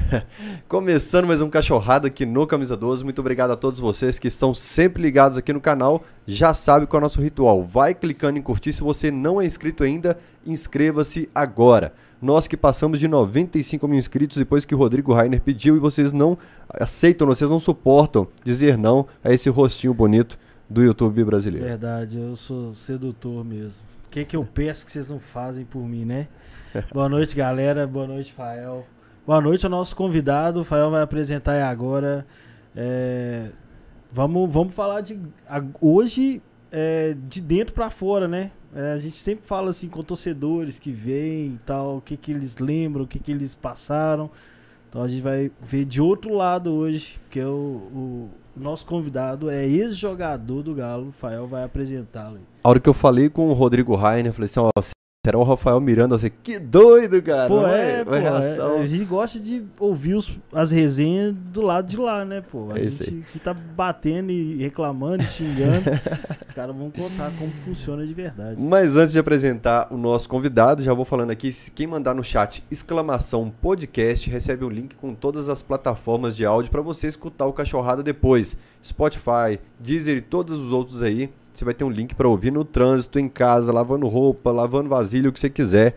Começando mais um Cachorrada aqui no Camisa 12. Muito obrigado a todos vocês que estão sempre ligados aqui no canal. Já sabe qual é o nosso ritual. Vai clicando em curtir. Se você não é inscrito ainda, inscreva-se agora. Nós que passamos de 95 mil inscritos depois que o Rodrigo Rainer pediu e vocês não aceitam, vocês não suportam dizer não a esse rostinho bonito do YouTube brasileiro. Verdade, eu sou sedutor mesmo. O que, que eu peço que vocês não fazem por mim, né? Boa noite, galera. Boa noite, Fael. Boa noite ao nosso convidado. O Fael vai apresentar agora. É, vamos, vamos falar de. Hoje, é, de dentro para fora, né? É, a gente sempre fala assim com torcedores que vêm e tal, o que, que eles lembram, o que, que eles passaram. Então a gente vai ver de outro lado hoje, porque o, o nosso convidado é ex-jogador do Galo, o Fael vai apresentá-lo. A hora que eu falei com o Rodrigo Rainer, eu falei assim, ó, Será o Rafael Miranda, assim, que doido, cara. Pô, é, pô, é, a gente gosta de ouvir os, as resenhas do lado de lá, né, pô? A é gente que tá batendo e reclamando e xingando, os caras vão contar como funciona de verdade. Mas antes de apresentar o nosso convidado, já vou falando aqui, quem mandar no chat exclamação podcast, recebe um link com todas as plataformas de áudio para você escutar o Cachorrada depois. Spotify, Deezer e todos os outros aí você vai ter um link para ouvir no trânsito, em casa, lavando roupa, lavando vasilha, o que você quiser.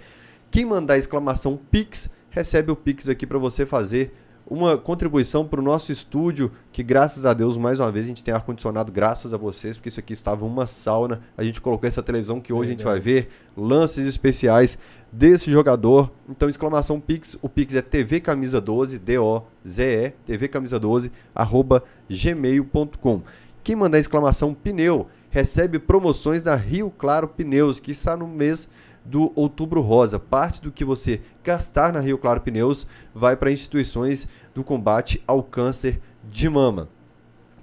Quem mandar exclamação Pix, recebe o Pix aqui para você fazer uma contribuição para o nosso estúdio, que graças a Deus, mais uma vez, a gente tem ar-condicionado, graças a vocês, porque isso aqui estava uma sauna. A gente colocou essa televisão que hoje a gente vai ver lances especiais desse jogador. Então, exclamação Pix, o Pix é tvcamisa12, D-O-Z-E, tvcamisa12, arroba gmail.com. Quem mandar exclamação pneu, recebe promoções da Rio Claro Pneus, que está no mês do Outubro Rosa. Parte do que você gastar na Rio Claro Pneus vai para instituições do combate ao câncer de mama.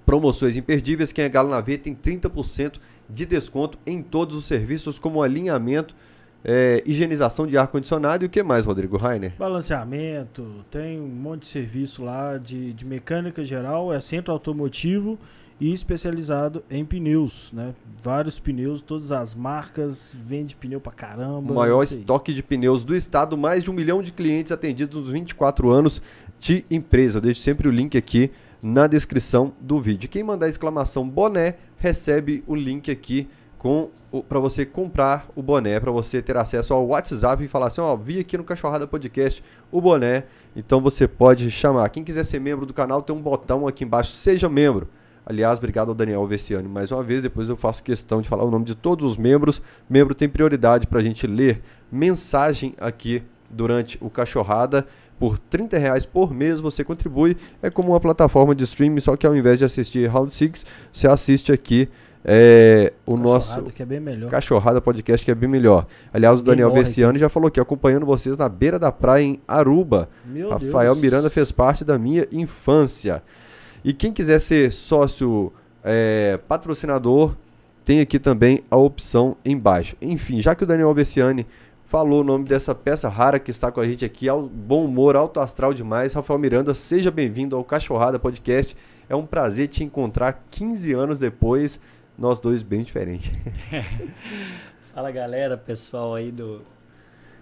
Promoções imperdíveis, quem é Galo na V tem 30% de desconto em todos os serviços, como alinhamento, é, higienização de ar-condicionado e o que mais, Rodrigo Rainer? Balanceamento, tem um monte de serviço lá de, de mecânica geral, é centro automotivo e especializado em pneus, né? Vários pneus, todas as marcas, vende pneu pra caramba. O maior estoque de pneus do estado, mais de um milhão de clientes atendidos nos 24 anos de empresa. Eu deixo sempre o link aqui na descrição do vídeo. Quem mandar exclamação boné recebe o link aqui com para você comprar o boné, para você ter acesso ao WhatsApp e falar assim, ó, vi aqui no Cachorrada Podcast o boné, então você pode chamar. Quem quiser ser membro do canal, tem um botão aqui embaixo, seja membro. Aliás, obrigado ao Daniel Vessiani mais uma vez. Depois eu faço questão de falar o nome de todos os membros. Membro tem prioridade para a gente ler mensagem aqui durante o Cachorrada. Por 30 reais por mês você contribui. É como uma plataforma de streaming, só que ao invés de assistir Round 6, você assiste aqui é, o Cachorrada, nosso que é bem melhor. Cachorrada Podcast, que é bem melhor. Aliás, o Daniel Vessiani já falou aqui, acompanhando vocês na beira da praia em Aruba. Meu Rafael Deus. Miranda fez parte da minha infância. E quem quiser ser sócio é, patrocinador, tem aqui também a opção embaixo. Enfim, já que o Daniel Bessiani falou o nome dessa peça rara que está com a gente aqui, ao bom humor, alto astral demais, Rafael Miranda, seja bem-vindo ao Cachorrada Podcast. É um prazer te encontrar 15 anos depois, nós dois bem diferentes. Fala galera, pessoal aí do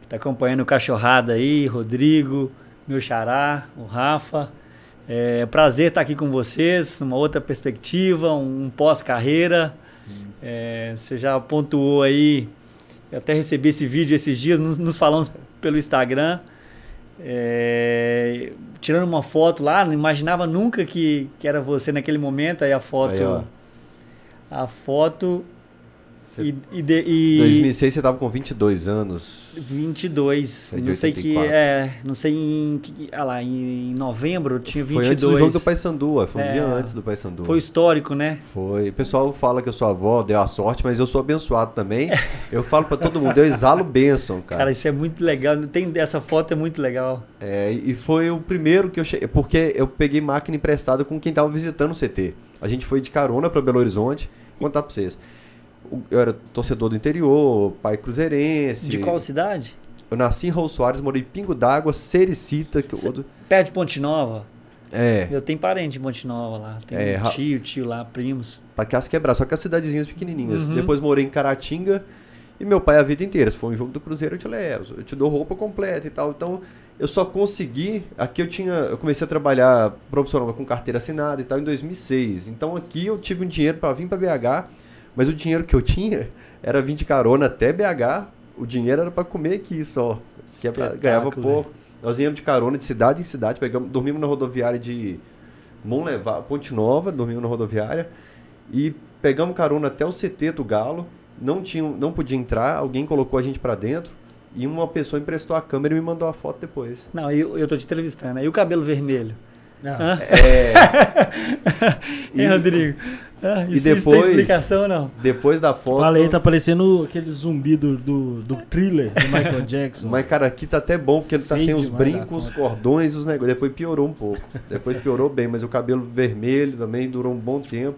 que tá acompanhando o Cachorrada aí, Rodrigo, meu xará, o Rafa. É prazer estar aqui com vocês, uma outra perspectiva, um pós-carreira. É, você já pontuou aí, eu até recebi esse vídeo esses dias, nos, nos falamos pelo Instagram. É, tirando uma foto lá, não imaginava nunca que, que era você naquele momento. Aí a foto. Aí, a foto e, e, de, e 2006 você estava com 22 anos. 22. não sei que é, não sei em ah lá, em novembro eu tinha 22. Foi antes do jogo do Paysandu, foi um é, dia antes do Paysandu. Foi histórico, né? Foi. O pessoal fala que a sua avó deu a sorte, mas eu sou abençoado também. eu falo para todo mundo, eu exalo bênção, cara. Cara, isso é muito legal. Tem essa foto é muito legal. É, e foi o primeiro que eu cheguei, porque eu peguei máquina emprestada com quem estava visitando o CT. A gente foi de carona para Belo Horizonte. Vou contar para vocês eu era torcedor do interior, pai cruzeirense. De qual cidade? Eu nasci em Raul Soares, morei em Pingo d'Água, Sericita. Que outro... Perto de Ponte Nova? É. Eu tenho parente em Ponte Nova lá. Tem é, um tio, tio lá, primos. Pra que as quebrar, só que as cidadezinhas pequenininhas. Uhum. Depois morei em Caratinga e meu pai a vida inteira. Se for um jogo do Cruzeiro, eu te levo. Eu te dou roupa completa e tal. Então, eu só consegui. Aqui eu tinha. Eu comecei a trabalhar profissional com carteira assinada e tal em 2006. Então aqui eu tive um dinheiro para vir para BH, mas o dinheiro que eu tinha era vir de carona até BH. O dinheiro era para comer aqui só. Que é pra, ganhava pouco. Nós íamos de carona de cidade em cidade, pegamos, dormimos na rodoviária de Monlevar, Ponte Nova, dormimos na rodoviária e pegamos carona até o CT do Galo. Não tinha, não podia entrar, alguém colocou a gente para dentro e uma pessoa emprestou a câmera e me mandou a foto depois. Não, eu, eu tô te entrevistando. E o cabelo vermelho? Não. Hã? É, Hein, Rodrigo? Ah, e isso, isso depois- tem explicação não? depois da foto. Falei, tá parecendo aquele zumbi do, do, do thriller do Michael Jackson. Mas, cara, aqui tá até bom, porque ele tá Feio sem os brincos, os cordões, os negócios. Depois piorou um pouco. Depois piorou bem, mas o cabelo vermelho também durou um bom tempo.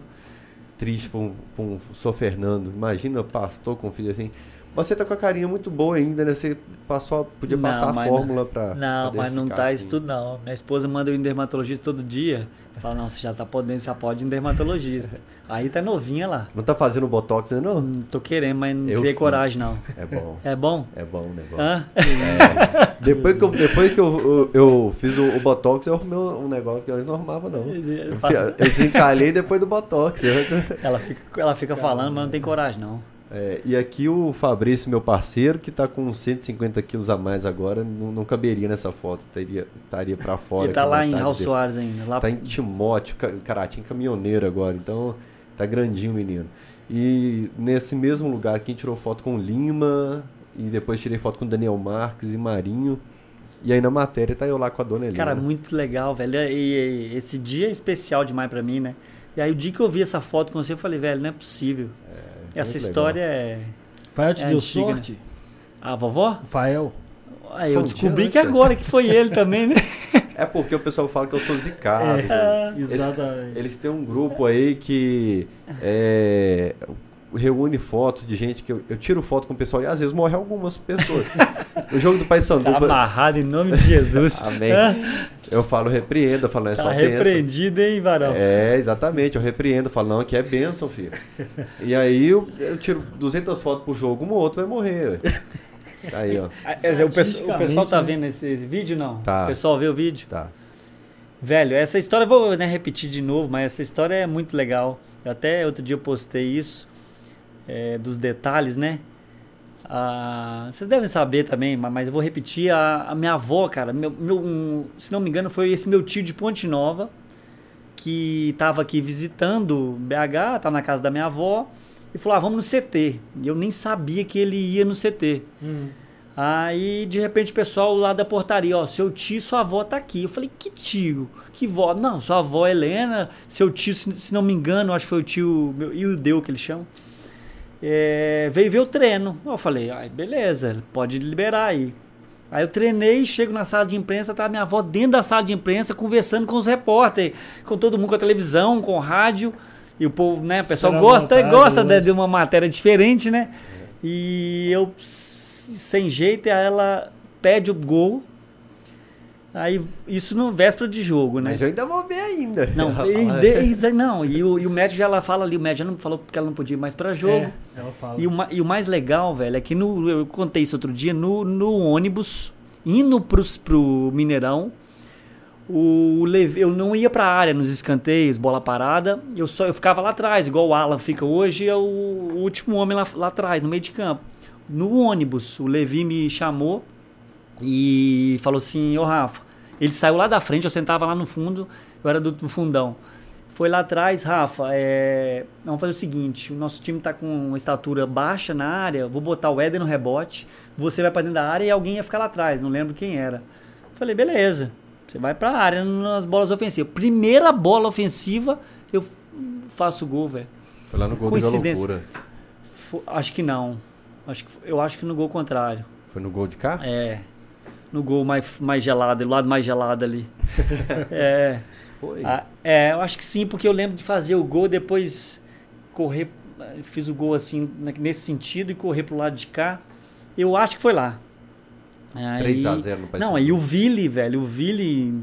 Triste pra um, pra um Fernando. Imagina pastor com filho assim. Você tá com a carinha muito boa ainda, né? Você passou, podia Não, passar a fórmula pra. Não, pra mas não tá assim. isso tudo não. Minha esposa manda eu ir em dermatologista todo dia. Fala, não, você já tá podendo, já pode ir em dermatologista. Aí tá novinha lá. Não tá fazendo botox, né? Não. Não tô querendo, mas não Eu criei fiz. coragem não. É bom. É bom? É bom o negócio. Hã? Depois que eu, depois que eu, eu, eu fiz o, o botox, eu arrumei um negócio que eu não arrumava, não. Eu, eu desencalhei depois do botox. Ela fica, ela fica falando, mas não tem coragem não. É, e aqui o Fabrício, meu parceiro, que tá com 150 quilos a mais agora, não, não caberia nessa foto, teria, estaria pra fora. Ele tá lá em Raul. Soares ainda. Lá Tá em Timóteo, ca- Caratinho caminhoneiro agora, então tá grandinho o menino. E nesse mesmo lugar aqui a gente tirou foto com o Lima, e depois tirei foto com Daniel Marques e Marinho. E aí na matéria tá eu lá com a dona Helena. Cara, muito legal, velho. E, e esse dia é especial demais pra mim, né? E aí o dia que eu vi essa foto com você, eu falei, velho, não é possível. Essa história é. Fael te É deu antiga, sorte? A vovó? Fael? Aí eu descobri que agora que foi ele também, né? É porque o pessoal fala que eu sou zicado. É. Exatamente. Eles têm um grupo aí que é, reúne fotos de gente que eu, eu tiro foto com o pessoal e às vezes morre algumas pessoas. o jogo do Pai Sandu. Tá amarrado em nome de Jesus. Amém. Eu falo repreendo, eu falo, é Tá só bênção. repreendido, hein, Varão? É, exatamente, eu repreendo, eu falo, não, aqui é bênção, filho. E aí eu, eu tiro 200 fotos pro jogo, um ou outro vai morrer. Aí, ó. Ah, dizer, o, pesso- o pessoal tá né? vendo esse vídeo, não? Tá. O pessoal vê o vídeo? Tá. Velho, essa história, eu vou né, repetir de novo, mas essa história é muito legal. Eu até outro dia eu postei isso, é, dos detalhes, né? Ah, vocês devem saber também, ma- mas eu vou repetir. A, a minha avó, cara, meu, meu- um, se não me engano, foi esse meu tio de Ponte Nova, que tava aqui visitando BH, tava na casa da minha avó, e falou: ah, vamos no CT. E eu nem sabia que ele ia no CT. Hum. Aí, de repente, o pessoal lá da portaria, ó, seu tio e sua avó tá aqui. Eu falei, que tio? Que vó? Não, sua avó Helena, seu tio, se, se não me engano, acho que foi o tio meu, Ildeu que eles chamam. É, veio ver o treino. Eu falei, ai, beleza, pode liberar aí. Aí eu treinei, chego na sala de imprensa, tá minha avó dentro da sala de imprensa conversando com os repórteres, com todo mundo, com a televisão, com o rádio. E o povo, né, o pessoal gosta, vontade gosta de, hoje. de uma matéria diferente, né? E eu, sem jeito, ela pede o gol. Aí, isso no véspera de jogo, né? Mas eu ainda vou ver ainda. Não, e, de- e- não, e o, e o médico já ela fala ali, o médico já não falou porque ela não podia ir mais pra jogo. É, ela fala. E o, e o mais legal, velho, é que no, eu contei isso outro dia, no, no ônibus, indo pros, pro Mineirão, o Levi- eu não ia pra área nos escanteios, bola parada, eu só eu ficava lá atrás, igual o Alan fica hoje, é o, o último homem lá, lá atrás, no meio de campo. No ônibus, o Levi me chamou e falou assim, ô Rafa, ele saiu lá da frente, eu sentava lá no fundo, eu era do, do fundão. Foi lá atrás, Rafa, é, vamos fazer o seguinte, o nosso time tá com uma estatura baixa na área, vou botar o Éder no rebote, você vai pra dentro da área e alguém ia ficar lá atrás, não lembro quem era. Falei, beleza, você vai pra área nas bolas ofensivas. Primeira bola ofensiva, eu faço gol, velho. Foi lá no gol da Coincidência. loucura. Fo- Acho que não. Acho que, eu acho que no gol contrário. Foi no gol de cá? É. No gol mais, mais gelado, do lado mais gelado ali. é. Foi. Ah, é, eu acho que sim, porque eu lembro de fazer o gol, depois correr, fiz o gol assim, na- nesse sentido, e correr pro lado de cá. Eu acho que foi lá. Aí- 3 a 0 no Paysandu. Não, e o Vili, velho, o Vili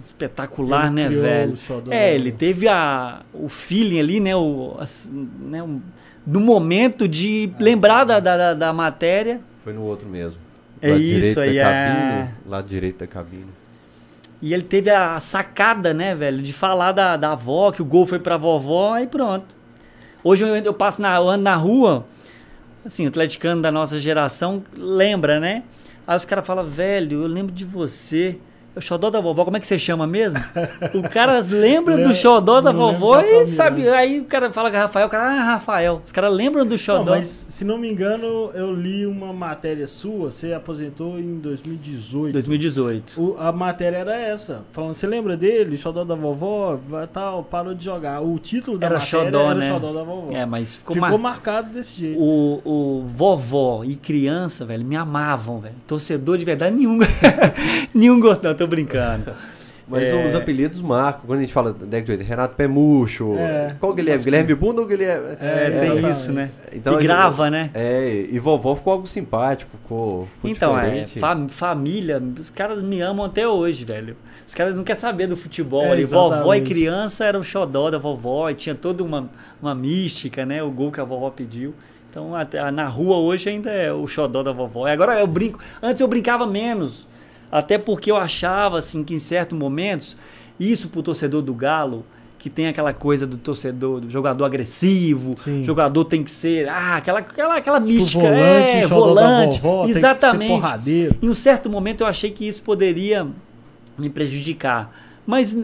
espetacular, Ele né, velho? É, ele teve a, o feeling ali, né, o, as- né, um- do momento de lembrar da, da, da- da matéria. Foi no outro mesmo. É lado isso aí, é. cabine, lado direito da cabine. E ele teve a sacada, né, velho, de falar da, da avó, que o gol foi pra vovó e pronto. Hoje eu, eu passo na, eu ando na rua, assim, o atleticano da nossa geração lembra, né? Aí os caras falam, velho, eu lembro de você. O xodó da vovó, como é que você chama mesmo? O cara lembra do xodó da não vovó e sabe. Aí o cara fala que é Rafael, o cara, ah, Rafael. Os caras lembram do Não, xodó. mas se não me engano, eu li uma matéria sua, você aposentou em 2018. 2018. O- a matéria era essa, falando, você lembra dele, xodó da vovó, tal, parou de jogar. O título da Era matéria xodó, era né? xodó da vovó. É, mas ficou, Ficou mar- marcado desse jeito. O, o vovó e criança, velho, me amavam, velho. Torcedor de verdade, nenhum. nenhum gostou, tô brincando. Mas É. os apelidos marcam. Quando a gente fala década de 80, Renato Pé Murcho. É. Qual Guilherme? Guilherme Bunda ou Guilherme? É, tem exatamente. isso, né? Então, e gente- grava, né? É, e vovó ficou algo simpático, ficou, ficou Então, é, diferente. fam- família, os caras me amam até hoje, velho. Os caras não querem saber do futebol É, ali. Vovó e criança era o xodó da vovó e tinha toda uma, uma mística, né? O gol que a vovó pediu. Então, até, na rua hoje ainda é o xodó da vovó. E agora eu brinco. Antes eu brincava menos. Até porque eu achava, assim, que em certos momentos, isso pro torcedor do Galo, que tem aquela coisa do torcedor, do jogador agressivo, Sim. jogador tem que ser, ah, aquela, aquela, aquela Tipo, mística, volante, é, volante, vovó, exatamente. Em um certo momento eu achei que isso poderia me prejudicar. Mas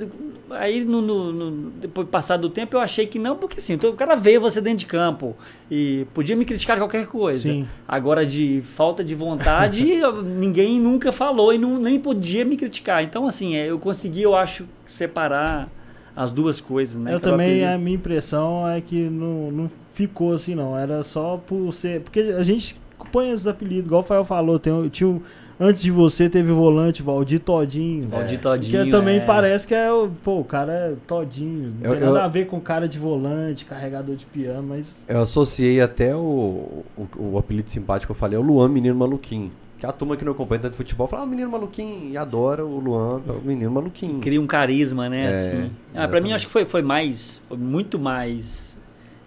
aí, no, no- no- depois passado do tempo, eu achei que não, porque assim, o cara veio você dentro de campo e podia me criticar de qualquer coisa. Sim. Agora, de falta de vontade, eu- ninguém nunca falou e não, nem podia me criticar. Então, assim, é, eu consegui, eu acho, separar as duas coisas, né? eu também, apelido. a minha impressão é que não, não ficou assim, não. Era só por ser. Porque a gente põe esses apelidos, igual o Fael falou, tem, tinha um- Antes de você teve o volante Valdir Todinho. Valdir Que Todinho, também é. parece que é o. Pô, o cara é todinho. Não Eu- tem nada eu- a ver com cara de volante, carregador de piano, mas. Eu associei até o, o, o apelido simpático que eu falei, é o Luan Menino Maluquinho. Que a turma que não acompanha tanto futebol fala, ah, o menino maluquinho, e adora o Luan, é o menino maluquinho. cria um carisma, né? É, assim. Ah, pra mim, acho que foi, foi mais. Foi muito mais.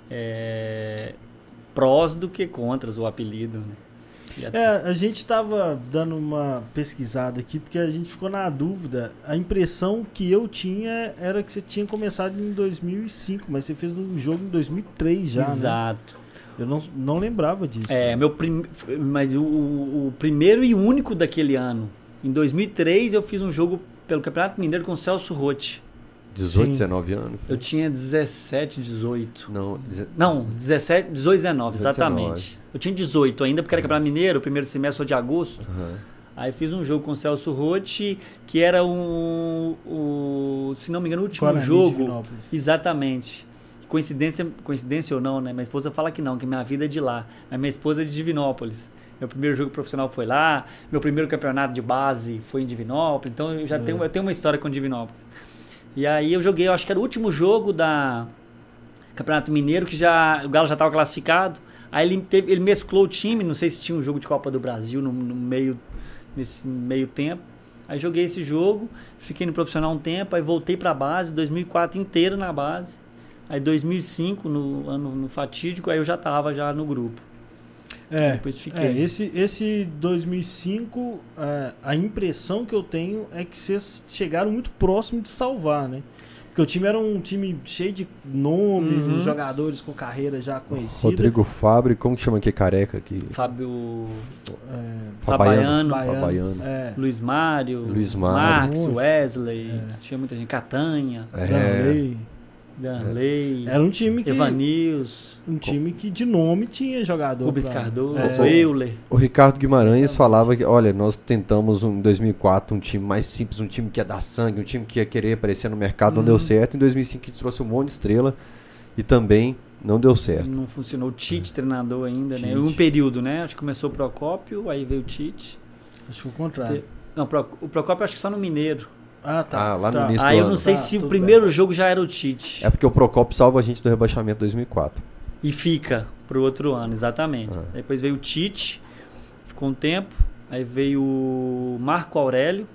É, prós do que contras o apelido, né? A- É, a gente tava dando uma pesquisada aqui, porque a gente ficou na dúvida. A impressão que eu tinha era que você tinha começado em 2005, mas você fez um jogo em 2003 já, né? Exato. Eu não, não lembrava disso. É, meu prim... Mas o, o primeiro e único daquele ano. Em 2003, eu fiz um jogo pelo Campeonato Mineiro com o Celso Rotti. 18, Sim. 19 anos. Eu tinha 17, 18. Não, Não, 17, 18, 19, 18, exatamente. Eu tinha 18 ainda, porque era Campeonato Mineiro, o primeiro semestre foi de agosto. Aham. Aí fiz um jogo com o Celso Rotti, que era um, o, se não me engano, o último Guarani jogo. Exatamente. Coincidência, coincidência ou não, né? Minha esposa fala que não, que minha vida é de lá. Mas minha esposa é de Divinópolis. Meu primeiro jogo profissional foi lá, meu primeiro campeonato de base foi em Divinópolis, então eu já É. tenho, eu tenho uma história com Divinópolis. E aí eu joguei, eu acho que era o último jogo da Campeonato Mineiro, que já o Galo já estava classificado. Aí ele, teve, ele mesclou o time, não sei se tinha um jogo de Copa do Brasil no, no meio nesse meio tempo. Aí joguei esse jogo, fiquei no profissional um tempo, aí voltei para a base, 2004 inteiro na base. Aí 2005 no ano no fatídico, aí eu já estava já no grupo. É, Depois fiquei. é, esse, esse 2005, é, a impressão que eu tenho é que vocês chegaram muito próximo de salvar, né? Porque o time era um time cheio de nomes, Uhum. jogadores com carreira já conhecida. Rodrigo Fabre, como que chama aqui careca aqui? Fábio É, Fabaiano, Baiano, Fabaiano. É, Luiz Mário, Luiz Mário. Marx, Nossa. Wesley, É. tinha muita gente, Catanha, É, Danley. Darley, Era um time que Evanils, um time que de nome tinha jogador. Rubens pra- Cardoso, É. Euler. O Ricardo Guimarães falava que, olha, nós tentamos um, em 2004 um time mais simples, um time que ia dar sangue, um time que ia querer aparecer no mercado, não Uhum. deu certo. Em 2005 a gente trouxe um monte de estrela e também não deu certo. Não funcionou. O Tite, treinador ainda, né? Tite. Um período, né? Acho que começou o Procópio, aí veio o Tite. Acho que o contrário. Não, Pro- o Procópio acho que só no Mineiro. Ah, tá. Ah, lá no tá. início. Aí eu ano. não sei Tá, se o primeiro bem. jogo já era o Tite. É porque o Procopio salva a gente do rebaixamento 2004. E fica pro outro ano, exatamente. Ah. Depois veio o Tite, ficou um tempo. Aí veio o Marco Aurélio.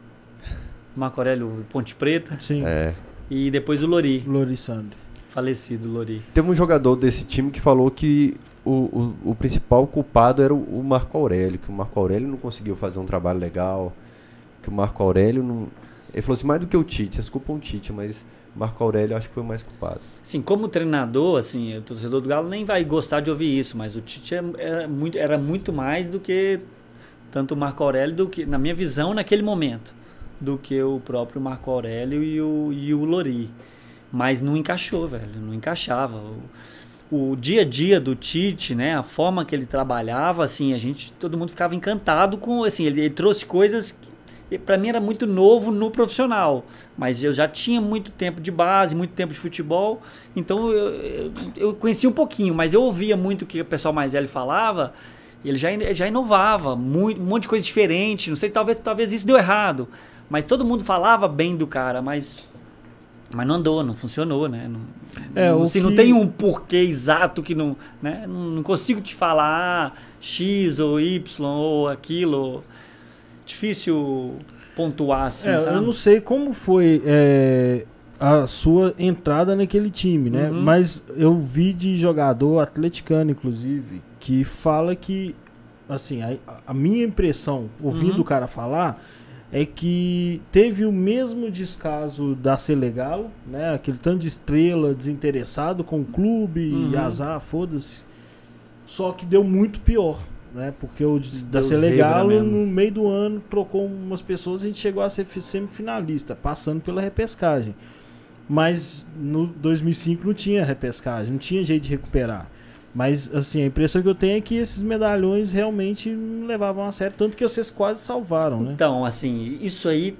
Marco Aurélio Ponte Preta. Sim. É. E depois o Lori, Lorissandro. falecido Lori. Teve um jogador desse time que falou que o, o, o principal culpado era o, o Marco Aurélio, que o Marco Aurélio não conseguiu fazer um trabalho legal, que o Marco Aurélio não. Ele falou assim, mais do que o Tite, vocês culpam o Tite, mas Marco Aurélio acho que foi o mais culpado. Sim, como treinador, assim, o torcedor do Galo nem vai gostar de ouvir isso, mas o Tite era é, é muito, era muito mais do que tanto o Marco Aurélio, do que, na minha visão, naquele momento, do que o próprio Marco Aurélio e o, e o Lori. Mas não encaixou, velho, não encaixava. O, o dia a dia do Tite, né, a forma que ele trabalhava, assim, a gente, todo mundo ficava encantado com, assim, ele, ele trouxe coisas para mim era muito novo no profissional, mas eu já tinha muito tempo de base, muito tempo de futebol, então eu, eu, conhecia um pouquinho, mas eu ouvia muito o que o pessoal mais velho falava, ele já, já inovava, muito, um monte de coisa diferente, não sei, talvez, talvez isso deu errado, mas todo mundo falava bem do cara, mas mas não andou, não funcionou, né? Não, é, não, assim, que... não tem um porquê exato que não, né? Não, não consigo te falar X ou Y ou aquilo difícil pontuar assim, é? Eu não sei como foi é, a sua entrada naquele time, né? Uhum. Mas eu vi de jogador atleticano, inclusive, que fala que, assim, a, a minha impressão, ouvindo uhum. o cara falar, é que teve o mesmo descaso da Selegalo, né? Aquele tanto de estrela desinteressado com o clube uhum. e azar, foda-se. Só que deu muito pior né? Porque o da Selegalo, no meio do ano, trocou umas pessoas e a gente chegou a ser semifinalista, passando pela repescagem. Mas no 2005 não tinha repescagem, não tinha jeito de recuperar. Mas, assim, a impressão que eu tenho é que esses medalhões realmente não levavam a sério, tanto que vocês quase salvaram, né? Então, assim, isso aí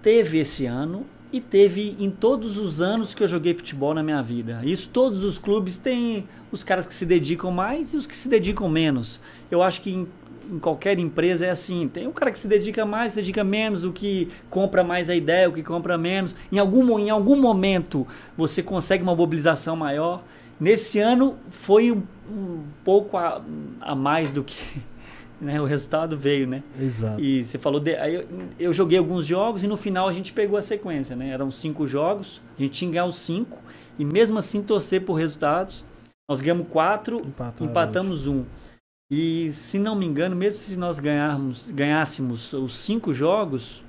teve esse ano e teve em todos os anos que eu joguei futebol na minha vida. Isso todos os clubes têm os caras que se dedicam mais e os que se dedicam menos. Eu acho que em, em qualquer empresa é assim. Tem o cara que se dedica mais, se dedica menos, o que compra mais a ideia, o que compra menos. Em algum, em algum momento você consegue uma mobilização maior. Nesse ano foi um, um pouco a, a mais do que né? O resultado veio, né? Exato. E você falou, de, aí eu, eu, joguei alguns jogos e no final a gente pegou a sequência, né? Eram cinco jogos, a gente tinha que ganhar os cinco e mesmo assim torcer por resultados. Nós ganhamos quatro, Empataram empatamos um. E se não me engano, mesmo se nós ganharmos, ganhássemos os cinco jogos,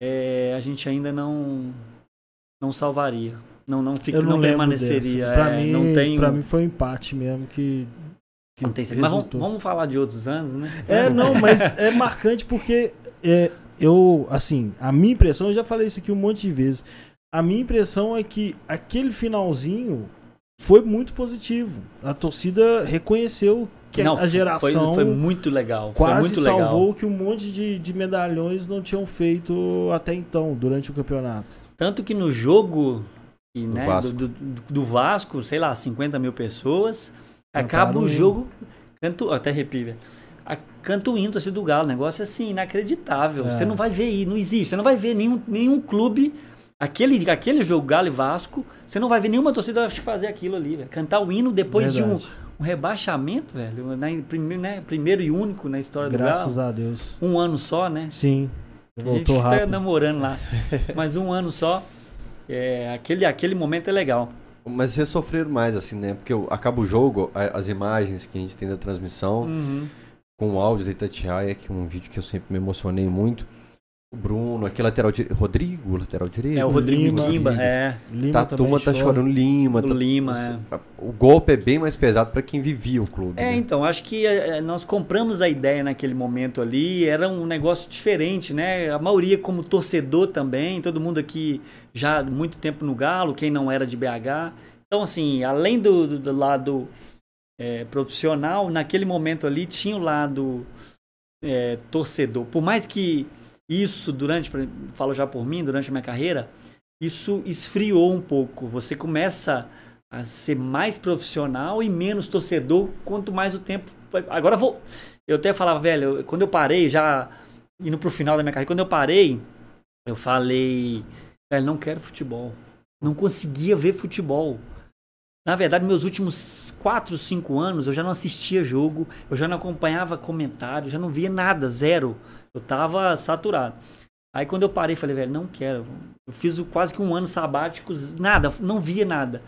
é, a gente ainda não não salvaria. Não, não, fica, não, não permaneceria. Para é, mim, não mim foi um empate mesmo que não tem Mas vamos, vamos, falar de outros anos, né? É, não, mas é marcante porque é, eu, assim, a minha impressão, eu já falei isso aqui um monte de vezes. A minha impressão é que aquele finalzinho foi muito positivo. A torcida reconheceu que não, a geração foi, foi muito legal. Quase muito salvou legal. que um monte de, de medalhões não tinham feito até então, durante o campeonato. Tanto que no jogo e, né, Vasco. Do, do, do Vasco, sei lá, 50 mil pessoas Acaba o jogo. Canto, até arrepio, Canto indo assim do Galo. negócio é assim, inacreditável. É. Você não vai ver aí, não existe. Você não vai ver nenhum, nenhum clube. Aquele, aquele jogo Galo e Vasco, você não vai ver nenhuma torcida fazer aquilo ali, velho. Cantar o hino depois Verdade. de um, um, rebaixamento, velho. Na, primeiro, né, primeiro e único na história Graças do Galo. Graças a Deus. Um ano só, né? Sim. Voltou gente tá rápido. tá namorando lá. Mas um ano só. É, aquele, aquele momento é legal. Mas vocês sofreram mais, assim, né? Porque acaba o jogo, as imagens que a gente tem da transmissão, uhum. com o áudio da Itatiaia, que é um vídeo que eu sempre me emocionei muito. O Bruno, aqui lateral direito. Rodrigo, lateral direito. É, o Rodrigo Lima, é. Lima tá, a turma tá chorando Lima. Tá, Lima, é. O golpe é bem mais pesado para quem vivia o clube. É, né? então, acho que é, nós compramos a ideia naquele momento ali, era um negócio diferente, né? A maioria como torcedor também, todo mundo aqui já muito tempo no Galo, quem não era de BH. Então, assim, além do, do, do lado é, profissional, naquele momento ali tinha o lado é, torcedor. Por mais que isso durante, falo já por mim, durante a minha carreira, isso esfriou um pouco. Você começa a ser mais profissional e menos torcedor quanto mais o tempo. Agora vou. Eu até falava, velho, quando eu parei, já indo pro final da minha carreira, quando eu parei, eu falei, velho, não quero futebol. Não conseguia ver futebol. Na verdade, meus últimos 4, 5 anos, eu já não assistia jogo, eu já não acompanhava comentário, já não via nada, zero. Eu tava saturado. Aí quando eu parei, falei, velho, não quero. Eu fiz quase que um ano sabático, nada, não via nada.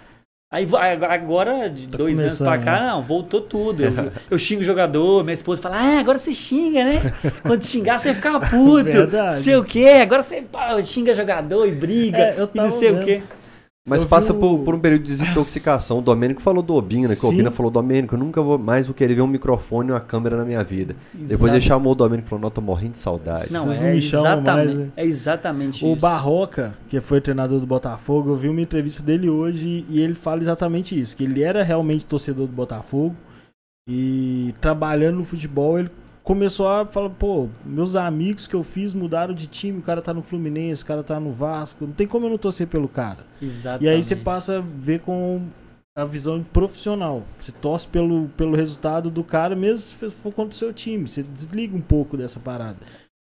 Aí agora, de Tá dois anos pra cá, né? não, voltou tudo. Eu, eu xingo o jogador, minha esposa fala, ah, agora você xinga, né? Quando xingar, você fica puto. Verdade. Sei o quê, agora você pá, xinga jogador e briga É, eu e não sei o quê. Mas Eu passa o- por, por um período de desintoxicação. O Domênico falou do Obina, né? Que o Sim. Obina falou, Domênico, eu nunca vou mais vou querer ver um microfone e uma câmera na minha vida. Depois Exato. ele chamou o Domênico e falou, não, tô morrendo de saudade. Não, Vocês é não exatamente, mais, né? é exatamente O isso. Barroca, que foi treinador do Botafogo, eu vi uma entrevista dele hoje e ele fala exatamente isso, que ele era realmente torcedor do Botafogo e trabalhando no futebol ele começou a falar, pô, meus amigos que eu fiz mudaram de time, o cara tá no Fluminense, o cara tá no Vasco, não tem como eu não torcer pelo cara. Exatamente. E aí você passa a ver com a visão profissional. Você torce pelo, pelo resultado do cara, mesmo se for contra o seu time. Você desliga um pouco dessa parada.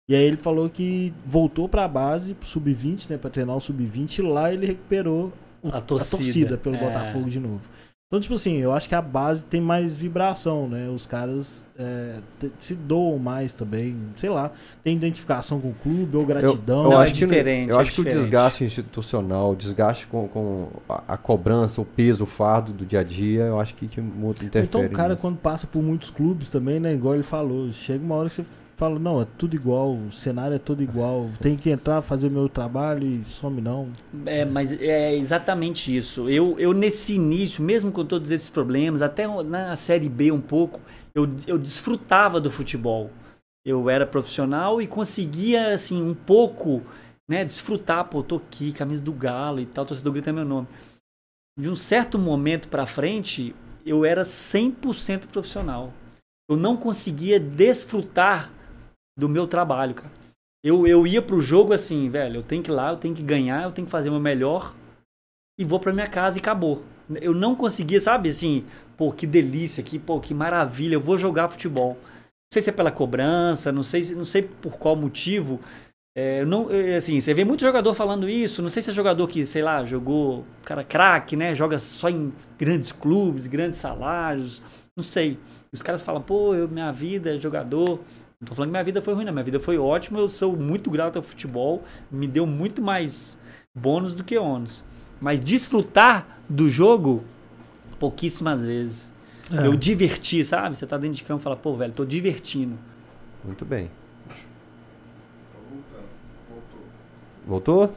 E aí ele falou que voltou pra base, pro sub-20, né, pra treinar o sub-20, e lá ele recuperou o- A torcida. a torcida pelo É. Botafogo de novo. Então, tipo assim, eu acho que a base tem mais vibração, né? Os caras é, se doam mais também, sei lá, tem identificação com o clube ou gratidão. Eu, Não, é acho que, diferente, eu é acho que o diferente. desgaste institucional, o desgaste com, com a, a cobrança, o peso, o fardo do dia a dia, eu acho que, que muito interfere. Então o cara nisso. quando passa por muitos clubes também, né? Igual ele falou, chega uma hora que você fala, não, é tudo igual, o cenário é todo igual, tem que entrar, fazer meu trabalho e some não. É, mas é exatamente isso. Eu, eu nesse início, mesmo com todos esses problemas, até na Série B um pouco, eu, eu desfrutava do futebol. Eu era profissional e conseguia, assim, um pouco, né, desfrutar. Pô, tô aqui, camisa do Galo e tal, torcedor grita meu nome. De um certo momento pra frente, eu era 100% profissional. Eu não conseguia desfrutar do meu trabalho, cara. Eu, eu ia pro jogo assim, velho, eu tenho que ir lá, eu tenho que ganhar, eu tenho que fazer o meu melhor e vou pra minha casa e acabou. Eu não conseguia, sabe, assim, pô, que delícia aqui, pô, que maravilha, eu vou jogar futebol. Não sei se é pela cobrança, não sei, se- não sei por qual motivo. É, não, é, assim, você vê muito jogador falando isso, não sei se é jogador que, sei lá, jogou, cara, craque, né, joga só em grandes clubes, grandes salários, não sei. Os caras falam, pô, eu, minha vida é jogador. Não tô falando que minha vida foi ruim, não. Minha vida foi ótima. Eu sou muito grato ao futebol. Me deu muito mais bônus do que ônus. Mas desfrutar do jogo, pouquíssimas vezes. É. Eu diverti, sabe? Você tá dentro de campo e fala, pô, velho, tô divertindo. Muito bem. Voltou?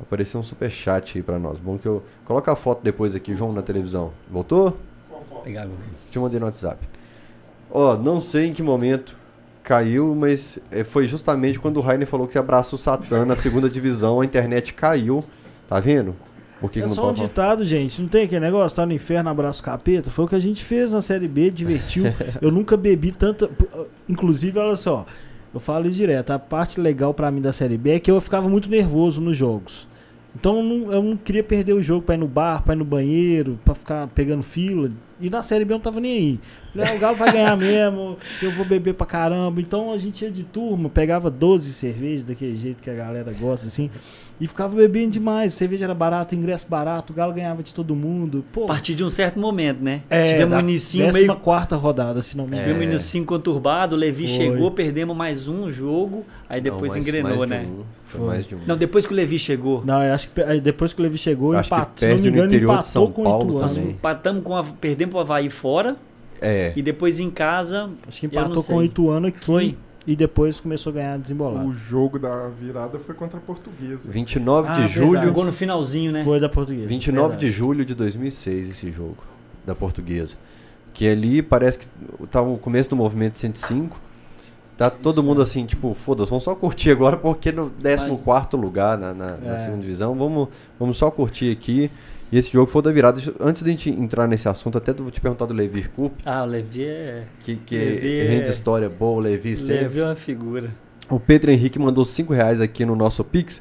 Apareceu um superchat aí pra nós. Bom que eu. Coloca a foto depois aqui, João, na televisão. Voltou? Pegar, Te mandei no WhatsApp. Ó, não sei em que momento caiu, mas eh, foi justamente quando o Rainer falou que abraça o Satã na segunda divisão, a internet caiu. Tá vendo? Por que, É que não só um falar? ditado, gente. Não tem aquele negócio, tá no inferno, abraço capeta. Foi o que a gente fez na Série B, divertiu. eu nunca bebi tanta. Inclusive, olha só, eu falo isso direto. A parte legal pra mim da Série B é que eu ficava muito nervoso nos jogos. Então eu não, eu não queria perder o jogo pra ir no bar, pra ir no banheiro, pra ficar pegando fila. E na Série B eu não tava nem aí. Falei, ah, o Galo vai ganhar mesmo, eu vou beber pra caramba. Então a gente ia de turma, pegava 12 cervejas, daquele jeito que a galera gosta, assim. E ficava bebendo demais. Cerveja era barata, ingresso barato, o Galo ganhava de todo mundo. Pô, A partir de um certo momento, né? é, Tivemos um inicinho meio. quarta rodada, se não me engano. Tivemos um inicinho conturbado, o Levi Foi. chegou, perdemos mais um jogo, aí depois Não, mais- engrenou, mais de né? um. Foi, Foi. mais de um. Não, depois que o Levi chegou, Não, eu acho que depois que o Levi chegou, Acho que empatou, se não me no engano, interior de São com Paulo o nós também. empatamos com a, perdemos pro Havaí fora É. e depois em casa Acho que empatou com o Ituano aqui. Foi. E depois começou a ganhar desembolado. O jogo da virada foi contra a Portuguesa. 29 Ah, de verdade. julho. jogou no finalzinho, né? Foi da portuguesa. 29 verdade. de julho de 2006 esse jogo da Portuguesa. Que ali parece que tá o começo do movimento 105. Tá todo mundo assim, tipo, foda-se, vamos só curtir agora porque no 14 lugar na, na, na É. segunda divisão, vamos, vamos só curtir aqui. E esse jogo foi o da virada. Antes de a gente entrar nesse assunto, até vou te perguntar do Levi Cup, Ah, o Levi é. que, que Levi é- rende história boa, o Levi sempre. Levi é uma figura. O Pedro Henrique mandou 5 reais aqui no nosso Pix.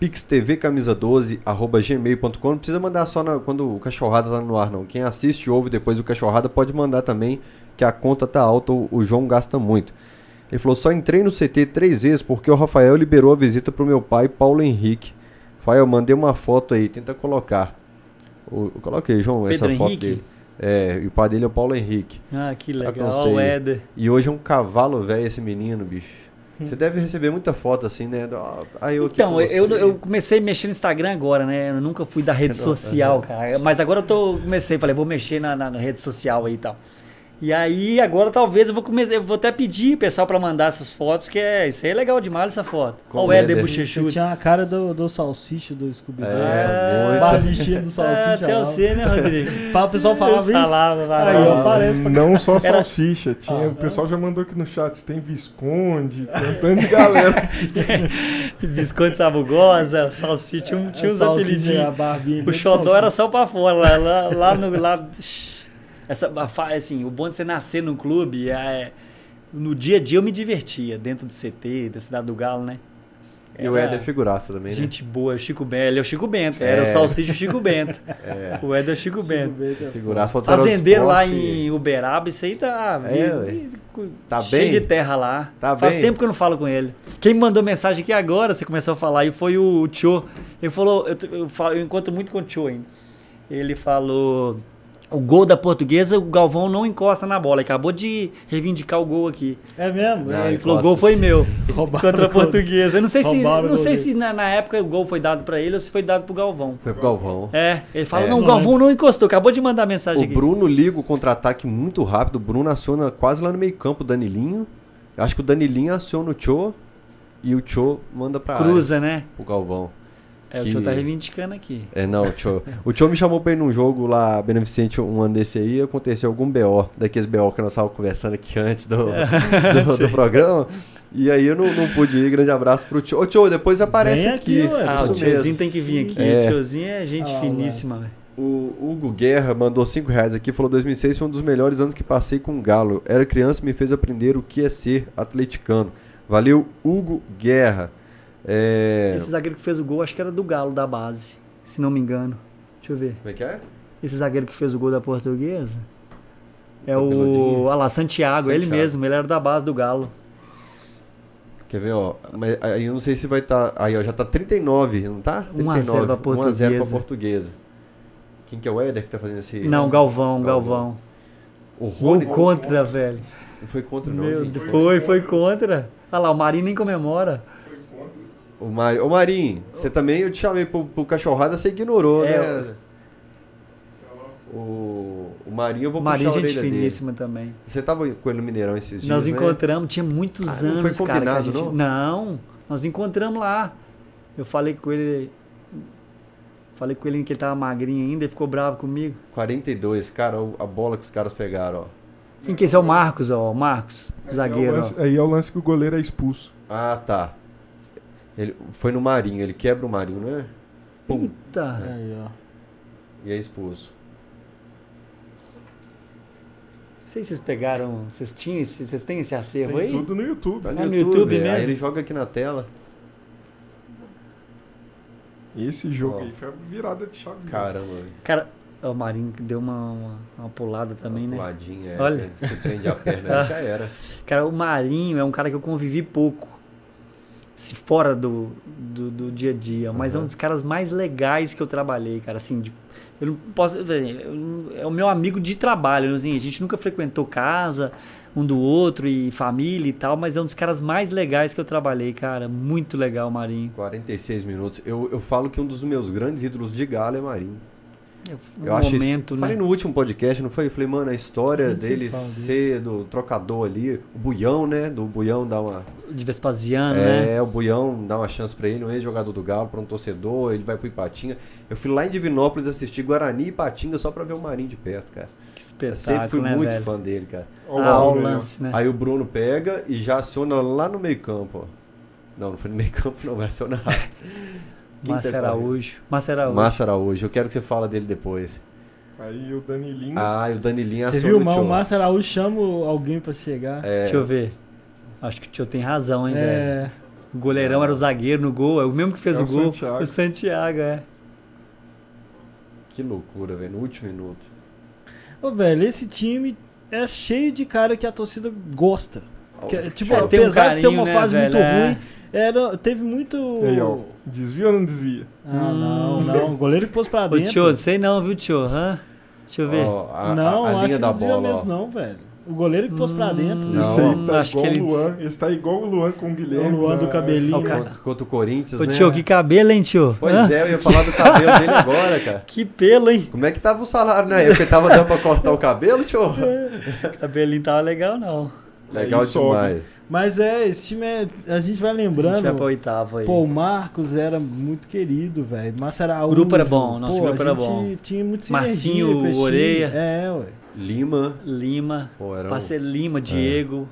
pixtvcamisa12 arroba gmail.com. Não precisa mandar só na- quando o Cachorrada tá no ar, não. Quem assiste ouve depois do Cachorrada pode mandar também, que a conta tá alta, o, o João gasta muito. Ele falou, só entrei no CT três vezes porque o Rafael liberou a visita pro meu pai, Paulo Henrique. Rafael, mandei uma foto aí, tenta colocar. Eu coloquei, João, essa Pedro foto Henrique? dele. É, e o pai dele é o Paulo Henrique. Ah, que Tá legal. ceia. o Éder. E hoje é um cavalo velho esse menino, bicho. Você deve receber muita foto assim, né? Ah, eu Então, eu, eu comecei a mexer no Instagram agora, né? Eu nunca fui da rede social, cara. Mas agora eu tô, comecei, falei, vou mexer na, na- na rede social aí e tal. E aí, agora talvez eu vou começar, eu vou até pedir pessoal pra mandar essas fotos, que é, isso aí é legal demais essa foto. Éder certeza. Você Bochechudo. tinha a cara do, do salsicha do Scooby-Doo. É, muito. Barbichinha do salsicha. até lá. você, né, Rodrigo? Fala, o pessoal falava isso. Falava, falava. Aí, parece pra Não só Era- salsicha, tinha, Ah, o pessoal já mandou aqui no chat, tem Visconde, tem um tanto de galera. Biscoito sabugosa, salsicha, tinha, tinha uns apelidinhos. barbinha O xodó era só pra fora, lá, lá, lá no. Lá, essa, assim, o bom de você nascer num clube é. No dia a dia eu me divertia, dentro do CT, da Cidade do Galo, né? E o Éder é figuraça também, né? Gente boa, o Chico Bento, ele é o Chico Bento, era É. o Salsicha o Chico Bento. É, O Éder é o Chico Chico Bento. Bento é figuraça Fazendeiro lá em Uberaba, isso aí tá, É, vi- Tá cheio bem? de terra lá. Tá Faz bem? tempo que eu não falo com ele. Quem me mandou mensagem aqui agora, você começou a falar, e foi o Tio. Ele falou, eu, eu, falo- eu encontro muito com o Tio ainda. Ele falou, o gol da portuguesa, o Galvão não encosta na bola. Ele acabou de reivindicar o gol aqui. É mesmo? Não, ele falou, o gol foi meu. Contra a o portuguesa. Eu não sei se, o não sei se na, na época o gol foi dado pra ele ou se foi dado pro Galvão. Foi pro Galvão. É, ele fala, É. não, o Galvão não encostou. Acabou de mandar mensagem O aqui. Bruno liga o contra-ataque muito rápido. O Bruno aciona quase lá no meio campo o Danilinho. Eu acho que o Danilinho aciona o Cho e o Cho manda pra área, Cruza, né? pro Galvão. É, o Que- Tio tá reivindicando aqui. É, não, o Cho. O Cho me chamou pra ir num jogo lá, beneficente, um ano desse aí, aconteceu algum BO, daqueles BO que nós estávamos conversando aqui antes do, do, do programa. E aí eu não, não pude ir. Grande abraço pro Cho. Ô, Cho, depois aparece Vem aqui. aqui. Ah, o tiozinho mesmo. tem que vir aqui. É. O tiozinho é gente Ah, finíssima, velho. O Hugo Guerra mandou 5 reais aqui, falou 2006 foi um dos melhores anos que passei com o Galo. Era criança e me fez aprender o que é ser atleticano. Valeu, Hugo Guerra. É... Esse zagueiro que fez o gol, acho que era do Galo, da base. Se não me engano. Deixa eu ver. Como é que é? Esse zagueiro que fez o gol da portuguesa. É o. Olha lá, Santiago, ele mesmo, ele era da base do Galo. Quer ver, ó? Mas aí eu não sei se vai estar. Aí, ó, já tá 39, não tá? 1 a 0 pra 1 a 0 pra Portuguesa. portuguesa. Quem que é o Éder que tá fazendo esse. Não, Galvão, Galvão. Galvão. O Gol Rony. contra, velho. Não foi contra, não, Meu gente. Foi, foi contra. Olha lá, o Marinho nem comemora. O Mari... Ô, Marinho, você também, eu te chamei pro, pro cachorrada, você ignorou, É, né? O, o Marinho, eu vou O Marinho, puxar a gente orelha dele. finíssima também. Você tava com ele no Mineirão esses dias, Nós né? encontramos, tinha muitos Ah, não anos, foi cara. que a combinado, gente... não? Não, nós encontramos lá. Eu falei com ele. Falei com ele que ele tava magrinho ainda, ele ficou bravo comigo. 42, cara, o- a bola que os caras pegaram, ó. Quem que é esse? É o Marcos, ó. O Marcos, o zagueiro, Aí é o lance, aí é o lance que o goleiro é expulso. Ah, tá. Ele foi no Marinho, ele quebra o Marinho, não é? Pum, Eita. Aí, ó. e é expulso. Não sei se vocês pegaram. Vocês tinham esse, vocês têm esse acervo Tem aí? tudo no YouTube. Tá no, É no YouTube, YouTube é. mesmo? Aí ele joga aqui na tela. Esse jogo Ó. aí foi a virada de chave. Caramba, Cara, o Marinho deu uma, uma, uma pulada também, né? puladinha, é, Olha. Se prende a perna, já era. Cara, o Marinho é um cara que eu convivi pouco. Se fora do, do, do dia a dia. Mas é um Uhum. dos caras mais legais que eu trabalhei, cara. Assim, de- eu não posso. eu É o meu amigo de trabalho. Assim, a gente nunca frequentou casa um do outro e família e tal, mas é um dos caras mais legais que eu trabalhei, cara. Muito legal, Marinho. 46 minutos. Eu, eu falo que um dos meus grandes ídolos de Galo é Marinho. Um Eu acho momento, isso. né? Falei no último podcast, não foi? Eu falei, mano, a A história sempre dele ser do trocador ali, o Buião, né? Do Buião dar uma. De Vespasiano, né? É, o Buião dá uma chance pra ele, um ex-jogador do Galo, pra um torcedor, ele vai pro Ipatinga. Eu fui lá em Divinópolis assistir Guarani e Ipatinga só pra ver o Marinho de perto, cara. Que Eu espetáculo, sempre fui né, muito velho? fã dele, cara. Ah, ó, o né? lance, né? Aí o Bruno pega e já aciona lá no meio campo, ó. Não, não foi no meio campo, não, vai acionar. Márcio Araújo. Márcio Araújo. Márcio Araújo, eu quero que você fale dele depois. Aí o Danilinho. Ah, e o Danilinho Você viu, o mas o. Márcio Araújo chama alguém pra chegar. É, Deixa eu ver. Acho que o tio tem razão, hein, velho? É. O goleirão era o zagueiro no gol, é o mesmo que fez É o o gol. Santiago. O Santiago, é. Que loucura, velho, no último minuto. Ô, velho, esse time é cheio de cara que a torcida gosta. Que, tipo, É, tem um apesar de ser uma carinho, né, fase velho? muito É. ruim, era, teve muito. Aí, ó. Desvia ou não desvia? Ah, não, Hum. não. O goleiro que pôs pra Ô, dentro. tio, sei não, viu, tio? Hã? Deixa eu ver. Ó, a, não, a, a acho linha que da não desviou bola, mesmo, não, velho. O goleiro que pôs pra dentro. Hum, Isso aí tá acho igual que ele- o Luan. Esse tá igual o Luan com o É Guilherme. o Luan do na- cabelinho. Cara. Contra, contra o Corinthians, Ô né? tio, que cabelo, hein, tio? Pois Hã? é, eu ia falar do cabelo dele agora, cara. Que pelo, hein? Como é que tava o salário na época? Tava dando pra cortar o cabelo, tio? Cabelinho tava legal, não. Legal Aí sobe. Mas é, esse time é. A gente vai A gente lembrando. vai pra oitavo aí. Pô, o Marcos era muito querido, velho. Márcio Araújo. O grupo era bom, nosso Pô, grupo a era gente bom. Tinha muito Marcinho. Oreia. É, ué. Lima. Lima, Pô, era um- Parceiro Lima, Diego,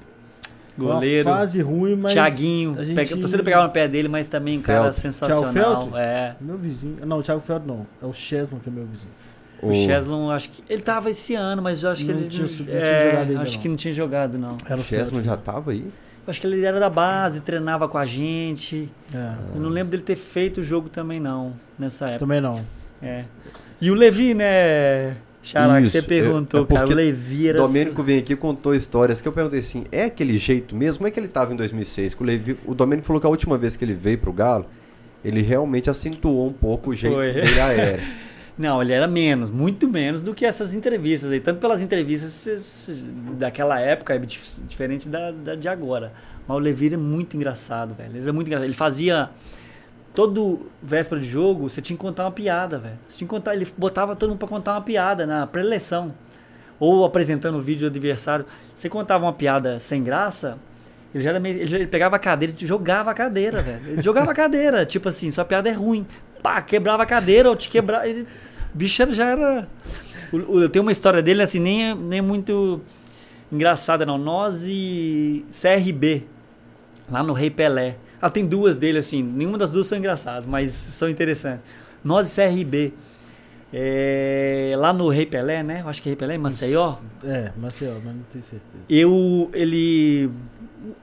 Foi uma goleiro. fase ruim, mas. Thiaguinho, a gente- pega, torcida pegava no pé dele, mas também um cara Felt. sensacional. Thiago Felt? É. Meu vizinho. Não, o Thiago Feld não. É o Chesman que é meu vizinho. O Cheslon, acho que. Ele tava esse ano, mas eu acho que Não ele. tinha não é, tinha jogado ainda, Acho não. que não tinha jogado, não. Era O o. Chesman já tava aí? Eu acho que ele era da base, treinava com a gente. É, Eu não lembro dele ter feito o jogo também, não, nessa época. também não. É. E o Levi, né, Xará, que você é- perguntou, é cara. O Levi era. Domênico veio aqui e contou histórias que eu perguntei assim: é aquele jeito mesmo? Como é que ele tava em 2006? Que o, Levi, o Domênico falou que a última vez que ele veio pro Galo, ele realmente acentuou um pouco o jeito Foi. dele aéreo. Não, ele era menos, muito menos do que essas entrevistas aí. Tanto pelas entrevistas daquela época, é dif- diferente da, da de agora. Mas o Levi era muito engraçado, velho. Ele era muito engraçado. Ele fazia. Todo véspera de jogo, você tinha que contar uma piada, velho. Você tinha que contar, ele botava todo mundo pra contar uma piada na preleção. Ou apresentando o vídeo do adversário. Você contava uma piada sem graça, ele já era meio, ele, pegava a cadeira jogava a cadeira, velho. Ele jogava a cadeira, tipo assim, sua piada é ruim. Pá, quebrava a cadeira ou te quebrava. Ele, o bicho já era. Eu tenho uma história dele assim, nem, nem muito engraçada, não. Nós e CRB, lá no Rei Pelé. Ah, tem duas dele, assim, nenhuma das duas são engraçadas, mas são interessantes. Nós e CRB. é, lá no Rei Pelé, né? Eu acho que é Rei Pelé, Maceió. É, Marcel, mas não tenho certeza. Eu, ele.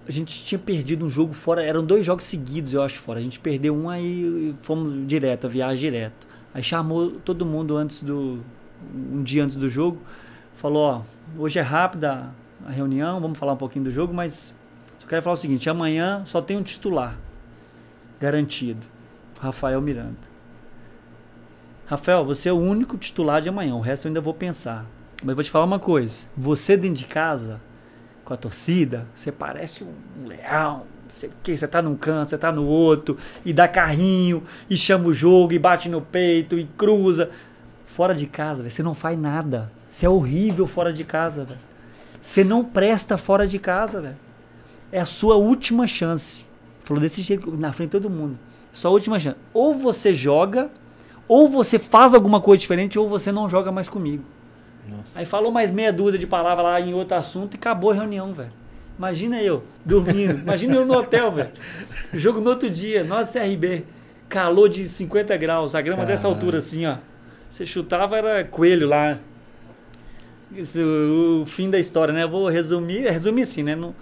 A gente tinha perdido um jogo fora, eram dois jogos seguidos, eu acho, fora. A gente perdeu um aí fomos direto, a viagem direto. Aí chamou todo mundo antes do. Um dia antes do jogo. Falou: Ó, hoje é rápida a reunião, vamos falar um pouquinho do jogo, mas só quero falar o seguinte: amanhã só tem um titular garantido, Rafael Miranda. Rafael, você é o único titular de amanhã, o resto eu ainda vou pensar. Mas eu vou te falar uma coisa: você dentro de casa, com a torcida, você parece um leão. não sei o quê, Você tá num canto, você tá no outro, e dá carrinho, e chama o jogo, e bate no peito, e cruza. Fora de casa, você não faz nada. Você é horrível fora de casa, velho. Você não presta fora de casa, velho. É a sua última chance. Falou desse jeito, na frente de todo mundo. Sua última chance. Ou você joga, ou você faz alguma coisa diferente, ou você não joga mais comigo. Nossa. Aí falou mais meia dúzia de palavras lá em outro assunto e acabou a reunião, velho. Imagina eu, dormindo. Imagina eu no hotel, velho. Jogo no outro dia, nós CRB. Calor de 50 graus, a grama dessa Caralho. altura assim, ó. Você chutava, era coelho lá. Isso, o fim da história, né? Eu vou resumir, resumir assim, né? No,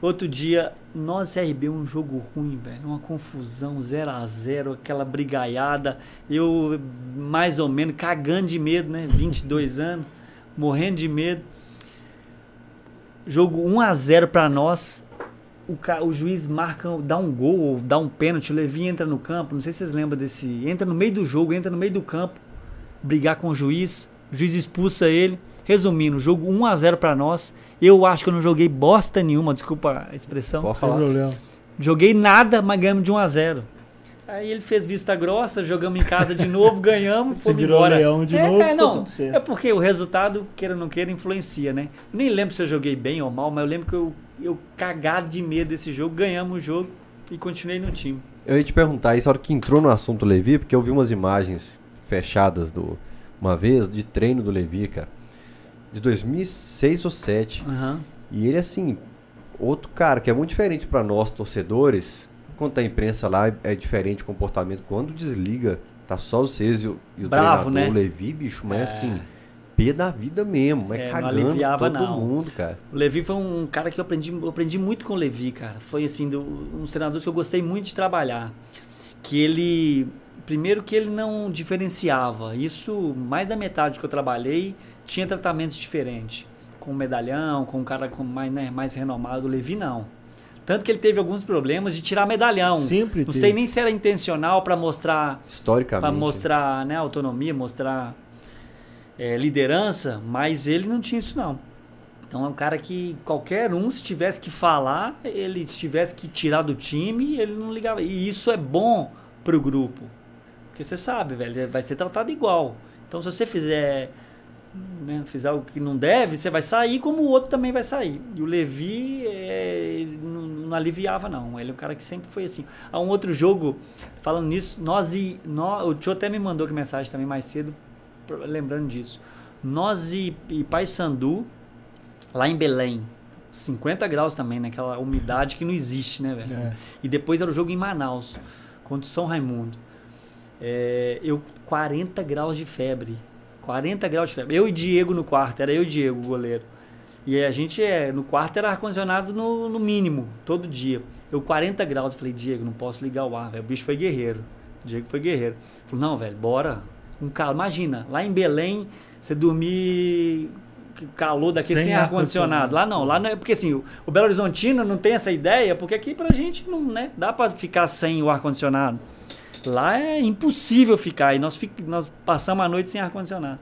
outro dia, nós CRB, um jogo ruim, velho. Uma confusão, 0 a 0 aquela brigaiada. Eu, mais ou menos, cagando de medo, né? 22 anos, morrendo de medo. Jogo 1 a 0 pra nós. O, ca- o juiz marca, dá um gol, ou dá um pênalti. O Levi entra no campo. Não sei se vocês lembram desse. Entra no meio do jogo, entra no meio do campo, brigar com o juiz. O juiz expulsa ele. Resumindo, jogo 1 a 0 pra nós. Eu acho que eu não joguei bosta nenhuma, desculpa a expressão. Pode falar. problema. Joguei nada, mas ganhamos de 1 a 0 Aí ele fez vista grossa, jogamos em casa de novo, ganhamos, fomos virou embora. leão de é, novo, é, não, é porque o resultado, queira ou não queira, influencia, né? Eu nem lembro se eu joguei bem ou mal, mas eu lembro que eu, eu cagado de medo desse jogo, ganhamos o jogo e continuei no time. Eu ia te perguntar isso, a hora que entrou no assunto Levi, porque eu vi umas imagens fechadas do uma vez de treino do Levi, cara. De 2006 ou 2007. Aham. E ele, assim, outro cara que é muito diferente pra nós, torcedores. Quando tá a imprensa lá, é- é diferente o comportamento. Quando desliga, tá só vocês e o, e o Bravo, treinador, né? o Levi, bicho, mas É. assim, pé da vida mesmo, É, não cagando aliviava, todo não. mundo, cara. O Levi foi um cara que eu aprendi, eu aprendi muito com o Levi, cara. Foi assim, do, um dos treinadores que eu gostei muito de trabalhar. Que ele. Primeiro que ele não diferenciava. Isso, mais da metade que eu trabalhei, tinha tratamentos diferentes. Com o medalhão, com um cara com mais, né, mais renomado. O Levi não. Tanto que ele teve alguns problemas de tirar medalhão. Sempre Não teve. sei nem se era intencional para mostrar Historicamente. para mostrar né, autonomia, mostrar é, liderança, mas ele não tinha isso não. Então é um cara que qualquer um, se tivesse que falar, ele tivesse que tirar do time, ele não ligava. E isso é bom pro grupo. Porque você sabe, velho, vai ser tratado igual. Então se você fizer, né, fizer algo que não deve, você vai sair como o outro também vai sair. E o Levi é, não, não, aliviava, não. Ele é um cara que sempre foi assim. Há um outro jogo, falando nisso, nós e. Nós, o Tio até me mandou aqui mensagem também mais cedo, lembrando disso. Nós e, e Pai Sandu lá em Belém. 50 graus também, naquela né? umidade que não existe, né, velho? É. E depois era o jogo em Manaus, contra o São Raimundo. É, eu, 40 graus de febre. 40 graus de febre. Eu e Diego no quarto, era eu e Diego, o goleiro. E a gente, é, no quarto era ar-condicionado no, no, mínimo, todo dia. Eu, 40 graus, eu falei, Diego, não posso ligar o ar, velho. O bicho foi guerreiro. O Diego foi guerreiro. Falei, não, velho, bora. Um calor. Imagina, lá em Belém, você dormir calor daqui sem, sem ar-condicionado. Ar lá não, lá não é. Porque assim, o, o Belo Horizontino não tem essa ideia, porque aqui pra gente não né, dá pra ficar sem o ar-condicionado. Lá é impossível ficar. E nós, nós passamos a noite sem ar-condicionado.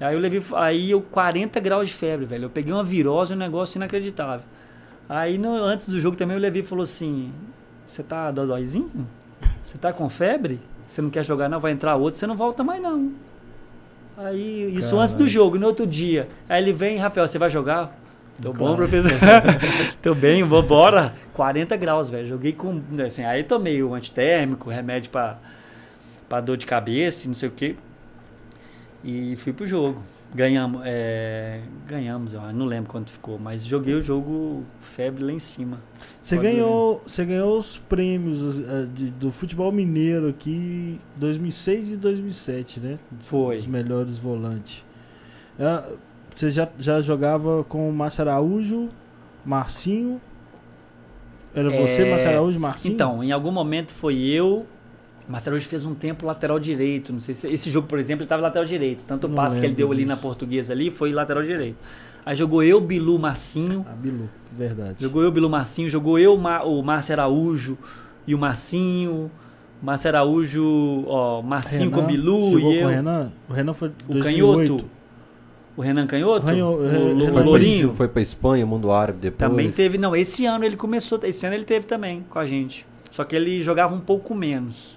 Aí eu levei. Aí eu 40 graus de febre, velho. Eu peguei uma virose, um negócio inacreditável. Aí no, antes do jogo também o Levi falou assim: Você tá dodóizinho? Você tá com febre? Você não quer jogar, não? Vai entrar outro, você não volta mais, não. Aí, isso Caramba. antes do jogo, no outro dia. Aí ele vem, Rafael, você vai jogar? Tô claro. bom, professor. Tô bem, bora. 40 graus, velho. Joguei com. Assim, aí tomei o antitérmico, remédio pra, pra dor de cabeça, não sei o quê. E fui pro jogo. Ganhamos, é, ganhamos, eu não lembro quanto ficou, mas joguei o jogo febre lá em cima. Você ganhou, você ganhou os prêmios uh, de, do futebol mineiro aqui 2006 e 2007, né? Foi. Os melhores volantes. Uh, você já, já jogava com o Márcio Araújo, Marcinho? Era você, é... Márcio Araújo, Marcinho? Então, em algum momento foi eu, Marcelo hoje fez um tempo lateral direito. Não sei se esse jogo, por exemplo, ele estava lateral direito. Tanto o passe que ele deu ali na portuguesa ali foi lateral direito. Aí jogou eu, Bilu, Marcinho. Ah, Bilu, verdade. Jogou eu, Bilu, Marcinho. Jogou eu, o Márcio Araújo e o Marcinho. Márcio Araújo, ó, Marcinho Renan, com o Bilu e eu. o Renan. O Renan foi o 2008. Canhoto. O Renan Canhoto? Ranho, o, o, Lourinho. Foi para Espanha, mundo árabe depois. Também teve, não, esse ano ele começou, esse ano ele teve também com a gente. Só que ele jogava um pouco menos.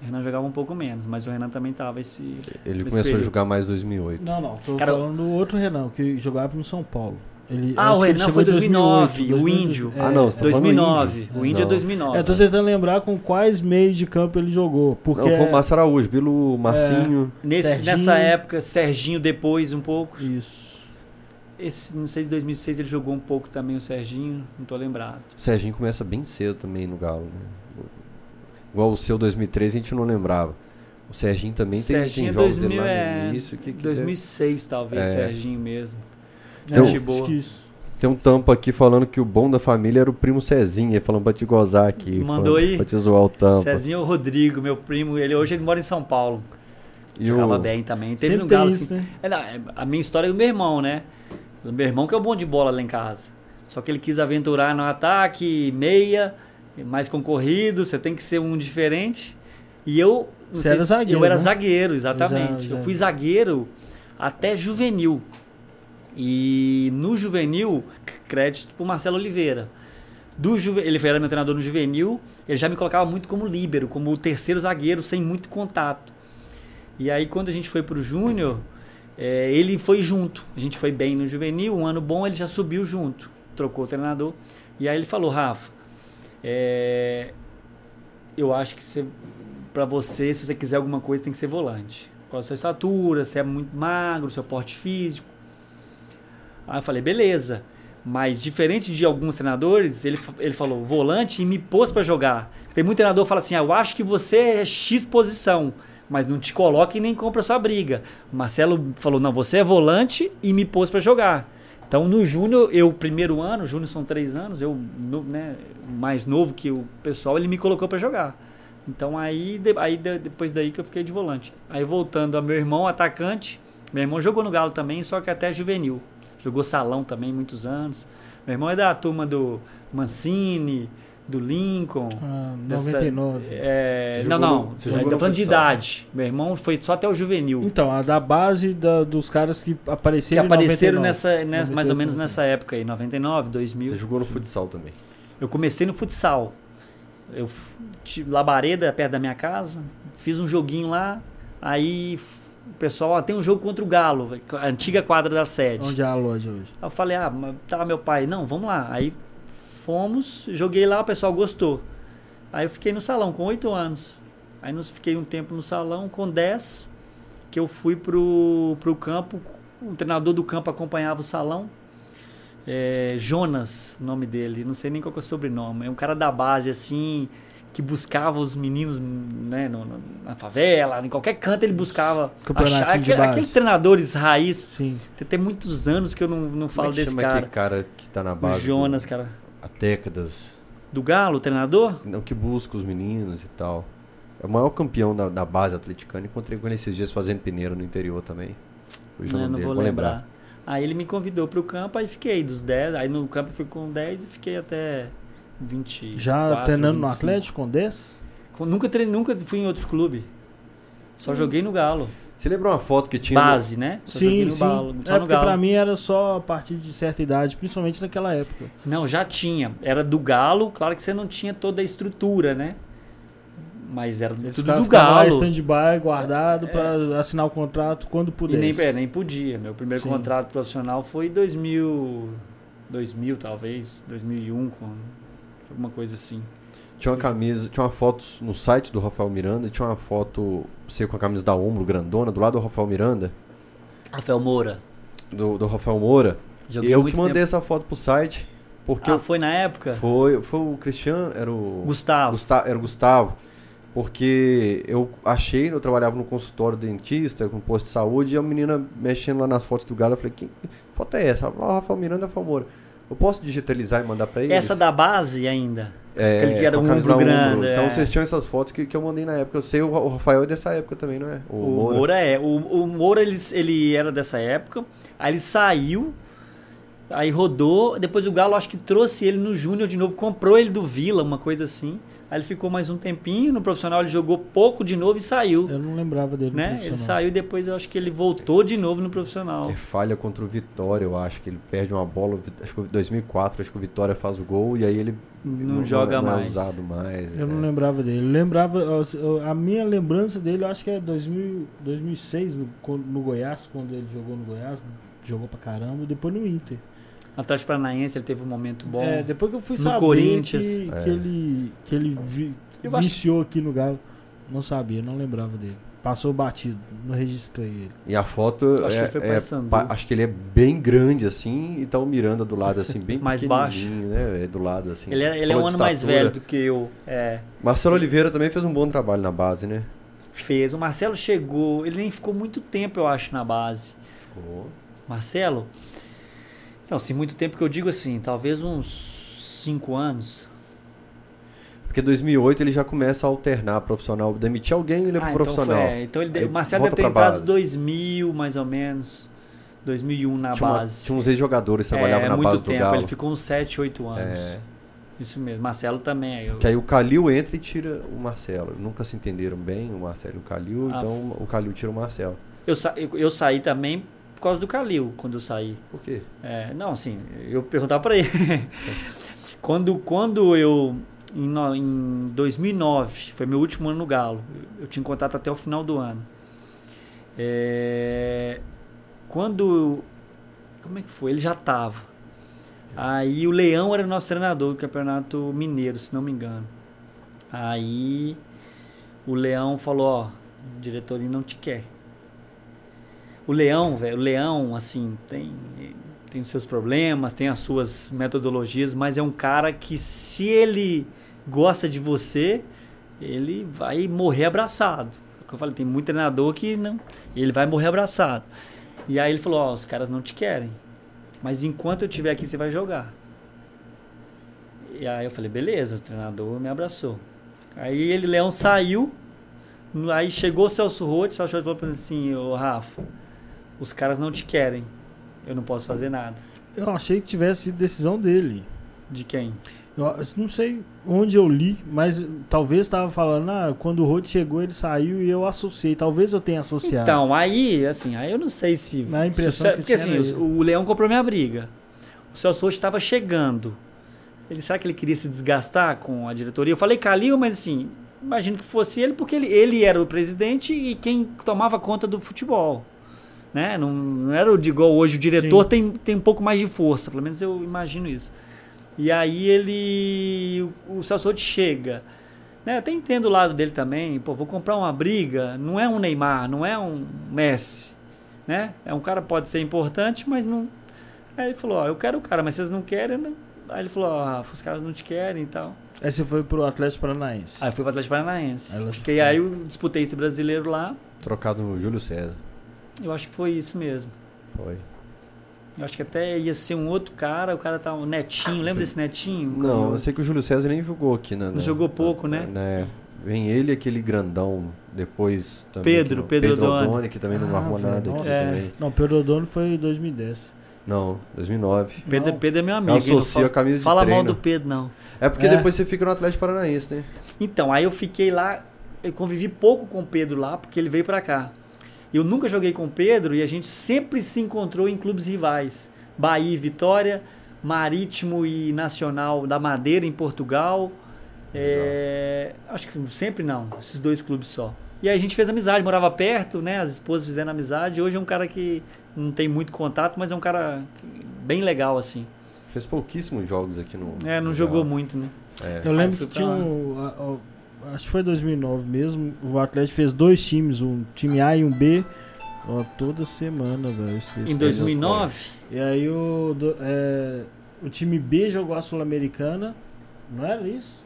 O Renan jogava um pouco menos, mas o Renan também tava esse. Ele começou período. a jogar mais 2008. Não, não. Tô Cara, falando do outro Renan, que jogava no São Paulo. Ele, ah, o Renan foi 2009, 2008, o Índio. É, ah, não, você 2009. Tá o Índio é 2009. É, tô tentando lembrar com quais meios de campo ele jogou. Porque não, foi o Márcio Araújo, Bilo Marcinho. É, Nesse, nessa época, Serginho depois um pouco. Isso. Esse, não sei se 2006 ele jogou um pouco também o Serginho, não tô lembrado. O Serginho começa bem cedo também no Galo, né? Igual o seu 2013 a gente não lembrava. O Serginho também o tem, Serginho tem jogos 2000 dele lá no é início. Que, que 2006 talvez, é. Serginho mesmo. Tem, Gente boa. Tem um tampo aqui falando que o bom da família era o primo Cezinha, falando pra te gozar aqui. Mandou falando, aí? Pra te zoar o tampo. Cezinho o Rodrigo, meu primo. Ele, hoje ele mora em São Paulo. E Jogava o... bem também. Teve Sempre no Galo, isso, assim, né? é, é, a minha história é do meu irmão, né? O meu irmão que é o bom de bola lá em casa. Só que ele quis aventurar no ataque, meia, mais concorrido, você tem que ser um diferente. E eu. Você era zagueiro. Eu era né? zagueiro, exatamente. Já, já. Eu fui zagueiro até juvenil. E no juvenil, crédito pro Marcelo Oliveira. Do juve, ele era meu treinador no juvenil, ele já me colocava muito como líbero, como terceiro zagueiro, sem muito contato. E aí quando a gente foi pro júnior, é, ele foi junto. A gente foi bem no juvenil, um ano bom ele já subiu junto, trocou o treinador. E aí ele falou, Rafa, é, eu acho que você para você, se você quiser alguma coisa, tem que ser volante. Qual a sua estatura, se é muito magro, seu porte físico. Aí eu falei, beleza. Mas diferente de alguns treinadores, ele, ele falou volante e me pôs para jogar. Tem muito treinador que fala assim: ah, eu acho que você é X posição, mas não te coloca e nem compra sua briga. Marcelo falou: não, você é volante e me pôs para jogar. Então no Júnior, eu, primeiro ano, Júnior são três anos, eu né, mais novo que o pessoal, ele me colocou para jogar. Então aí, de, aí depois daí que eu fiquei de volante. Aí voltando a meu irmão, atacante, meu irmão jogou no Galo também, só que até juvenil. Jogou salão também muitos anos. Meu irmão é da turma do Mancini, do Lincoln. Ah, dessa- 99. É, não, não. no- você tá no falando de idade. Meu irmão foi só até o juvenil. Então, a da base da- dos caras que que apareceram apareceram em 99. nessa, nessa- mais ou 98, menos 99. nessa época aí, 99, 2000. Você jogou no futsal também. Eu comecei no futsal. Eu Labareda, perto da minha casa, fiz um joguinho lá, aí pessoal, tem um jogo contra o Galo, a antiga quadra da sede. Onde é a loja hoje? Eu falei, ah, tá meu pai, não, vamos lá. Aí fomos, joguei lá, o pessoal gostou. Aí eu fiquei no salão com 8 anos. Aí nós fiquei um tempo no salão com 10, que eu fui pro, pro campo, o treinador do campo acompanhava o salão. É, Jonas, o nome dele, não sei nem qual é o sobrenome. É um cara da base, assim, que buscava os meninos né, no- no- na favela, em qualquer canto ele buscava achar. base. aqueles treinadores raiz Sim. tem até muitos anos que eu não, não Como falo é que desse chama cara. aquele cara que tá na O base Jonas, do- cara. há décadas? Do Galo, o treinador? Não, que busca os meninos e tal. É o maior campeão da, da base atleticana. Encontrei com ele esses dias fazendo peneiro no interior também. Foi o É, nome não dele, vou vou lembrar. Aí ele me convidou pro campo, aí fiquei dos 10. Aí no campo eu fui com 10 e fiquei até 20. Já treinando no Atlético com 10? Nunca, treinei, nunca fui em outro clube. Só joguei no Galo. Você lembra uma foto que tinha... no- Base, né? Só Sim, no sim. Galo. É porque Galo. pra mim era só a partir de certa idade, principalmente naquela época. Não, já tinha. Era do Galo, claro que você não tinha toda a estrutura, né? Mas era Eles tudo do ficavam lá Galo. stand-by, guardado pra assinar o contrato quando E pudesse. nem, é, nem podia. Meu primeiro Sim. contrato profissional foi em 2000, 2000 talvez, 2001, com alguma coisa assim. Tinha uma camisa, tinha uma foto no site do Rafael Miranda, tinha uma foto, você com a camisa da ombro grandona, do lado do Rafael Miranda, Rafael Moura. do, do Rafael Moura. Joguei eu que mandei tempo. essa foto pro site, porque Ah, eu- foi na época? foi, foi o Cristiano, era o... Gustavo. Gusta- era o Gustavo. Porque eu achei, eu trabalhava no consultório dentista, com posto de saúde, e a menina mexendo lá nas fotos do Galo, eu falei, que foto é essa? Ah, Rafael Miranda Rafael Moura. Eu posso digitalizar e mandar pra eles? Essa da base ainda. é, aquele que era um ombro grande, Então é. vocês tinham essas fotos que, que eu mandei na época. Eu sei, o, o Rafael é dessa época também, não é? O, Moura. é. O, o Moura, ele, ele era dessa época. Aí ele saiu. Aí rodou. Depois o Galo acho que trouxe ele no Júnior de novo. Comprou ele do Vila, uma coisa assim. Aí ele ficou mais um tempinho. No profissional ele jogou pouco de novo e saiu. Eu não lembrava dele no Né? Ele saiu e depois eu acho que ele voltou de novo no profissional. Que falha contra o Vitória, eu acho que ele perde uma bola, acho que em 2004, acho que o Vitória faz o gol e aí ele Não, joga não é mais. usado mais. Eu é. não lembrava dele. Lembrava, a minha lembrança dele, eu acho que é 2000, 2006, no, no Goiás, quando ele jogou no Goiás, jogou pra caramba, depois no Inter. Atlético Paranaense ele teve um momento bom. É, depois que eu fui No saber Corinthians. que, É. que ele, que ele vi, Eu acho- viciou aqui no Galo, não sabia, não lembrava dele. Passou batido, não registrei ele. E a foto Eu acho que é, ele foi é Paysandu. pa- acho que ele é bem grande assim, e tá o Miranda do lado assim, bem Mais baixo. pequenininho, né? É do lado assim. Ele é, ele é um ano mais estatura. velho do que eu. É, Marcelo Oliveira também fez um bom trabalho na base, né? fez. O Marcelo chegou, ele nem ficou muito tempo, eu acho, na base. Ficou. Marcelo? Não, se muito tempo que eu digo assim, talvez uns 5 anos. Porque 2008 ele já começa a alternar profissional, demitir alguém e ele é Ah, então profissional. foi. é. Então ele, Aí o Marcelo deve ter entrado em base. 2000, mais ou menos. 2001 na tinha, uma- base. tinha uns ex-jogadores que é, trabalhavam na muito base tempo. do Galo. Ele ficou uns 7, 8 anos. É, Isso mesmo. Marcelo também. Eu, que aí o Calil entra e tira o Marcelo. Nunca se entenderam bem, o Marcelo e o Calil, Ah, então o Calil tira o Marcelo. eu, sa- eu, eu saí também por causa do Calil, quando eu saí. Por quê? É, não, assim, eu perguntava pra ele. quando, quando eu, em, em 2009, foi meu último ano no Galo, eu, tinha contato até o final do ano. É, quando, como é que foi? Ele já tava. Aí o Leão era o nosso treinador do Campeonato Mineiro, se não me engano. Aí o Leão falou, ó, a diretoria não te quer. O Leão, velho, o Leão, assim, tem, tem os seus problemas, tem as suas metodologias, mas é um cara que se ele gosta de você, ele vai morrer abraçado. É o que eu falei, tem muito treinador que não, ele vai morrer abraçado. E aí ele falou, ó, os caras não te querem, mas enquanto eu estiver aqui você vai jogar. E aí eu falei, beleza, o treinador me abraçou. Aí ele, Leão saiu, aí chegou o Celso Roth, o Celso Roth falou assim, ô Rafa, os caras não te querem. Eu não posso fazer nada. Eu achei que tivesse sido decisão dele. De quem? Eu não sei onde eu li, mas talvez estava falando, ah, quando o Rod chegou, ele saiu e eu associei. Talvez eu tenha associado. Então, aí, assim, aí eu não sei se. Mas a impressão se- que porque assim, o, o Leão comprou minha briga. O Celso Roth estava chegando. Ele será que ele queria se desgastar com a diretoria? Eu falei Calil, mas assim, imagino que fosse ele, porque ele, ele era o presidente e quem tomava conta do futebol. Né? Não, não era o de igual hoje, o diretor Sim. tem, tem um pouco mais de força, pelo menos eu imagino isso. E aí ele. O, o Celso chega. Né, eu até entendo o lado dele também. Pô, vou comprar uma briga. Não é um Neymar, não é um Messi. Né? É um cara que pode ser importante, mas não. Aí ele falou: Ó, eu quero o cara, mas vocês não querem. Não. Aí ele falou: Ó, Rafa, os caras não te querem e tal. Aí você foi pro Atlético Paranaense. Aí eu fui para Atlético Paranaense. Aí Fiquei aí, eu disputei esse brasileiro lá. Trocado no Júlio César. Eu acho que foi isso mesmo. Foi. Eu acho que até ia ser um outro cara, o cara tá um netinho, lembra desse netinho? Não, eu sei que o Júlio César nem jogou aqui, né? Não jogou pouco, né? né? Vem ele e aquele grandão depois também. Pedro, que não- Pedro Pedro Odone. Odone, que também não Ah, arrumou velho, nada aqui. É. também. Não, Pedro Odono foi em 2010. Não, 2009. Pedro, Não. Pedro é meu Eu amigo. Não associo fala- a camisa de Fala mal treino. do Pedro, não. É porque É. depois você fica no Atlético Paranaense, né? Então, aí eu fiquei lá, eu convivi pouco com o Pedro lá, porque ele veio pra cá. Eu nunca joguei com o Pedro e a gente sempre se encontrou em clubes rivais. Bahia e Vitória, Marítimo e Nacional da Madeira em Portugal. É, acho que sempre não, esses dois clubes só. E aí a gente fez amizade, morava perto, né? As esposas fizeram amizade. Hoje é um cara que não tem muito contato, mas é um cara bem legal, assim. Fez pouquíssimos jogos aqui no. É, não no jogou Real. muito, né? É. Eu lembro que tinha um. Acho que foi 2009 mesmo. O Atlético fez dois times, um time A e um B. Ó, toda semana, velho. eu esqueci. Em 2009, E aí o, do- é, o time B jogou a Sul-Americana. Não era isso?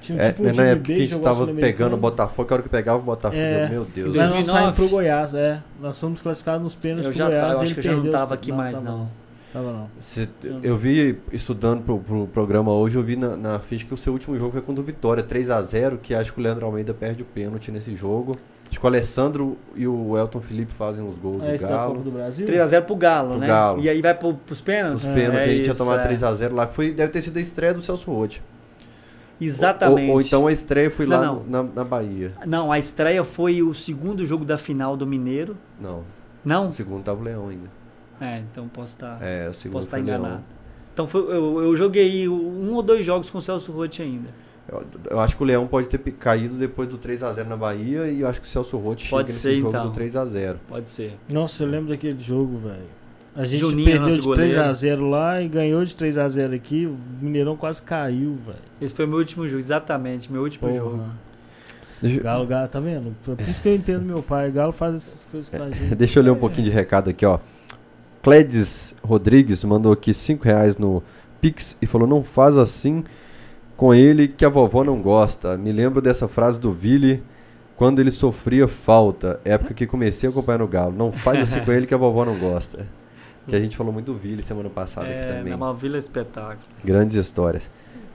Tinha É, tipo um né, na time época B que a gente tava pegando o Botafogo, a hora que pegava o Botafogo, É. eu, meu Deus. Em Nós não 2009? saímos pro Goiás, é. Nós fomos classificados nos pênaltis eu pro já Goiás. eu acho que eu já não tava aqui mais, tava não. Tava não. Cê- eu vi, estudando pro, pro programa hoje, eu vi na, na ficha que o seu último jogo foi contra o Vitória, 3x0, que acho que o Leandro Almeida perde o pênalti nesse jogo. Acho que o Alessandro e o Elton Felipe fazem os gols É do Galo. do Brasil? 3x0 pro Galo, Pro né? Galo. E aí vai pro, pros pênaltis? Os pênaltis, É a gente ia tomar é. 3x0 lá, que foi, deve ter sido a estreia do Celso Roth. Exatamente. Ou, ou então a estreia foi lá Não, na, na Bahia. Não, a estreia foi o segundo jogo da final do Mineiro. Não, Não? o segundo tava o Leão ainda. É, então posso estar É, o segundo posso estar o Leão. enganado. Então foi- eu, eu joguei um ou dois jogos com o Celso Roth ainda. Eu, eu acho que o Leão pode ter caído depois do 3x0 na Bahia e eu acho que o Celso Roth chega Pode nesse ser, jogo então. do 3x0. Pode ser. Nossa, eu lembro daquele jogo, velho. A gente Juninho, perdeu de goleiro. 3x0 lá e ganhou de 3x0 aqui. O Mineirão quase caiu, velho. Esse foi meu último jogo, exatamente, meu último jogo. Porra. Deixa, Galo, Galo, tá vendo? Por isso que eu entendo meu pai. Galo faz essas coisas com a gente. deixa eu ler um pouquinho de recado aqui, ó. Cledes Rodrigues mandou aqui 5 reais no Pix e falou: Não faz assim com ele que a vovó não gosta. Me lembro dessa frase do Vili quando ele sofria falta. Época que comecei a acompanhar no Galo. Não faz assim com ele que a vovó não gosta. Que a gente falou muito do Vili semana passada aqui É, também. na Malvila Espetáculo. Grandes histórias.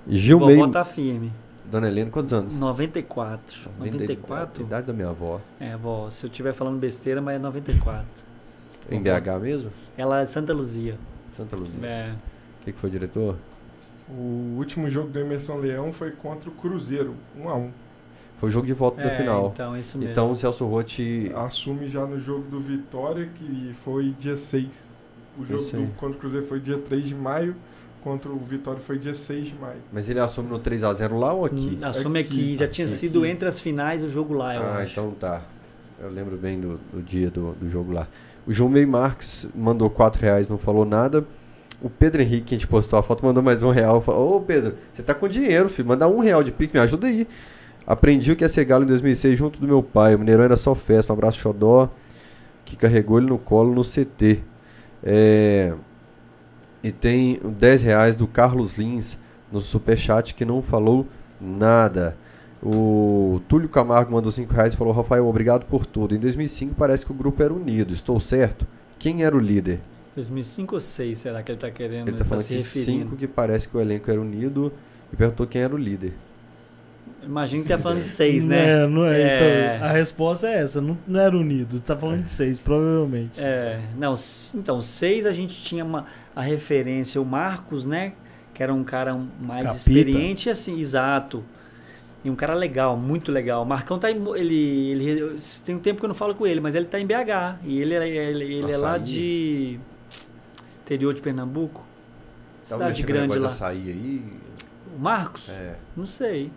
Gilmei. vovó tá firme. Dona Helena, quantos anos? 94. A 94? idade da minha avó. É, vó, se eu estiver falando besteira, mas é 94. Em. BH mesmo? Ela é Santa Luzia. Santa Luzia. É. O que, que foi, diretor? O último jogo do Emerson Leão foi contra o Cruzeiro, 1 a 1 Foi o jogo de volta da É, final. Então, isso mesmo. Então o Celso Roth. Assume já no jogo do Vitória, que foi dia 6. O jogo do, contra o Cruzeiro foi dia 3 de maio, contra o Vitória foi dia 6 de maio. Mas ele assume no 3x0 lá ou aqui? Hum, Assume Aqui, aqui, já tinha aqui, sido aqui. entre as finais o jogo lá, eu ah, acho. então tá. Eu lembro bem do, do dia do, do jogo lá. O João May Marques mandou 4 reais, não falou nada. O Pedro Henrique, que a gente postou a foto, mandou mais um real. Falou, ô Pedro, você tá com dinheiro, filho. Manda um real de pique, me ajuda aí. Aprendi o que é ser galo em 2006 junto do meu pai. O Mineirão era só festa. Um abraço, Xodó, que carregou ele no colo no CT. É... E tem 10 reais do Carlos Lins no superchat que não falou nada. O Túlio Camargo mandou 5 reais e falou: Rafael, obrigado por tudo. Em 2005 parece que o grupo era unido. Estou certo? Quem era o líder? 2005 ou 2006, será que ele tá querendo Ele tá tá falando se que referindo? 5 que parece que o elenco era unido e perguntou quem era o líder. Imagino que tá falando de 6, né? É, não é. É. Então, a resposta é essa. Não, não era unido. Tá falando de seis, provavelmente. É, não, então, 6 a gente tinha uma, a referência, o Marcos, né? que era um cara mais Capita. experiente, assim, exato. E um cara legal, muito legal. O Marcão tá em, ele, ele tem um tempo que eu não falo com ele, mas ele tá em BH e ele, é- ele, ele é lá de interior de Pernambuco. Tava Cidade grande lá. açaí aí. O Marcos? É. Não sei.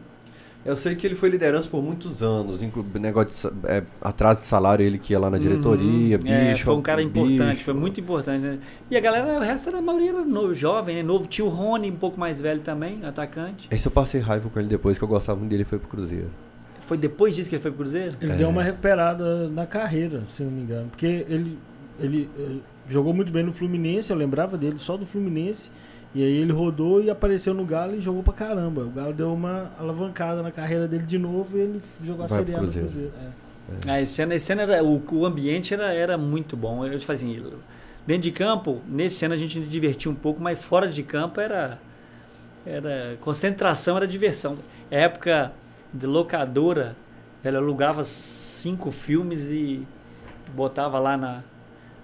Eu sei que ele foi liderança por muitos anos, inclu- negócio de é, atrás de salário, ele que ia lá na diretoria, Uhum. bicho. É, foi um cara importante, bicho. foi muito importante. Né? E a galera, o resto era a maioria era novo, jovem, né? Novo. Tio Rony, um pouco mais velho também, atacante. Esse eu passei raiva com ele depois, que eu gostava muito dele, foi pro Cruzeiro. Foi depois disso que ele foi pro Cruzeiro? Ele É. deu uma recuperada na carreira, se não me engano. Porque ele, ele eh, jogou muito bem no Fluminense, eu lembrava dele só do Fluminense. E aí ele rodou e apareceu no Galo e jogou pra caramba. O Galo deu uma alavancada na carreira dele de novo e ele jogou a Vai Série A no Cruzeiro. É. Ah, esse ano, esse ano era, o, o ambiente era, era muito bom. Eu te assim, dentro de campo, nesse ano a gente divertiu um pouco, mas fora de campo era, era concentração, era diversão. Época de locadora, velho, eu alugava cinco filmes e botava lá na,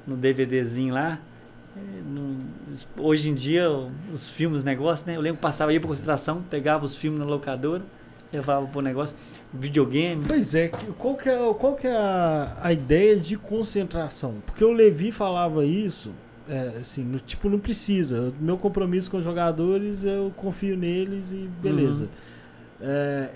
no DVDzinho lá. É, no- hoje em dia, os filmes, negócio, né? Eu lembro que passava aí pra concentração, pegava os filmes na locadora, levava pro negócio, videogame. Pois é, que- qual que é, qual que é a, a ideia de concentração? Porque o Levi falava isso, é, assim, no- tipo, não precisa. Meu compromisso com os jogadores, eu confio neles e beleza. Uhum. É,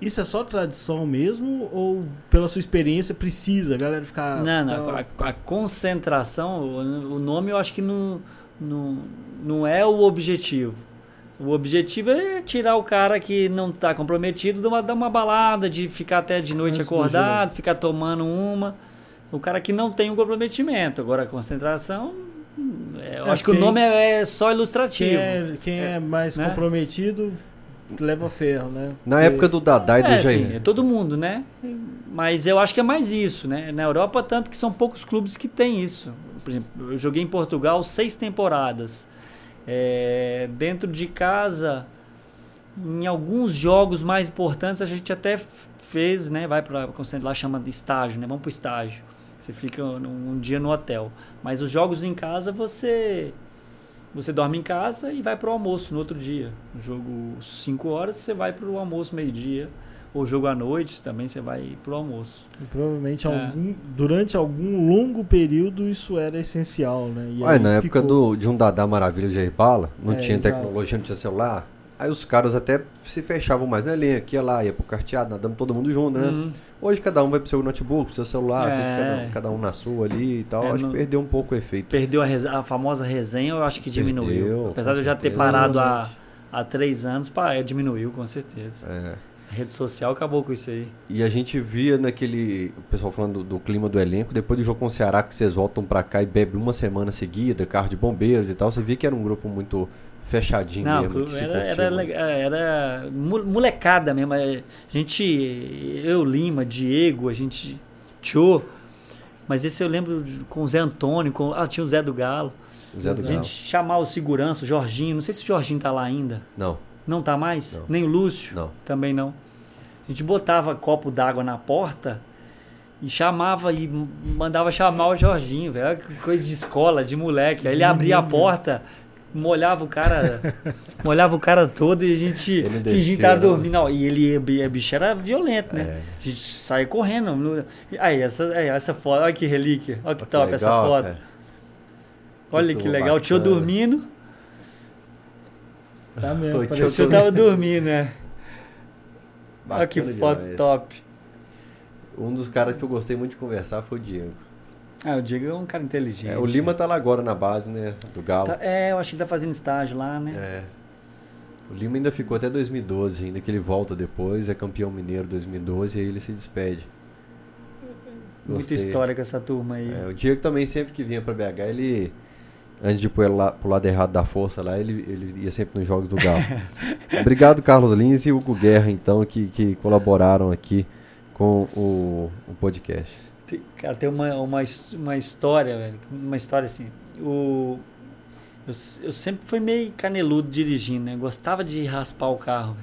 isso é só tradição mesmo ou pela sua experiência precisa a galera ficar... Não, não. tá- A, a concentração, o, nome eu acho que não, não, não é o objetivo. O objetivo é tirar o cara que não está comprometido de uma, dar uma balada, de ficar até de noite Antes do acordado, ficar tomando uma. O cara que não tem um comprometimento. Agora, a concentração, é, eu É, acho que o quem- nome é, é só Quem ilustrativo. é, quem é mais né? comprometido leva ferro, né? Na Porque- época do Dadá e do É, Jair. sim, é todo mundo, né? Mas eu acho que é mais isso, né? Na Europa, tanto que são poucos clubes que têm isso. Por exemplo, eu joguei em Portugal seis temporadas. É, dentro de casa, em alguns jogos mais importantes, a gente até fez, né? Vai para lá chama de estágio, né? Vamos para o estágio. Você fica um, um dia no hotel. Mas os jogos em casa, você você dorme em casa e vai para o almoço no outro dia. Jogo 5 horas, você vai para o almoço meio-dia. Ou jogo à noite, também você vai para o almoço. E provavelmente É. algum- durante algum longo período isso era essencial, né? E aí na época ficou- do, de um Dadá Maravilha de Bala, não É, tinha exato. tecnologia, não tinha celular. Aí os caras até se fechavam mais na linha, aqui ia lá, ia pro carteado, nadando todo mundo junto, né? Uhum. Hoje cada um vai pro seu notebook, pro seu celular, É. cada, um, cada um na sua ali e tal. É, Acho não- que perdeu um pouco o efeito. Perdeu a, a famosa resenha, eu acho que diminuiu. Perdeu, Apesar de eu já ter parado há, há três anos, pá, é, diminuiu, com certeza. É. A rede social acabou com isso aí. E a gente via naquele. O pessoal falando do, do clima do elenco, depois do jogo com o Ceará, que vocês voltam pra cá e bebem uma semana seguida, carro de bombeiros e tal. Você via que era um grupo muito fechadinho Não, mesmo. era, era, muito. lega- era mo- molecada mesmo. A gente, eu, Lima, Diego, a gente, Tio. Mas esse eu lembro com o Zé Antônio, com, ah, tinha o Zé do Galo. Zé do a Galo. gente chamar o segurança, o Jorginho. Não sei se o Jorginho tá lá ainda. Não, Não tá mais? Não. Nem o Lúcio? não. Também não. A gente botava copo d'água na porta e chamava e mandava chamar o Jorginho, velho. Coisa de escola, de moleque. Aí ele abria a porta, molhava o cara, molhava o cara todo e a gente fingia que tava dormindo. Não, e ele, o bicho era violento, né? É. A gente saía correndo. no- Aí, essa, aí, essa foto, olha que relíquia. Olha que Olha que top essa legal, foto. cara. Olha Que que legal. O tio bacana. dormindo. Tá mesmo, tio, O parecia- tio tava dormindo, né? Olha que Bacana foto demais. top. Um dos caras que eu gostei muito de conversar foi o Diego. Ah, o Diego é um cara inteligente. É, o Lima tá lá agora na base, né? Do Galo. Tá- é, eu acho que ele tá fazendo estágio lá, né? É. O Lima ainda ficou até 2012, ainda que ele volta depois, é campeão mineiro 2012 e aí ele se despede. Muita Gostei. história com essa turma aí. É, o Diego também sempre que vinha pra BH, ele antes de ir pro, pro lado errado da força lá, ele, ele ia sempre nos jogos do Galo. Obrigado, Carlos Lins e Hugo Guerra, então, que, que colaboraram aqui com o, o podcast. Cara, tem uma, uma, uma história, velho. Uma história assim. O, eu, eu sempre fui meio caneludo dirigindo, né? Gostava de raspar o carro.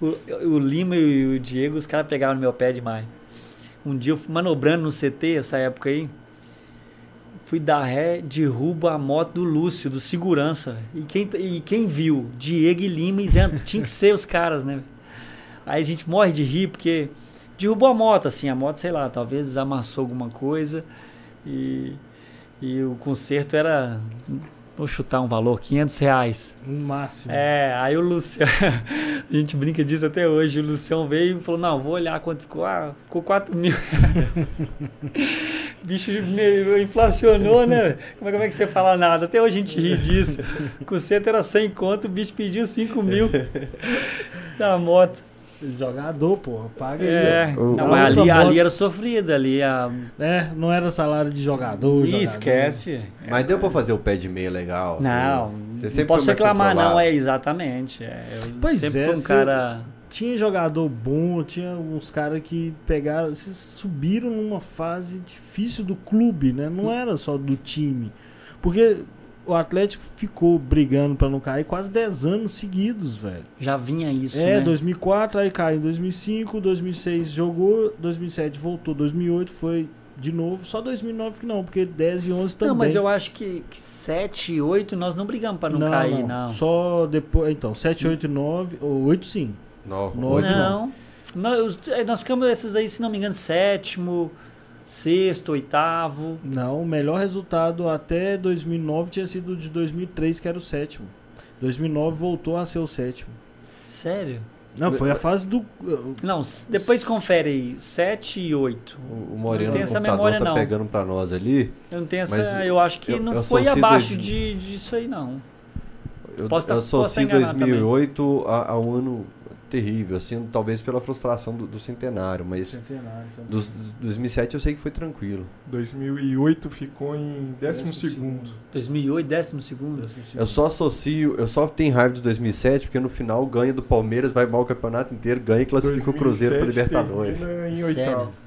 O, o Lima e o Diego, os caras pegavam no meu pé demais. Um dia eu fui manobrando no CT, essa época aí. Fui dar ré, derrubo a moto do Lúcio, do segurança. E quem, e quem viu? Diego e Lima e Zé, tinha que ser os caras, né? Aí a gente morre de rir, porque derrubou a moto, assim, a moto, sei lá, talvez amassou alguma coisa. E, e o conserto era, vou chutar um valor, 500 reais. No máximo. É, aí o Luciano, a gente brinca disso até hoje, o Luciano veio e falou, não, vou olhar quanto ficou, ah, ficou 4 mil. bicho inflacionou, né? Como é, como é que você fala nada? Até hoje a gente ri disso. O conserto era 100 conto, o bicho pediu 5 mil da moto. Jogador, porra, paga É, aí. não, mas ali, ali era sofrida, ali a... É, não era salário de jogador. Ih, jogador. esquece. Mas deu pra fazer o pé de meia legal. Não, Você não sempre posso foi mais reclamar não, é exatamente. É, eu Pois sempre é, fui um cara... Tinha jogador bom, tinha uns caras que pegaram, vocês subiram numa fase difícil do clube, né? Não era só do time. Porque o Atlético ficou brigando pra não cair quase 10 anos seguidos, velho. Já vinha isso, é, né? 2004, aí caiu em 2005, 2006 jogou, 2007 voltou, 2008 foi de novo, só 2009 que não, porque 10 e 11 também. Não, mas eu acho que, que 7 e 8 nós não brigamos pra não, cair, não. Só depois, então, 7, 8 e 9, ou 8 sim. Não, No- oito Não. Nós, é, nós ficamos esses aí, se não me engano, sétimo, sexto, oitavo. Não, o melhor resultado até 2009 tinha sido o de 2003, que era o sétimo. 2009 voltou a ser o sétimo. Sério? Não, foi a fase do. Não, s- depois confere aí, 7 e 8. O Moreno Não essa computador memória, tá não. pegando pra nós ali. Eu não tenho essa. Eu acho que eu- não eu foi abaixo dois- de, disso aí, não. Eu, Posso tá- eu posso tá associo enganado 2008 a, a um ano terrível, assim, talvez pela frustração do, do centenário, mas Centenário, então. dos, 2007 eu sei que foi tranquilo. 2008 ficou em 12 segundo. 2008, décimo segundo. Eu só associo, eu só tenho raiva de 2007 porque no final ganha do Palmeiras, vai mal o campeonato inteiro, ganha e classifica o Cruzeiro para 2007 Libertadores. em Sério?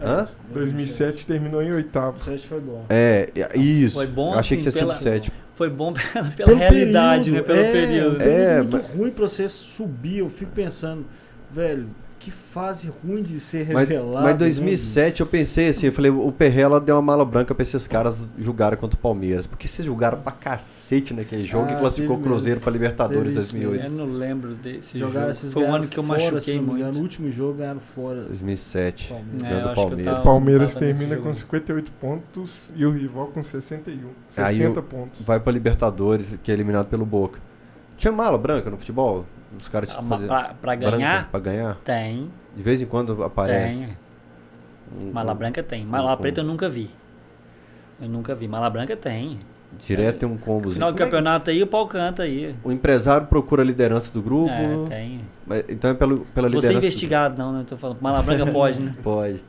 Hã? 2007 terminou em oitavo. 2007 foi bom. É, isso. Foi bom, achei que assim, tinha pela- sido sétimo. Foi bom pela, pela Pelo realidade, período, né? Pelo é, período. período É, muito mas- ruim pra você subir. Eu fico pensando, velho, que fase ruim de ser Mas, revelado. mas né, 2007 eu pensei assim, eu falei, o Perrela deu uma mala branca pra esses caras julgarem contra o Palmeiras. Porque vocês julgaram pra cacete naquele jogo Ah, e classificou o Cruzeiro mesmo. pra Libertadores Teve isso 2008. Eu não lembro desse Jogaram jogo. esses Foi o ano ganharam que eu fora, se machuquei não me muito. engano. No último jogo ganharam fora. 2007. Palmeiras. É, Ganhando eu acho que eu Palmeiras. tava- O Palmeiras termina com 58 pontos e o rival com 61. Aí 60 o- pontos. Vai pra Libertadores, que é eliminado pelo Boca. Tinha mala branca no futebol? Os caras mas fazer pra, pra branca ganhar, pra ganhar? tem. De vez em quando aparece. Tem. Um- Mala um- branca tem. Mala um- preta eu nunca vi. Eu nunca vi. Mala branca tem. Direto tem um combo. Final do campeonato aí, o pau canta aí. O empresário procura a liderança do grupo. É, tem. então é pelo, pela Você liderança. do- investigado, não, né? Tô falando. Mala branca pode, né? Pode.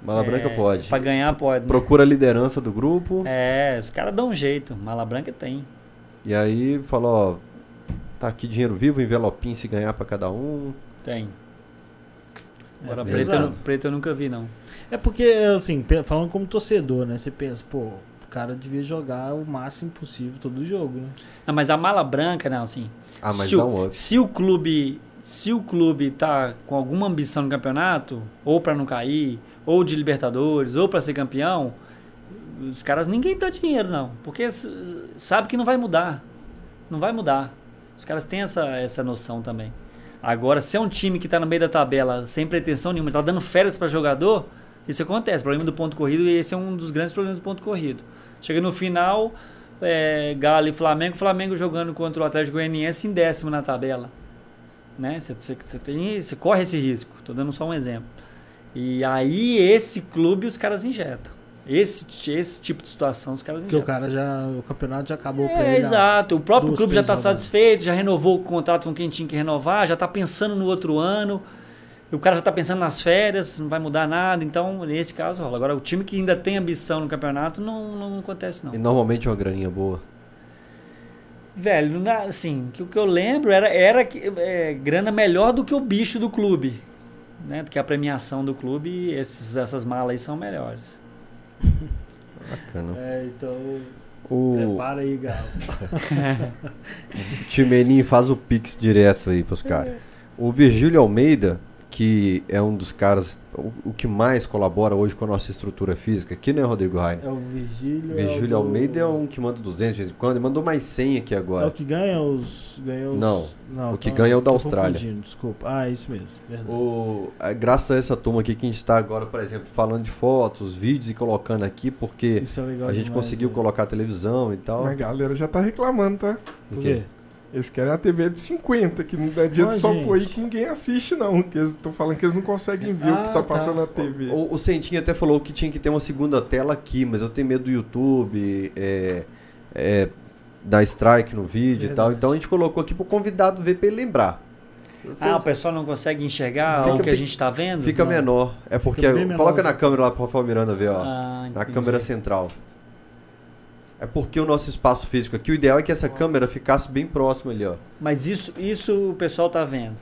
Mala É, branca pode. Pra ganhar pode. né? Procura a liderança do grupo. É, os caras dão um jeito. Mala branca tem. E aí fala, ó. Tá aqui dinheiro vivo, envelopinho se ganhar pra cada um. Tem. Agora, É preto, eu, preto eu nunca vi, não. É porque, assim, falando como torcedor, né? Você pensa, pô, o cara devia jogar o máximo possível todo jogo, né? Não, mas a mala branca, não, assim. Ah, mas se, dá o, um se o clube. Se o clube tá com alguma ambição no campeonato, ou pra não cair, ou de Libertadores, ou pra ser campeão, os caras ninguém dá dinheiro, não. Porque sabe que não vai mudar. Não vai mudar. Os caras têm essa, essa noção também. Agora, se é um time que tá no meio da tabela sem pretensão nenhuma, tá dando férias pra jogador, isso acontece. O problema do ponto corrido, e esse é um dos grandes problemas do ponto corrido. Chega no final, é, Galo e Flamengo, Flamengo jogando contra o Atlético Goianiense em décimo na tabela. Né? Você, você- corre esse risco. Tô dando só um exemplo. E aí, esse clube os caras injetam. Esse, esse tipo de situação os caras Porque o cara já. O campeonato já acabou pra É, ele. ah, exato. O próprio clube já está satisfeito, já renovou o contrato com quem tinha que renovar, já está pensando no outro ano. O cara já está pensando nas férias, não vai mudar nada. Então, nesse caso, rola. Agora, o time que ainda tem ambição no campeonato, não, não acontece, não. E normalmente é uma graninha boa. Velho, assim, que o que eu lembro era, era que, é, grana melhor do que o bicho do clube. Né? Do que a premiação do clube, esses, essas malas aí são melhores. Bacana. É, então. O Prepara aí, Galo. Timelinho faz o pix direto aí pros caras. O Virgílio Almeida que é um dos caras, o, o que mais colabora hoje com a nossa estrutura física aqui, né, Rodrigo Rainer? É o Virgílio. Virgílio é o Almeida é um que manda 200 de vez em quando, ele mandou mais 100 aqui É o agora. que ganha os. Ganha os... Não, Não, o que então ganha é o da Austrália. Desculpa. Ah, é isso mesmo. Verdade. O, é, graças a essa turma aqui que a gente está agora, por exemplo, falando de fotos, vídeos e colocando aqui, porque é a gente demais, conseguiu né? colocar televisão e tal. Mas a galera já tá reclamando, tá? O Por quê? quê? Eles querem a TV de 50, que não adianta Ó, só gente. pôr aí que ninguém assiste, não. Que eles estão falando que eles não conseguem ver o Ah, que tá tá. passando na TV. O, o Sentinho até falou que tinha que ter uma segunda tela aqui, mas eu tenho medo do YouTube, é, é, dar strike no vídeo e tal. Verdade. Então a gente colocou aqui pro convidado ver pra ele lembrar. Ah, o Vocês- pessoal não consegue enxergar Fica o que a bem- gente tá vendo? fica Não. menor. É porque. bem menor. Coloca na câmera lá pro Rafael Miranda ver, ó. Ah, na câmera central. É porque o nosso espaço físico aqui, o ideal é que essa câmera ficasse bem próxima ali, ó. Mas isso, isso o pessoal tá vendo.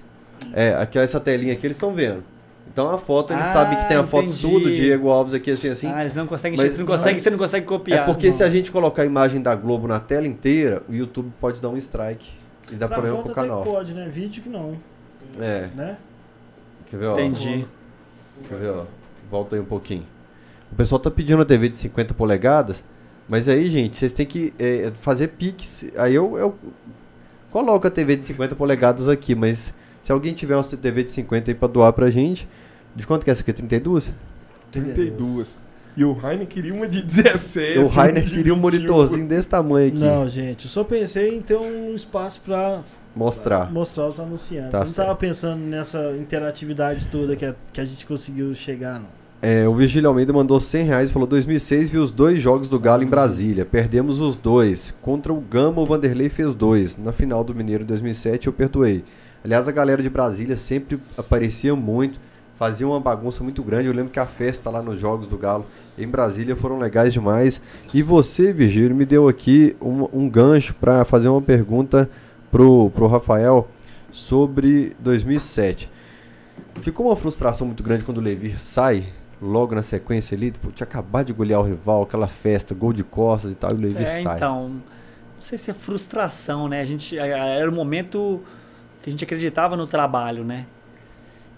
É, aqui ó, essa telinha aqui eles estão vendo. Então a foto, eles Ah, sabem que tem a foto entendi. sua do Diego Alves aqui, assim, assim. ah, eles não conseguem, mas- você não consegue, mas- você não consegue é copiar. porque não. se a gente colocar a imagem da Globo na tela inteira, o YouTube pode dar um strike e dar Pra problema foto pro canal. pode, né? Vídeo que não, É, né? quer ver, ó? Entendi. Quer ver, ó? Volta aí um pouquinho. O pessoal tá pedindo uma TV de 50 polegadas, mas aí, gente, vocês têm que é, fazer pix. Aí eu, eu coloco a TV de 50 polegadas aqui, mas se alguém tiver uma TV de 50 aí pra doar pra gente, de quanto que é essa aqui? 32? 32. E o Rainer queria uma de 17. o Rainer queria um 21. monitorzinho desse tamanho aqui. Não, gente, eu só pensei em ter um espaço pra Mostrar. mostrar os anunciantes. Tá eu não tava certo. pensando nessa interatividade toda que a, que a gente conseguiu chegar, não. É, o Virgílio Almeida mandou 100 reais e falou: 2006 vi os dois jogos do Galo em Brasília. Perdemos os dois. Contra o Gama, o Vanderlei fez dois. Na final do Mineiro em 2007 eu perdoei. Aliás, a galera de Brasília sempre aparecia muito, fazia uma bagunça muito grande. Eu lembro que a festa lá nos jogos do Galo em Brasília foram legais demais. E você, Virgílio, me deu aqui um, um gancho para fazer uma pergunta pro, pro Rafael sobre 2007. Ficou uma frustração muito grande quando o Levir sai, logo na sequência ali, tipo, tinha acabado de golear o rival, aquela festa, gol de costas e tal, e o Levir É, sai. então, não sei se é frustração, né? A gente era o momento que a gente acreditava no trabalho, né?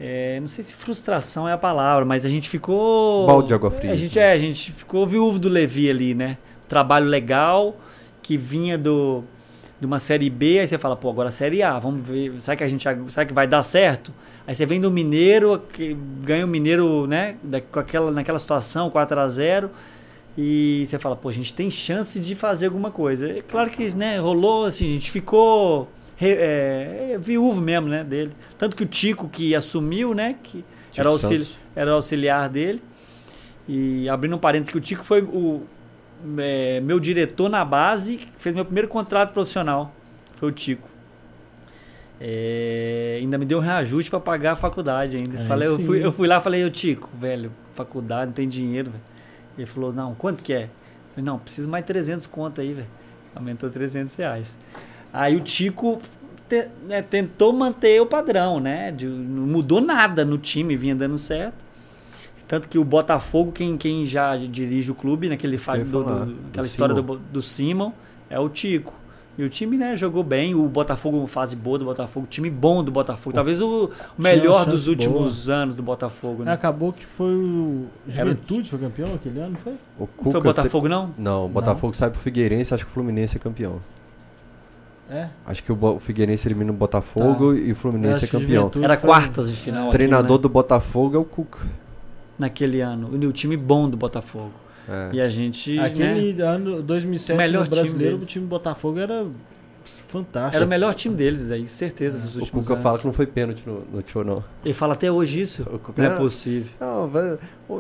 É, não sei se frustração é a palavra, mas a gente ficou Balde de água fria. A gente é, a gente ficou viúvo do Levi ali, né? Trabalho legal que vinha do de uma série B, aí você fala, pô, agora a série A, vamos ver, será que a gente será que vai dar certo? Aí você vem do Mineiro, que ganha o Mineiro, né, da- com aquela naquela situação 4 a 0 e você fala, pô, a gente tem chance de fazer alguma coisa. É claro que, né, rolou assim, a gente ficou é, é, viúvo mesmo, né, dele. Tanto que o Tico que assumiu, né, que Tico era, auxili era auxiliar dele. E abrindo um parênteses que o Tico foi o é, meu diretor na base, fez meu primeiro contrato profissional. Foi o Tico. É, ainda me deu um reajuste para pagar a faculdade ainda. Aí Falei, eu, fui, eu fui lá e falei, ô Tico, velho, faculdade, não tem dinheiro, velho. Ele falou, não, quanto que é? Eu falei, não, preciso mais 300 conto aí, velho. Aumentou 300 reais. Aí o Tico te- né, tentou manter o padrão, né? De- não mudou nada no time, vinha dando certo. Tanto que o Botafogo, quem, quem já dirige o clube, naquele ia fa- do- do- do aquela história do, Simon. Bo- do Simon, é o Tico. E o time, né, jogou bem. O Botafogo, fase boa do Botafogo, time bom do Botafogo. Talvez o o melhor dos últimos anos do Botafogo, né? Acabou que foi o Era o- Juventude, foi campeão aquele ano, não foi? O Não Cuca foi o Botafogo, não? te- Não, o Botafogo sai pro Figueirense, acho que o Fluminense é campeão. É. Acho que o, Figueirense elimina o Botafogo e o Fluminense é campeão. Era quartas de final. O aquilo, treinador né? do Botafogo é o Cuca. Naquele ano. E o time bom do Botafogo. É. E a gente. né, Aquele ano 2007 O melhor no brasileiro, time o time do Botafogo era fantástico. Era o melhor time deles aí, certeza, dos O últimos Cuca anos. fala que não foi pênalti no, no tio, não. Ele fala até hoje isso. O Cuca- Não é Não. possível. Não,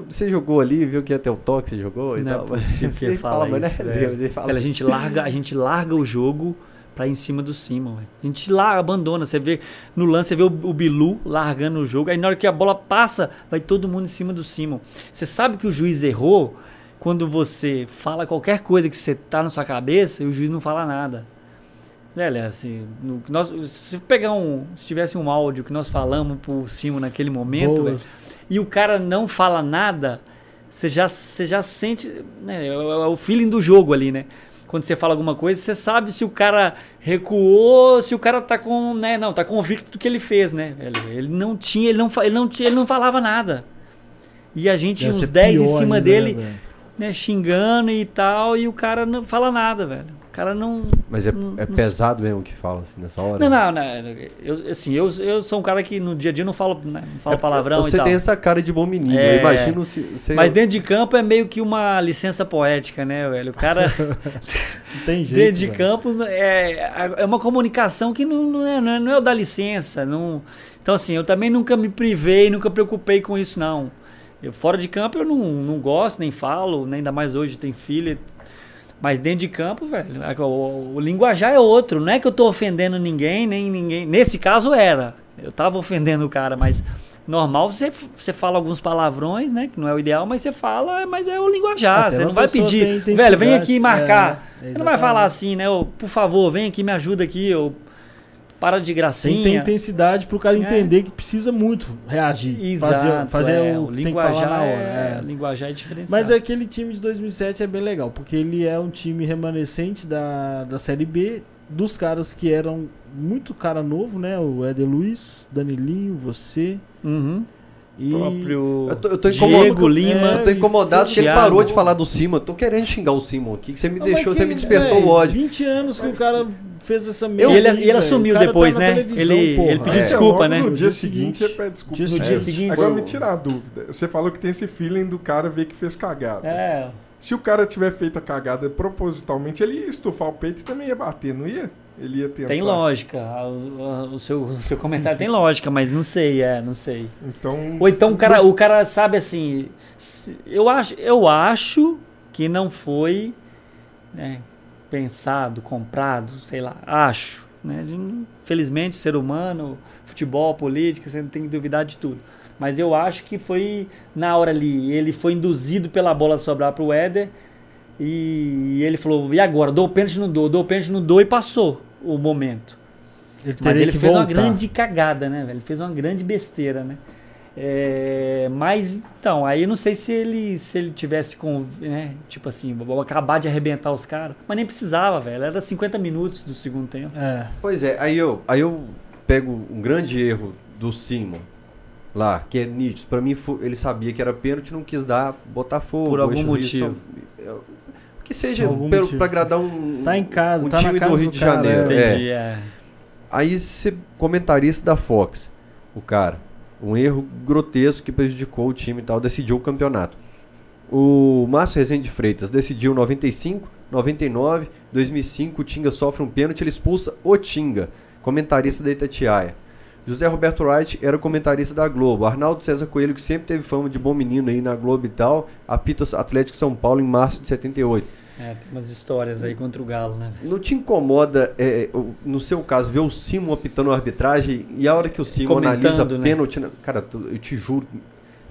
você jogou ali, viu que ia ter o toque, você jogou e Não é tal. mas- possível que ele Ele fala mas é isso, assim, velho. mas ele fala- a gente larga, a gente larga o jogo pra ir em cima do Simon. A gente lá abandona, você vê no lance, você vê o, o Bilu largando o jogo, aí na hora que a bola passa, vai todo mundo em cima do Simon. Você sabe que o juiz errou quando você fala qualquer coisa que você tá na sua cabeça e o juiz não fala nada. Velho, assim, no- nós, se pegar um, se tivesse um áudio que nós falamos por Simon naquele momento, Boas. e o cara não fala nada, você já, você já sente. Né, é, o- é o feeling do jogo ali, né? Quando você fala alguma coisa, você sabe se o cara recuou, se o cara tá com, né, não, tá convicto do que ele fez, né? Ele, ele não tinha, ele não, ele não tinha, ele não falava nada. E a gente Deve uns ser 10 em cima ainda, dele, né, né, xingando e tal, e o cara não fala nada, velho. O cara não Mas é, Não- é não- pesado mesmo que fala assim nessa hora? Não, não, não. Eu, assim, eu, eu sou um cara que no dia a dia não falo, né, não falo É palavrão Você tem essa cara de bom menino. É. Eu imagino se você. Mas dentro de campo é meio que uma licença poética, né, velho? O cara Não tem jeito. dentro de velho. campo é, é uma comunicação que não, não, é, não, é, não é o da licença. Não... Então, assim, eu também nunca me privei, nunca preocupei com isso, não. Eu, fora de campo eu não, não gosto, nem falo, nem ainda mais hoje tem filha. Mas dentro de campo, velho, é o, o linguajar é outro. Não é que eu tô ofendendo ninguém, nem ninguém. Nesse caso era. Eu tava ofendendo o cara, mas normal você, você fala alguns palavrões, né? Que não é o ideal, mas você fala, mas é o linguajar. Até você não vai pedir, velho, vem aqui marcar. É, você não vai falar assim, né? ô, por favor, vem aqui, me ajuda aqui, ou para de Tem que ter gracinha. intensidade pro cara É. entender que precisa muito reagir. Exato, fazer fazer é, o o que tem que falar linguajar na hora. é, é. o linguajar é diferenciado. Mas aquele time de 2007 é bem legal, porque ele é um time remanescente da, da Série B, dos caras que eram muito cara novo, né? O Éder Luiz, Danilinho, você Uhum. E... próprio Eu tô, eu tô Diego incomodado. Lima. Eu tô incomodado que ele parou de falar do Simon. Eu tô querendo xingar o Simon aqui, que você me Ah, deixou, você me despertou véi, o ódio. 20 anos que o cara fez essa E merda. ele, e ele velho. assumiu cara depois, tá né? Ele, porra. ele pediu É. desculpa, né? No dia seguinte, ele pede desculpa. No dia seguinte. Agora me tira a dúvida. Você falou que tem esse feeling do cara ver que fez cagada. É, Se o cara tiver feito a cagada propositalmente, ele ia estufar o peito e também ia bater, não ia? Ele ia tentar. tem lógica. O, o seu, o seu comentário tem lógica, mas não sei, é, não sei. Então. Ou então o cara, o cara sabe assim. Eu acho, eu acho que não foi né, pensado, comprado, sei lá. Acho. Né? Felizmente, ser humano, futebol, política, você não tem que duvidar de tudo. Mas eu acho que foi na hora ali. Ele foi induzido pela bola sobrar pro Éder. E ele falou: e agora? Dou o pênalti, não dou, dou o pênalti, não dou, e passou o momento. Ele Mas ele fez uma voltar. grande cagada, né, velho? Ele fez uma grande besteira, né? É, mas então, aí eu não sei se ele se ele tivesse com, né, tipo assim, vou acabar de arrebentar os caras, mas nem precisava, velho. Era 50 minutos do segundo tempo. É. Pois é, aí eu, aí eu pego um grande erro do Simon lá, que é nítido. Pra mim, ele sabia que era pênalti, não quis dar Botafogo. Por algum motivo. Eu- Que seja pra agradar um, Tá em casa, um tá na time casa do Rio do de cara, Janeiro. é. é. Entendi, é. Aí você comentarista da Fox, o cara, um erro grotesco que prejudicou o time e tal, decidiu o campeonato. O Márcio Rezende Freitas decidiu 95, 99, 2005, o Tinga sofre um pênalti, ele expulsa o Tinga, comentarista da Itatiaia. José Roberto Wright era o comentarista da Globo. Arnaldo César Coelho, que sempre teve fama de bom menino aí na Globo e tal, apita Atlético São Paulo em março de 78. É, tem umas histórias aí contra o Galo, né? Não te incomoda, é, o- no seu caso, ver o Simon apitando a arbitragem e a hora que o Simon Comentando, analisa né? pênalti. na- Cara, eu te juro,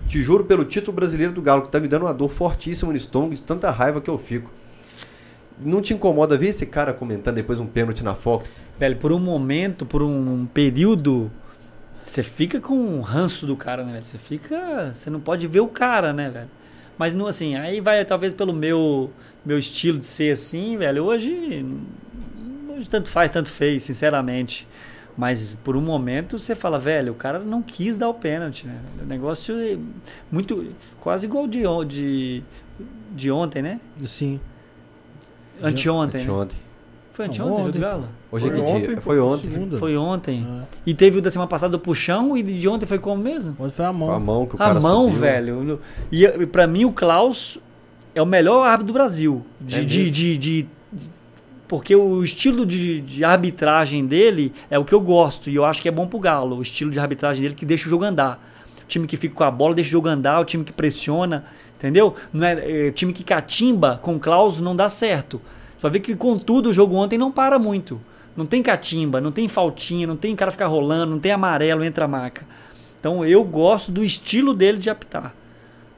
te juro pelo título brasileiro do Galo, que tá me dando uma dor fortíssima no estômago, de tanta raiva que eu fico. Não te incomoda ver esse cara comentando depois um pênalti na Fox? Velho, por um momento, por um período, você fica com um ranço do cara, né, velho? Você fica. Você não pode ver o cara, né, velho? Mas não assim, aí vai talvez pelo meu meu estilo de ser assim, velho. Hoje. Hoje tanto faz, tanto fez, sinceramente. Mas por um momento você fala, velho, o cara não quis dar o pênalti, né? O negócio é muito. Quase igual de, de, de ontem, né? Sim. Anteontem. né? Anteontem. Foi Não, anteontem, o jogo do ontem. Galo? Hoje é Foi que ontem, dia? Foi ontem. Segunda. Foi ontem. É. E teve o da semana passada do puxão e de ontem foi como mesmo? Ontem foi a mão. A mão que o A cara mão, subiu. velho. E e pra mim o Klaus é o melhor árbitro do Brasil. De, É de, de, de- porque o estilo de, de arbitragem dele é o que eu gosto. E eu acho que é bom pro Galo. O estilo de arbitragem dele que deixa o jogo andar. O time que fica com a bola deixa o jogo andar. O time que pressiona. Entendeu? Não é, é, time que catimba com o Klaus não dá certo. Você vai ver que, contudo, o jogo ontem não para muito. Não tem catimba, não tem faltinha, não tem cara ficar rolando, não tem amarelo entre a maca. Então eu gosto do estilo dele de apitar.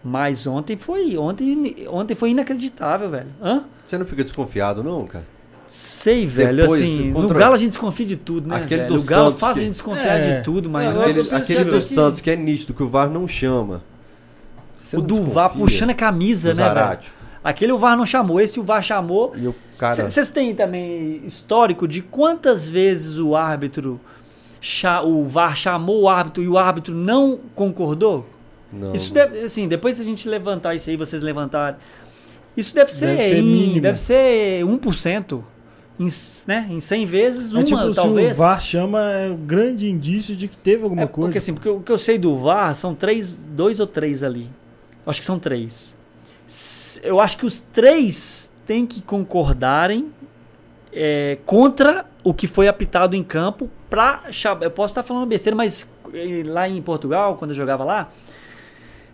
Mas ontem foi, ontem, ontem foi inacreditável, velho. Hã? Você não fica desconfiado, não, cara? Sei, velho. Depois, assim, contra- no Galo a gente desconfia de tudo, né? Aquele velho? do o Galo Santos faz que- a gente desconfiar É. de tudo, mas Não, Aquele, aquele do que- Santos, que é nítido, que o VAR não chama. Você O não do VAR puxando a camisa, né, velho? Aquele o VAR não chamou, esse o VAR chamou. O cara. Vocês têm também histórico de quantas vezes o árbitro, o VAR chamou o árbitro e o árbitro não concordou? Não, Isso deve, assim, depois se a gente levantar isso aí, vocês levantarem, isso deve ser, Deve ser em, mínimo. deve ser 1%. Em, né? em 100 vezes, uma, é tipo, talvez. se o VAR chama, é um grande indício de que teve alguma É, coisa. Porque assim, porque o que eu sei do VAR são três, dois ou três ali. Acho que são três. Eu acho que os três têm que concordarem é, contra o que foi apitado em campo pra. Eu posso estar falando besteira, mas eh, lá em Portugal, quando eu jogava lá,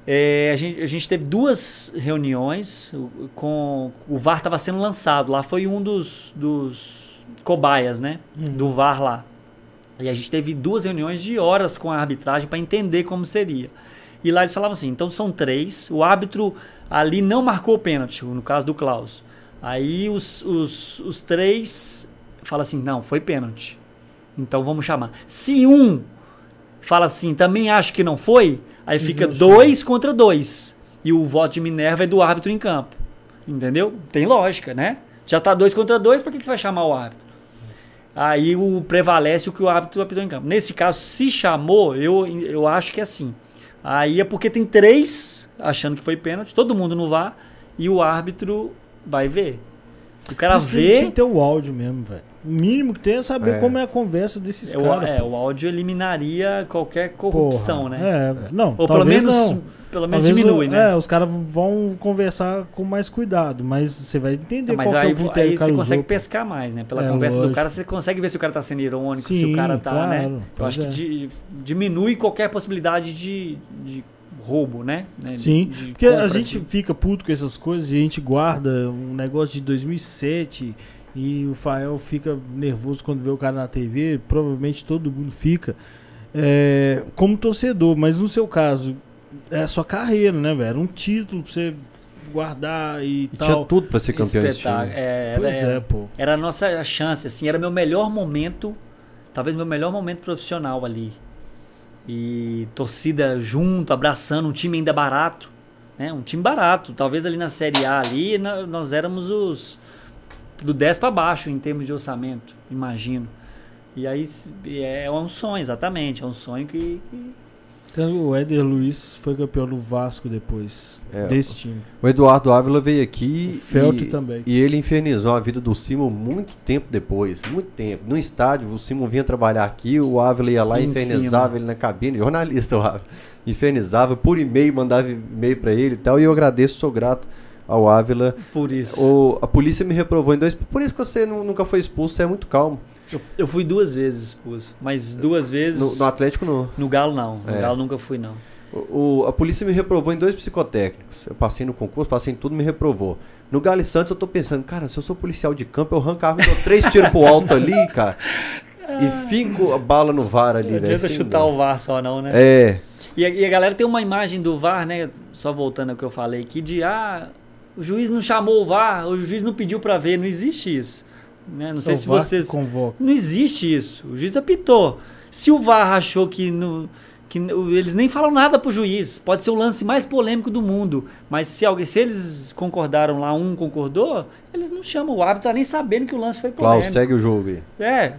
é, a, gente, a gente teve duas reuniões com. O VAR estava sendo lançado. Lá foi um dos, dos cobaias, né? Do VAR lá. E a gente teve duas reuniões de horas com a arbitragem para entender como seria. E lá eles falavam assim: então são três. O árbitro ali não marcou o pênalti, no caso do Klaus. Aí os, os, os três falam assim: não, foi pênalti. Então vamos chamar. Se um fala assim, também acho que não foi, aí fica dois contra dois. E o voto de Minerva é do árbitro em campo. Entendeu? Tem lógica, né? Já tá dois contra dois, pra que, que você vai chamar o árbitro? Aí o prevalece o que o árbitro apitou em campo. Nesse caso, se chamou, eu, eu acho que é assim. Aí é porque tem três achando que foi pênalti, todo mundo no VAR, e o árbitro vai ver. O cara que vê. Tinha que ter o áudio mesmo, velho. O mínimo que tem é saber É. como é a conversa desses É, caras. é, o áudio eliminaria qualquer corrupção, Porra. né? É, não, Ou pelo talvez menos, não. pelo menos Talvez diminui, o- né? É, os caras vão conversar com mais cuidado, mas você vai entender Não, mas qual que é aí, o critério aí que o cara você consegue pô. pescar mais, né? Pela É, conversa do lógico. cara, você consegue ver se o cara tá sendo irônico, se Sim, o cara tá, né? claro, Eu pois acho que é. di- diminui qualquer possibilidade de, de roubo, né? Né? Sim, De- de porque a gente de- fica puto com essas coisas e a gente guarda um negócio de 2007 e o Fael fica nervoso quando vê o cara na TV, provavelmente todo mundo fica, é, como torcedor, mas no seu caso, é a sua carreira, né, velho? Era um título pra você guardar e, E tal. tinha tudo pra ser campeão desse espetáculo. time. É, Pois era, é, pô. era a nossa chance, assim, era meu melhor momento, talvez meu melhor momento profissional ali. E torcida junto, abraçando, um time ainda barato, né? Um time barato. Talvez ali na Série A ali, nós éramos os do 10 para baixo em termos de orçamento, imagino. E aí se- é um sonho, exatamente, é um sonho que, que Então, o Éder Luiz foi campeão do Vasco depois É, desse time. O Eduardo Ávila veio aqui O Feltri e, também. e ele infernizou a vida do Simon muito tempo depois. Muito tempo. No estádio, o Simon vinha trabalhar aqui, o Ávila ia lá e Em infernizava cima. ele na cabine. Jornalista, o Ávila. Infernizava por e-mail, mandava e-mail pra ele e tal. E eu agradeço, sou grato ao Ávila. por isso. O, a polícia me reprovou em dois. Por isso que você nu- nunca foi expulso, você é muito calmo. Eu, eu fui duas vezes expulso, mas duas vezes No, no Atlético, não. no Galo não. No É. Galo nunca fui não. O, o- a polícia me reprovou em dois psicotécnicos. Eu passei no concurso, passei em tudo, me reprovou. No Galo e Santos eu tô pensando, cara, se eu sou policial de campo, eu arranco a arma e dou três tiros pro alto ali, cara. E fico a bala no VAR ali, Não velho. adianta assim, chutar não. o VAR só não, né? É. E, a, e a galera tem uma imagem do VAR, né? Só voltando ao que eu falei aqui, de ah, o juiz não chamou o VAR, o juiz não pediu pra ver. Não existe isso. Né? Não sei o se VAR vocês. convoca. Não existe isso. O juiz apitou. Se o VAR achou que, no, que eles nem falam nada pro juiz, pode ser o lance mais polêmico do mundo, mas se alguém, se eles concordaram lá, um concordou, eles não chamam o árbitro, tá nem sabendo que o lance foi polêmico. Klaus, segue o jogo aí. É.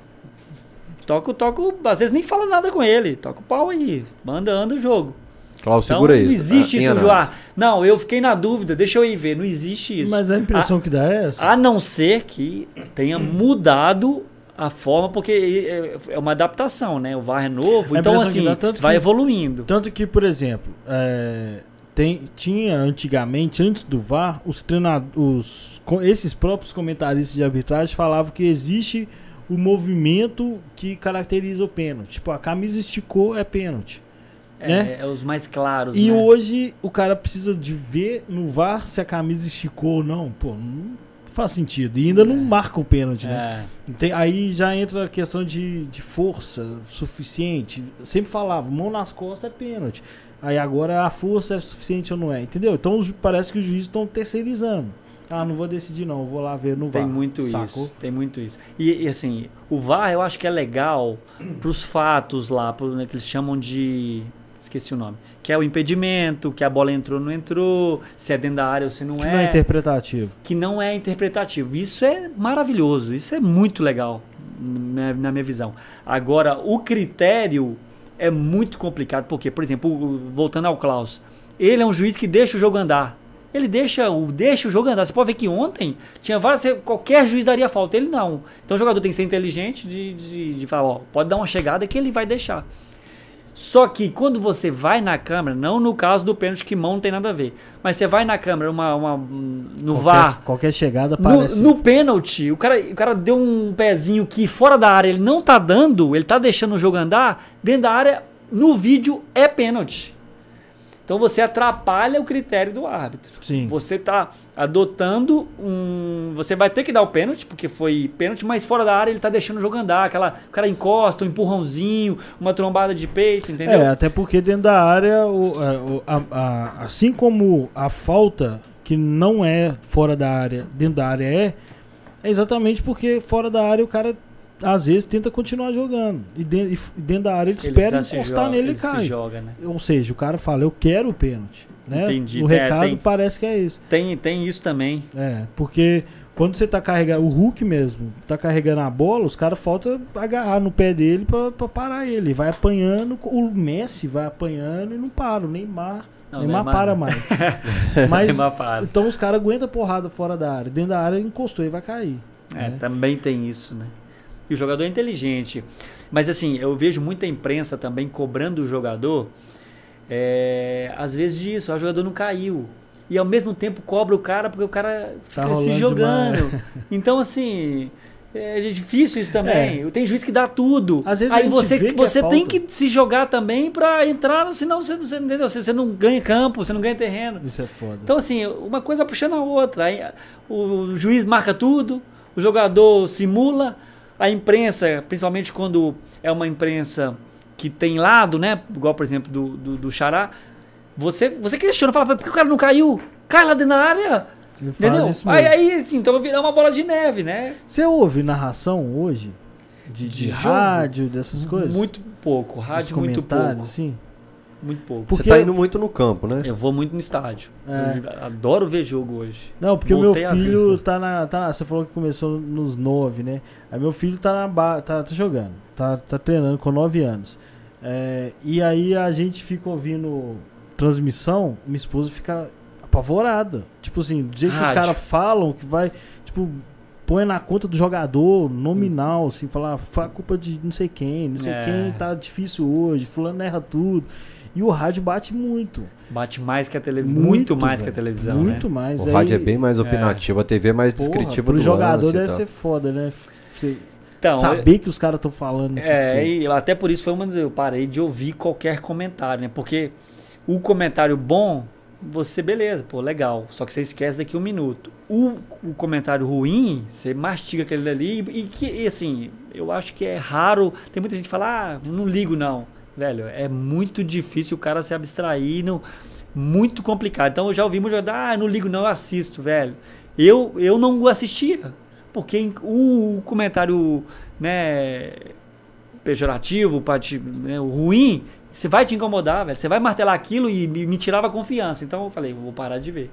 Toca, toca, às vezes nem fala nada com ele. Toca o pau aí. Manda, anda o jogo. Klaus, Então segura não isso. existe Ah, isso. Joá. Não, eu fiquei na dúvida, deixa eu ir ver. Não existe isso. Mas a impressão que dá é essa. A não ser que tenha mudado a forma, porque é é uma adaptação, né? O VAR é novo, A então assim, vai que- evoluindo. Tanto que, por exemplo, é, tem, tinha antigamente, antes do VAR, os treinadores, esses próprios comentaristas de arbitragem falavam que existe o movimento que caracteriza o pênalti. Tipo, a camisa esticou, é pênalti. É, né? é os mais claros, E né? hoje o cara precisa de ver no VAR se a camisa esticou ou não. Pô, não faz sentido. E ainda não marca o pênalti, né? É. Tem- aí já entra a questão de, de força suficiente. Sempre falava, mão nas costas é pênalti. Aí agora a força é suficiente ou não é, entendeu? Então os- parece que os juízes estão terceirizando. Ah, não vou decidir não, vou lá ver no Tem VAR. muito Sacou? isso, tem muito isso. E, e, assim, o VAR eu acho que é legal pros fatos lá, pro, né, que eles chamam de esqueci o nome. Que é o impedimento, que a bola entrou ou não entrou, se é dentro da área ou se não Que é. não é interpretativo. que não é interpretativo. Isso é maravilhoso, isso é muito legal na, minha visão. Agora, o critério é muito complicado, porque, por exemplo, voltando ao Klaus, ele é um juiz que deixa o jogo andar. Ele deixa o, deixa o jogo andar. Você pode ver que ontem tinha vários. Qualquer juiz daria falta, ele não. Então o jogador tem que ser inteligente de, de, de falar, ó, pode dar uma chegada que ele vai deixar. Só que quando você vai na câmera, não no caso do pênalti que mão não tem nada a ver, mas você vai na câmera, uma, uma, no qualquer, VAR, Qualquer chegada no, parece. no pênalti, o cara, o cara deu um pezinho que fora da área ele não tá dando, ele tá deixando o jogo andar, dentro da área, no vídeo é pênalti. Então você atrapalha o critério do árbitro. Sim. Você tá adotando um. Você vai ter que dar o pênalti, porque foi pênalti, mas fora da área ele tá deixando o jogo andar. Aquela, o cara encosta, um empurrãozinho, uma trombada de peito, entendeu? É, até porque dentro da área, o- a- o- a- a- assim como a falta, que não é fora da área, dentro da área é, é exatamente porque fora da área o cara às vezes tenta continuar jogando. E dentro, e dentro da área ele espera encostar joga- nele e cai. joga, né? Ou seja, o cara fala, eu quero o pênalti. Né? Entendi. O É, recado tem- parece que é isso. Tem, tem isso também. É, porque quando você tá carregando, o Hulk mesmo, tá carregando a bola, os caras falta agarrar no pé dele pra, pra parar ele. Vai apanhando, o Messi vai apanhando e não para. O Neymar, Não, Neymar, Neymar para mais. Mas, Neymar para. então os caras aguentam porrada fora da área. Dentro da área encostou e vai cair. É, né? também tem isso, né? E o jogador é inteligente. Mas assim, eu vejo muita imprensa também cobrando o jogador, é, às vezes disso, o jogador não caiu. E ao mesmo tempo cobra o cara porque o cara fica se rolando jogando. Então, assim, é difícil isso também. Tem juiz que dá tudo. Às vezes Aí você, que é você tem falta. que se jogar também pra entrar, senão você, você, entendeu? Você, você não ganha campo, você não ganha terreno. Isso é foda. Então, assim, uma coisa puxando a outra. Aí, o juiz marca tudo, o jogador simula, a imprensa, principalmente quando é uma imprensa que tem lado, né? Igual, por exemplo, do, do, do Xará, você, você questiona, fala, por que o cara não caiu? Cai lá dentro da área. Ele Entendeu? Aí, aí, assim, então vai virar uma bola de neve, né? Você ouve narração hoje? De, de De rádio, dessas coisas? Muito pouco. Rádio, muito pouco. assim? Muito pouco. Porque- Você tá indo muito no campo, né? Eu vou muito no estádio. É. Eu adoro ver jogo hoje. Não, porque o meu filho ver. tá na, tá na- Você falou que começou nos nove, né? Aí meu filho tá na ba- tá, tá jogando, tá, tá treinando com nove anos. É, e aí a gente fica ouvindo transmissão, minha esposa fica apavorada. Tipo assim, do jeito que os Rádio. caras falam, que vai, tipo, põe na conta do jogador, nominal, assim, falar, foi a culpa de não sei quem, não sei É. quem tá difícil hoje, fulano erra tudo. E o rádio bate muito. Bate mais que a televisão. Muito, mais que a velho. televisão. Muito né? mais. O rádio é Aí- bem mais opinativo, a TV é mais Porra, descritiva pro do jogador lance e deve ser foda, né? Você Então, saber que os caras estão falando É, coisas. e até por isso foi uma das eu parei de ouvir qualquer comentário, né? Porque o comentário bom, você, beleza, pô, legal. Só que você esquece daqui um minuto. O, o comentário ruim, você mastiga aquele ali e, que, e, assim, eu acho que é raro. Tem muita gente que fala, ah, não ligo não. Velho, é muito difícil o cara se abstrair, não, muito complicado. Então eu já ouvi muito ah, não ligo não, eu assisto, velho. Eu, eu não assistia. Porque o, comentário, né, pejorativo, né, o ruim, você vai te incomodar, velho. Você vai martelar aquilo e me, me tirava a confiança. Então eu falei, vou parar de ver.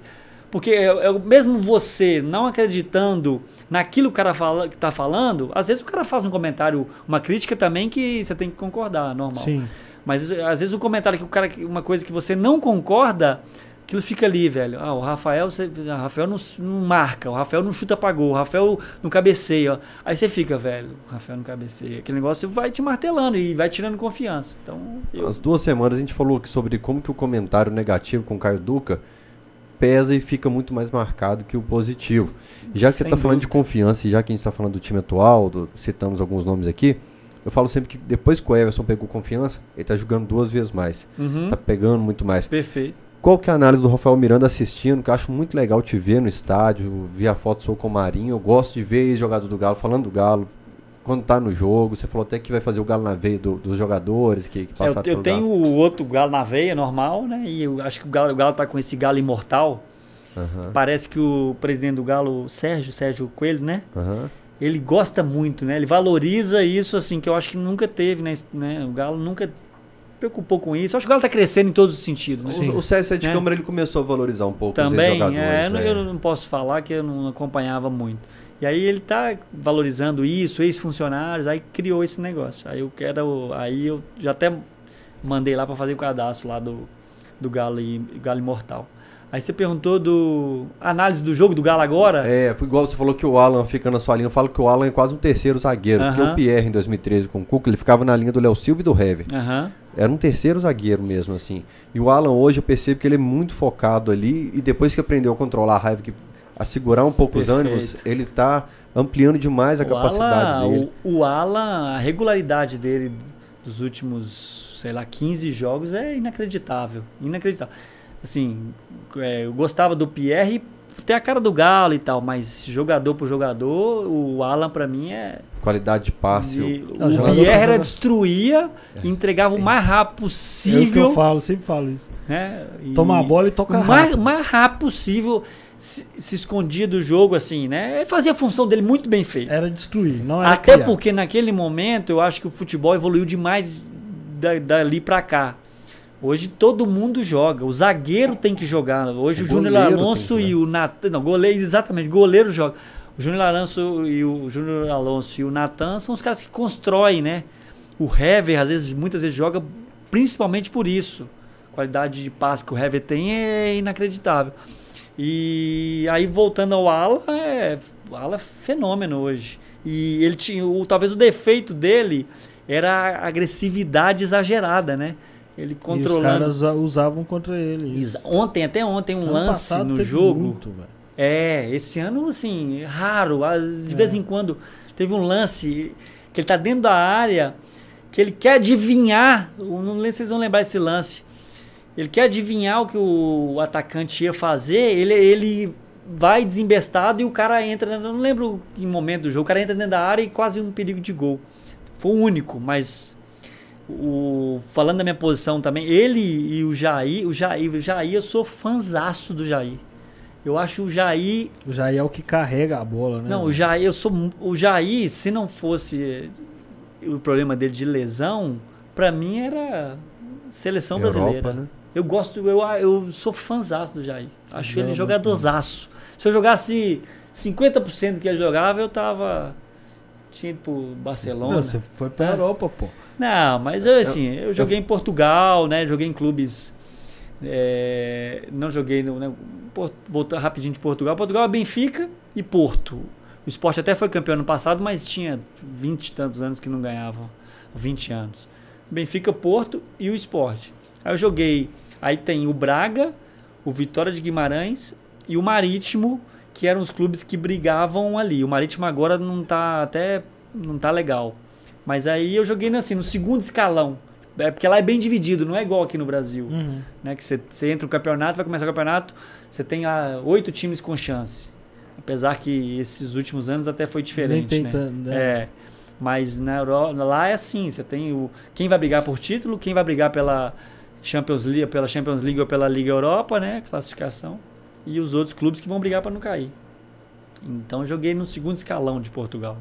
Porque eu- eu- mesmo você não acreditando naquilo que o cara fala, que tá falando, às vezes o cara faz um comentário, uma crítica também que você tem que concordar, normal. Sim. Mas às vezes o comentário que o cara, uma coisa que você não concorda, aquilo fica ali, velho. Ah, o Rafael, você, o Rafael não, não marca, o Rafael não chuta pra gol, o Rafael não cabeceia. ó. Aí você fica, velho, o Rafael não cabeceia. Aquele negócio vai te martelando e vai tirando confiança. Então, eu, As duas semanas a gente falou sobre como que o comentário negativo com o Caio Duca pesa e fica muito mais marcado que o positivo. Já que você Sem está falando de confiança e já que a gente está falando do time atual, do- citamos alguns nomes aqui, eu falo sempre que depois que o Everson pegou confiança, ele está jogando duas vezes mais. Uhum. Tá pegando muito mais. perfeito. Qual que é a análise do Rafael Miranda assistindo? Que eu acho muito legal te ver no estádio, ver a foto sua com o Marinho. Eu gosto de ver jogador do Galo falando do Galo. Quando tá no jogo, você falou até que vai fazer o Galo na veia do- dos jogadores que, que É, passaram eu, eu tenho Galo. o outro galo na veia, normal, né? E eu acho que o galo, o galo tá com esse galo imortal. Aham, Parece que o presidente do galo, Sérgio, Sérgio Coelho, né? aham. ele gosta muito, né? Ele valoriza isso assim que eu acho que nunca teve, né? né? O Galo nunca preocupou com isso. Acho que o Galo tá crescendo em todos os sentidos, né? O, o Sérgio Sete É. Câmara ele começou a valorizar um pouco Também, os jogadores. é, né? eu não posso falar que eu não acompanhava muito. E aí ele tá valorizando isso, ex-funcionários, aí criou esse negócio. Aí eu quero, aí eu já até mandei lá para fazer o cadastro lá do, do Galo, e, Galo Imortal. Aí você perguntou do análise do jogo do Galo agora? É, igual você falou que o Alan fica na sua linha, eu falo que o Alan é quase um terceiro zagueiro. Porque Aham. o Pierre, em 2013, com o Cuca, ele ficava na linha do Léo Silva e do Hever. Aham. Era um terceiro zagueiro mesmo, assim. E o Alan hoje eu percebo que ele é muito focado ali. E depois que aprendeu a controlar a raiva, que, a segurar um pouco os Perfeito. ânimos, ele tá ampliando demais a O capacidade Alan- dele. O, o Alan, a regularidade dele dos últimos, sei lá, 15 jogos é inacreditável. Inacreditável. Assim, é, eu gostava do Pierre, tem a cara do Galo e tal, mas jogador por jogador, o Alan pra mim é. Qualidade de passe. e o jogador Pierre era destruía, entregava o mais rápido É o que eu possível. falo, sempre falo isso. né? E Toma a bola e toca o mais, rápido. mais rápido possível. Se, se escondia do jogo, assim, né? Ele fazia a função dele muito bem feita. Era destruir, não era Até criar. porque naquele momento eu acho que o futebol evoluiu demais da- dali pra cá. Hoje todo mundo joga. O zagueiro tem que jogar. Hoje O o Júnior Alonso e o Natan. Não, goleiro, exatamente. Goleiro joga. O Júnior Alonso e o Júnior Alonso e o Natan são os caras que constroem, né? O Hever, às vezes, muitas vezes joga principalmente por isso. A qualidade de passe que o Hever tem é inacreditável. E aí voltando ao Ala, é, o Ala é fenômeno hoje. E ele tinha, o, talvez o defeito dele era a agressividade exagerada, né? Ele E os controlando. caras usavam contra ele. Exa- Ontem, até ontem, um Ano lance no jogo. muito. É, esse ano, assim, raro. ah, De É. vez em quando teve um lance que ele tá dentro da área, que ele quer adivinhar. Não sei se vocês vão lembrar esse lance. Ele quer adivinhar o que o atacante ia fazer, ele, ele vai desembestado e o cara entra. eu Não lembro em momento do jogo, o cara entra dentro da área e quase um perigo de gol. Foi o único, mas. O, falando da minha posição também, ele e o Jair, o Jair, o Jair, eu sou fanzaço do Jair. Eu acho o Jair. O Jair é o que carrega a bola, né? Não, o? Jair, eu sou. O Jair, se não fosse o problema dele de lesão, pra mim era seleção Europa, brasileira. né? Eu gosto, eu, eu sou fãzaço do Jair. Acho Joga ele jogadorzaço. Se eu jogasse 50% do que ele jogava, eu tava. Tinha ido pro Barcelona. Não, você foi pra É. Europa, pô. Não, mas eu assim, eu joguei em Portugal, né? Joguei em clubes. é, não joguei no. Né, voltar rapidinho de Portugal. Portugal é Benfica e Porto. O esporte até foi campeão ano passado, mas tinha 20 e tantos anos que não ganhava. 20 anos. Benfica, Porto e o esporte. Aí eu joguei. Aí tem o Braga, o Vitória de Guimarães e o Marítimo, que eram os clubes que brigavam ali. O Marítimo agora não tá até não tá legal. Mas aí eu joguei assim, no segundo escalão. É porque lá é bem dividido, não é igual aqui no Brasil. Uhum. Né? Que você, você entra no campeonato, vai começar o campeonato, você tem ah, oito times com chance. Apesar que esses últimos anos até foi diferente. Nem né? tanto, né? É. Mas na Europa, lá é assim, você tem o quem vai brigar por título, quem vai brigar pela Champions League, pela Champions League ou pela Liga Europa, né, classificação, e os outros clubes que vão brigar para não cair. Então eu joguei no segundo escalão de Portugal.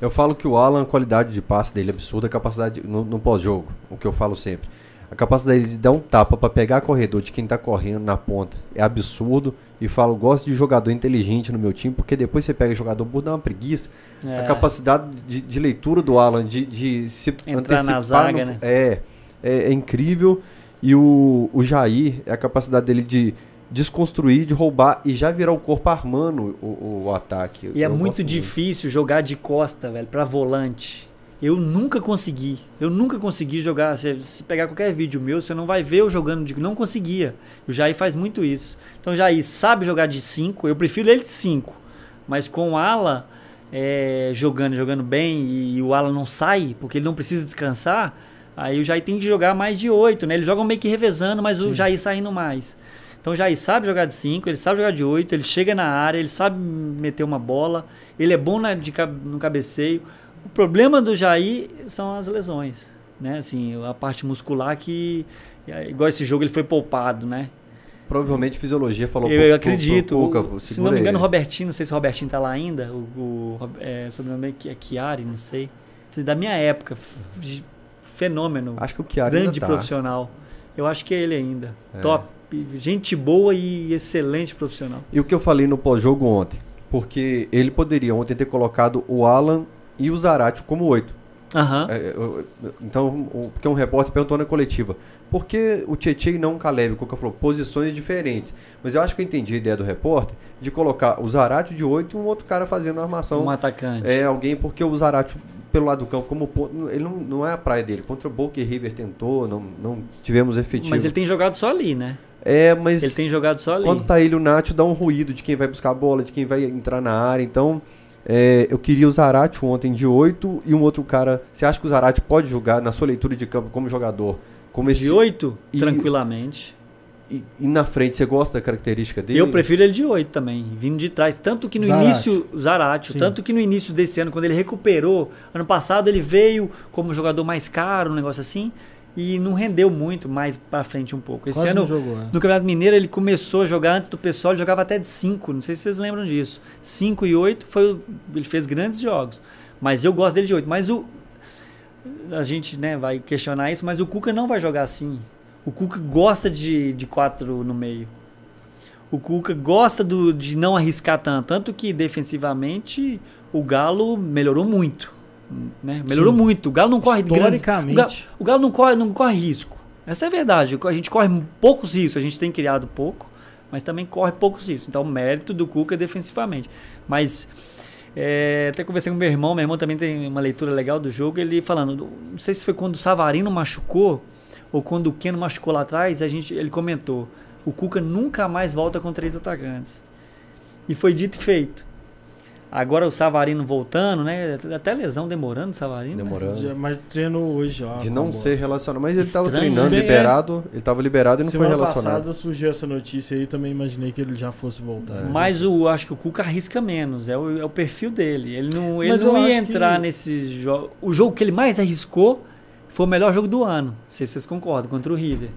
Eu falo que o Alan, a qualidade de passe dele é absurda, a capacidade no, no pós-jogo, o que eu falo sempre. A capacidade dele de dar um tapa pra pegar corredor de quem tá correndo na ponta é absurdo. E falo, gosto de jogador inteligente no meu time, porque depois você pega jogador por dar uma preguiça. É. A capacidade de, de leitura do Alan, de, de se Entrar na antecipar zaga, no- né? é, é, é incrível. E o, o Jair, é a capacidade dele de desconstruir, de roubar e já virar o corpo armando o, o ataque. E é Eu muito gosto difícil jogar de costa, velho, pra volante. Eu nunca consegui. Eu nunca consegui jogar. Se, se pegar qualquer vídeo meu, você não vai ver eu jogando de. Não conseguia. O Jair faz muito isso. Então o Jair sabe jogar de 5. Eu prefiro ele de 5. Mas com o Ala é, jogando, jogando bem e, o Ala não sai, porque ele não precisa descansar, aí o Jair tem que jogar mais de 8, né? Eles jogam meio que revezando, mas o Jair saindo mais. Então o Jair sabe jogar de 5, ele sabe jogar de 8, ele chega na área, ele sabe meter uma bola, ele é bom na, de, no cabeceio. O problema do Jair são as lesões, né? Assim, a parte muscular que é, igual esse jogo ele foi poupado, né? Provavelmente fisiologia falou Eu, pro- pro- acredito. pro Cuca, O- se não me engano, o. Robertinho, não sei se o Robertinho tá lá ainda. O, o é, sobrenome é Chiari, não sei. Da minha época. Fenômeno. Acho que o Chiara grande tá. profissional. Eu acho que é ele ainda. É. Top. Gente boa e excelente profissional. E o que eu falei no pós-jogo ontem? Porque ele poderia ontem ter colocado o Alan e o Zarate como oito. Aham. É, então, porque um repórter perguntou na coletiva, por que o Tietchan e não o Caleb? O Cuca falou, posições diferentes. Mas eu acho que eu entendi a ideia do repórter de colocar o Zarate de 8 e um outro cara fazendo a armação. Um atacante. É alguém, porque o Zarate, pelo lado do campo, como ponto, ele não, não é a praia dele. Contra o Boca e River tentou, não, não tivemos efetivo. Mas ele tem jogado só ali, né? É, mas Ele tem jogado só ali. quando tá ele o Nacho, dá um ruído de quem vai buscar a bola, de quem vai entrar na área. Então, é, eu queria o Zarate ontem de 8 e um outro cara. Você acha que o Zarate pode jogar na sua leitura de campo como jogador? Como esse, De 8, E- tranquilamente. E, e na frente, você gosta da característica dele? Eu prefiro ele de 8 também, vindo de trás. Tanto que no Zarate. início, Zaratio, Sim. tanto que no início desse ano, quando ele recuperou, ano passado ele veio como jogador mais caro, um negócio assim, e não rendeu muito mais pra frente um pouco. Esse Quase ano, não jogou, é. no Campeonato Mineiro, ele começou a jogar antes do pessoal, ele jogava até de 5, não sei se vocês lembram disso. 5 e 8, foi, ele fez grandes jogos. Mas eu gosto dele de 8. Mas o. A gente né, vai questionar isso, mas o Cuca não vai jogar assim. O Cuca gosta de, de 4 no meio. O Cuca gosta do, de não arriscar tanto. Tanto que defensivamente o Galo melhorou muito. Né? Melhorou Sim. muito. O Galo não corre grandes- Historicamente. O Galo, o Galo não, corre, não corre risco. Essa é a verdade. A gente corre poucos riscos. A gente tem criado pouco, mas também corre poucos riscos. Então, o mérito do Cuca é defensivamente. Mas, é, até conversei com meu irmão. Meu irmão também tem uma leitura legal do jogo. Ele falando, não sei se foi quando o Savarino machucou ou quando o Keno machucou lá atrás. A gente, ele comentou: o Cuca nunca mais volta com três atacantes. E foi dito e feito. Agora o Savarino voltando, né? Até lesão demorando o Savarino. né? Demorando. Já- Mas treinou hoje lá. De não ser relacionado. Mas ele estava treinando, né? liberado. Ele estava liberado e não foi Semana relacionado. passada surgiu essa notícia aí, também imaginei que ele já fosse voltar. Mas o, acho que o Cuca arrisca menos, é o, é o perfil dele. Ele não, ele Mas não ia entrar que- nesse jogo. O jogo que ele mais arriscou foi o melhor jogo do ano. Não sei se vocês concordam, contra o River.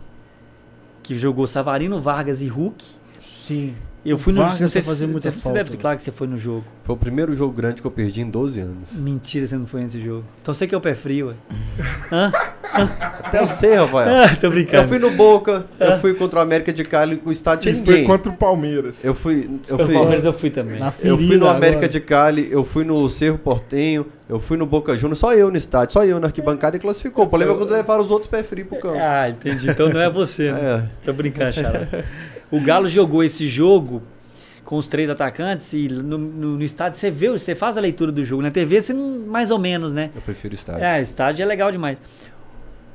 Que jogou Savarino, Vargas e Hulk. Sim. Eu fui no. Vargas Não sei se, fazendo muita você falta, deve ter claro que você foi no jogo. Foi o primeiro jogo grande que eu perdi em 12 anos. Mentira, você não foi nesse jogo. Então você que é o pé frio, ué. Hã? Até eu sei, Rafael. Ah, tô Eu brincando. fui no Boca, eu fui contra o América de Cali com o estádio E tinha foi ninguém. contra o Palmeiras. Eu fui, eu Eu fui, Palmeiras eu fui também. Na eu fui no América agora. de Cali, eu fui no Cerro Portenho, eu fui no Boca Juniors, só eu no estádio, só eu na arquibancada e classificou. O problema é quando levaram os outros pé frio pro campo. Ah, entendi. Então não é você, né? É. Tô brincando, Charles. O Galo jogou esse jogo com os três atacantes e no, no- no estádio você vê, você faz a leitura do jogo. Na TV você mais ou menos, né? Eu prefiro estádio. É, estádio é legal demais.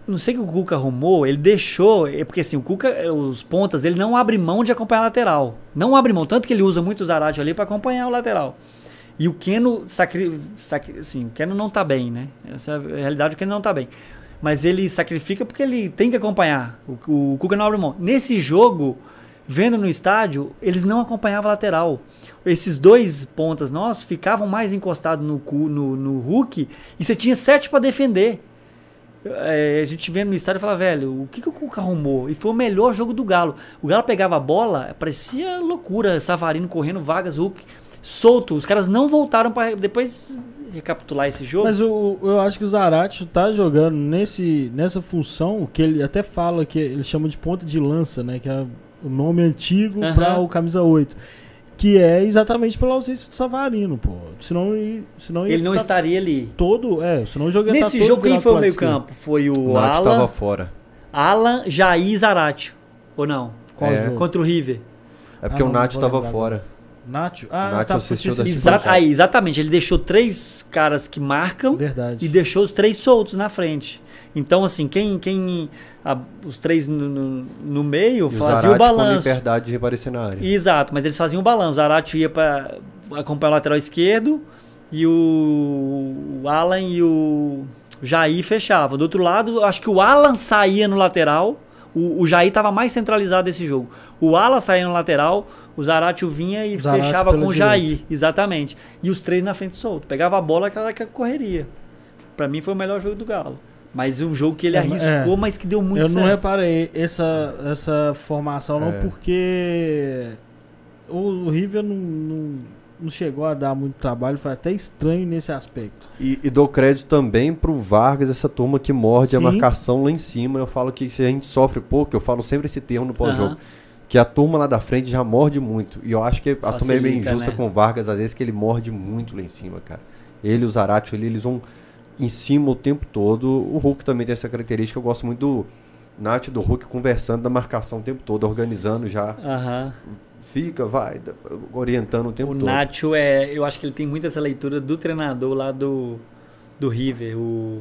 Não sei o que o Cuca arrumou, ele deixou, é porque assim, o Cuca, os pontas, ele não abre mão de acompanhar a lateral. Não abre mão, tanto que ele usa muito o Zarate ali para acompanhar o lateral. E o Keno, sacri, sacri, assim, o Keno não tá bem, né? Essa é a realidade, o Keno não tá bem. Mas ele sacrifica porque ele tem que acompanhar. O, o Cuca não abre mão. Nesse jogo, vendo no estádio, eles não acompanhavam a lateral. Esses dois pontas nossos ficavam mais encostados no, cu- no, no Hulk e você tinha sete para defender. É, a gente vendo no estádio e falava, velho, o que, que o Cuca arrumou? E foi o melhor jogo do Galo. O Galo pegava a bola, parecia loucura. Savarino correndo, Vargas, Hulk, solto. Os caras não voltaram para depois recapitular esse jogo. Mas o, eu acho que o Zarate tá jogando nesse, nessa função que ele até fala que ele chama de ponta de lança, né? Que é o nome antigo Aham. para o camisa 8. Que é exatamente pela ausência do Savarino, pô. Senão, senão ia ele não tá estaria ali. todo. É, senão o jogo ia Nesse tá todo jogo, quem foi o pro lado meio esquerdo. campo? Foi o O Nath estava Alan, fora. Alan, Jair e Zaratio. Ou não? Qual É. jogo? Contra o River. É porque Ah, o Nath lembrar fora. Nacho? Ah, Nacho tá. assistiu da. Exa aí, exatamente. Ele deixou três caras que marcam Verdade. e deixou os três soltos na frente. Então, assim, quem. quem a- os três no, no, no meio E faziam o Zarate com balanço. liberdade de aparecer na área. Exato, mas eles faziam o balanço. O Zarate ia para acompanhar o lateral esquerdo e o, o Alan e o Jair fechavam. Do outro lado, acho que o Alan saía no lateral. O, o Jair estava mais centralizado nesse jogo. O Alan saía no lateral, o Zarate vinha e Zarate fechava com o Jair. direita. Exatamente. E os três na frente solto. Pegava a bola aquela que correria. Pra mim foi o melhor jogo do Galo. Mas um jogo que ele É, arriscou, é. mas que deu muito eu certo. não reparei essa, essa formação, não, É. porque o River não, não, não chegou a dar muito trabalho, foi até estranho nesse aspecto. E, e dou crédito também pro Vargas, essa turma que morde a Sim. marcação lá em cima. Eu falo que se a gente sofre pouco, eu falo sempre esse termo no pós-jogo. Aham. Que a turma lá da frente já morde muito. E eu acho que a turma é meio Facilita, injusta né? com o Vargas, às vezes, que ele morde muito lá em cima, cara. Ele e o Zarate ali, eles vão em cima o tempo todo. O Hulk também tem essa característica. Eu gosto muito do Nath e do Hulk conversando da marcação o tempo todo, organizando já. Aham. Fica, vai, orientando o tempo O todo. Nacho é. Eu acho que ele tem muito essa leitura do treinador lá do, do River, o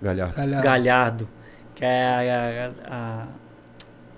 Galhardo. Galhardo. Que é a- a- a-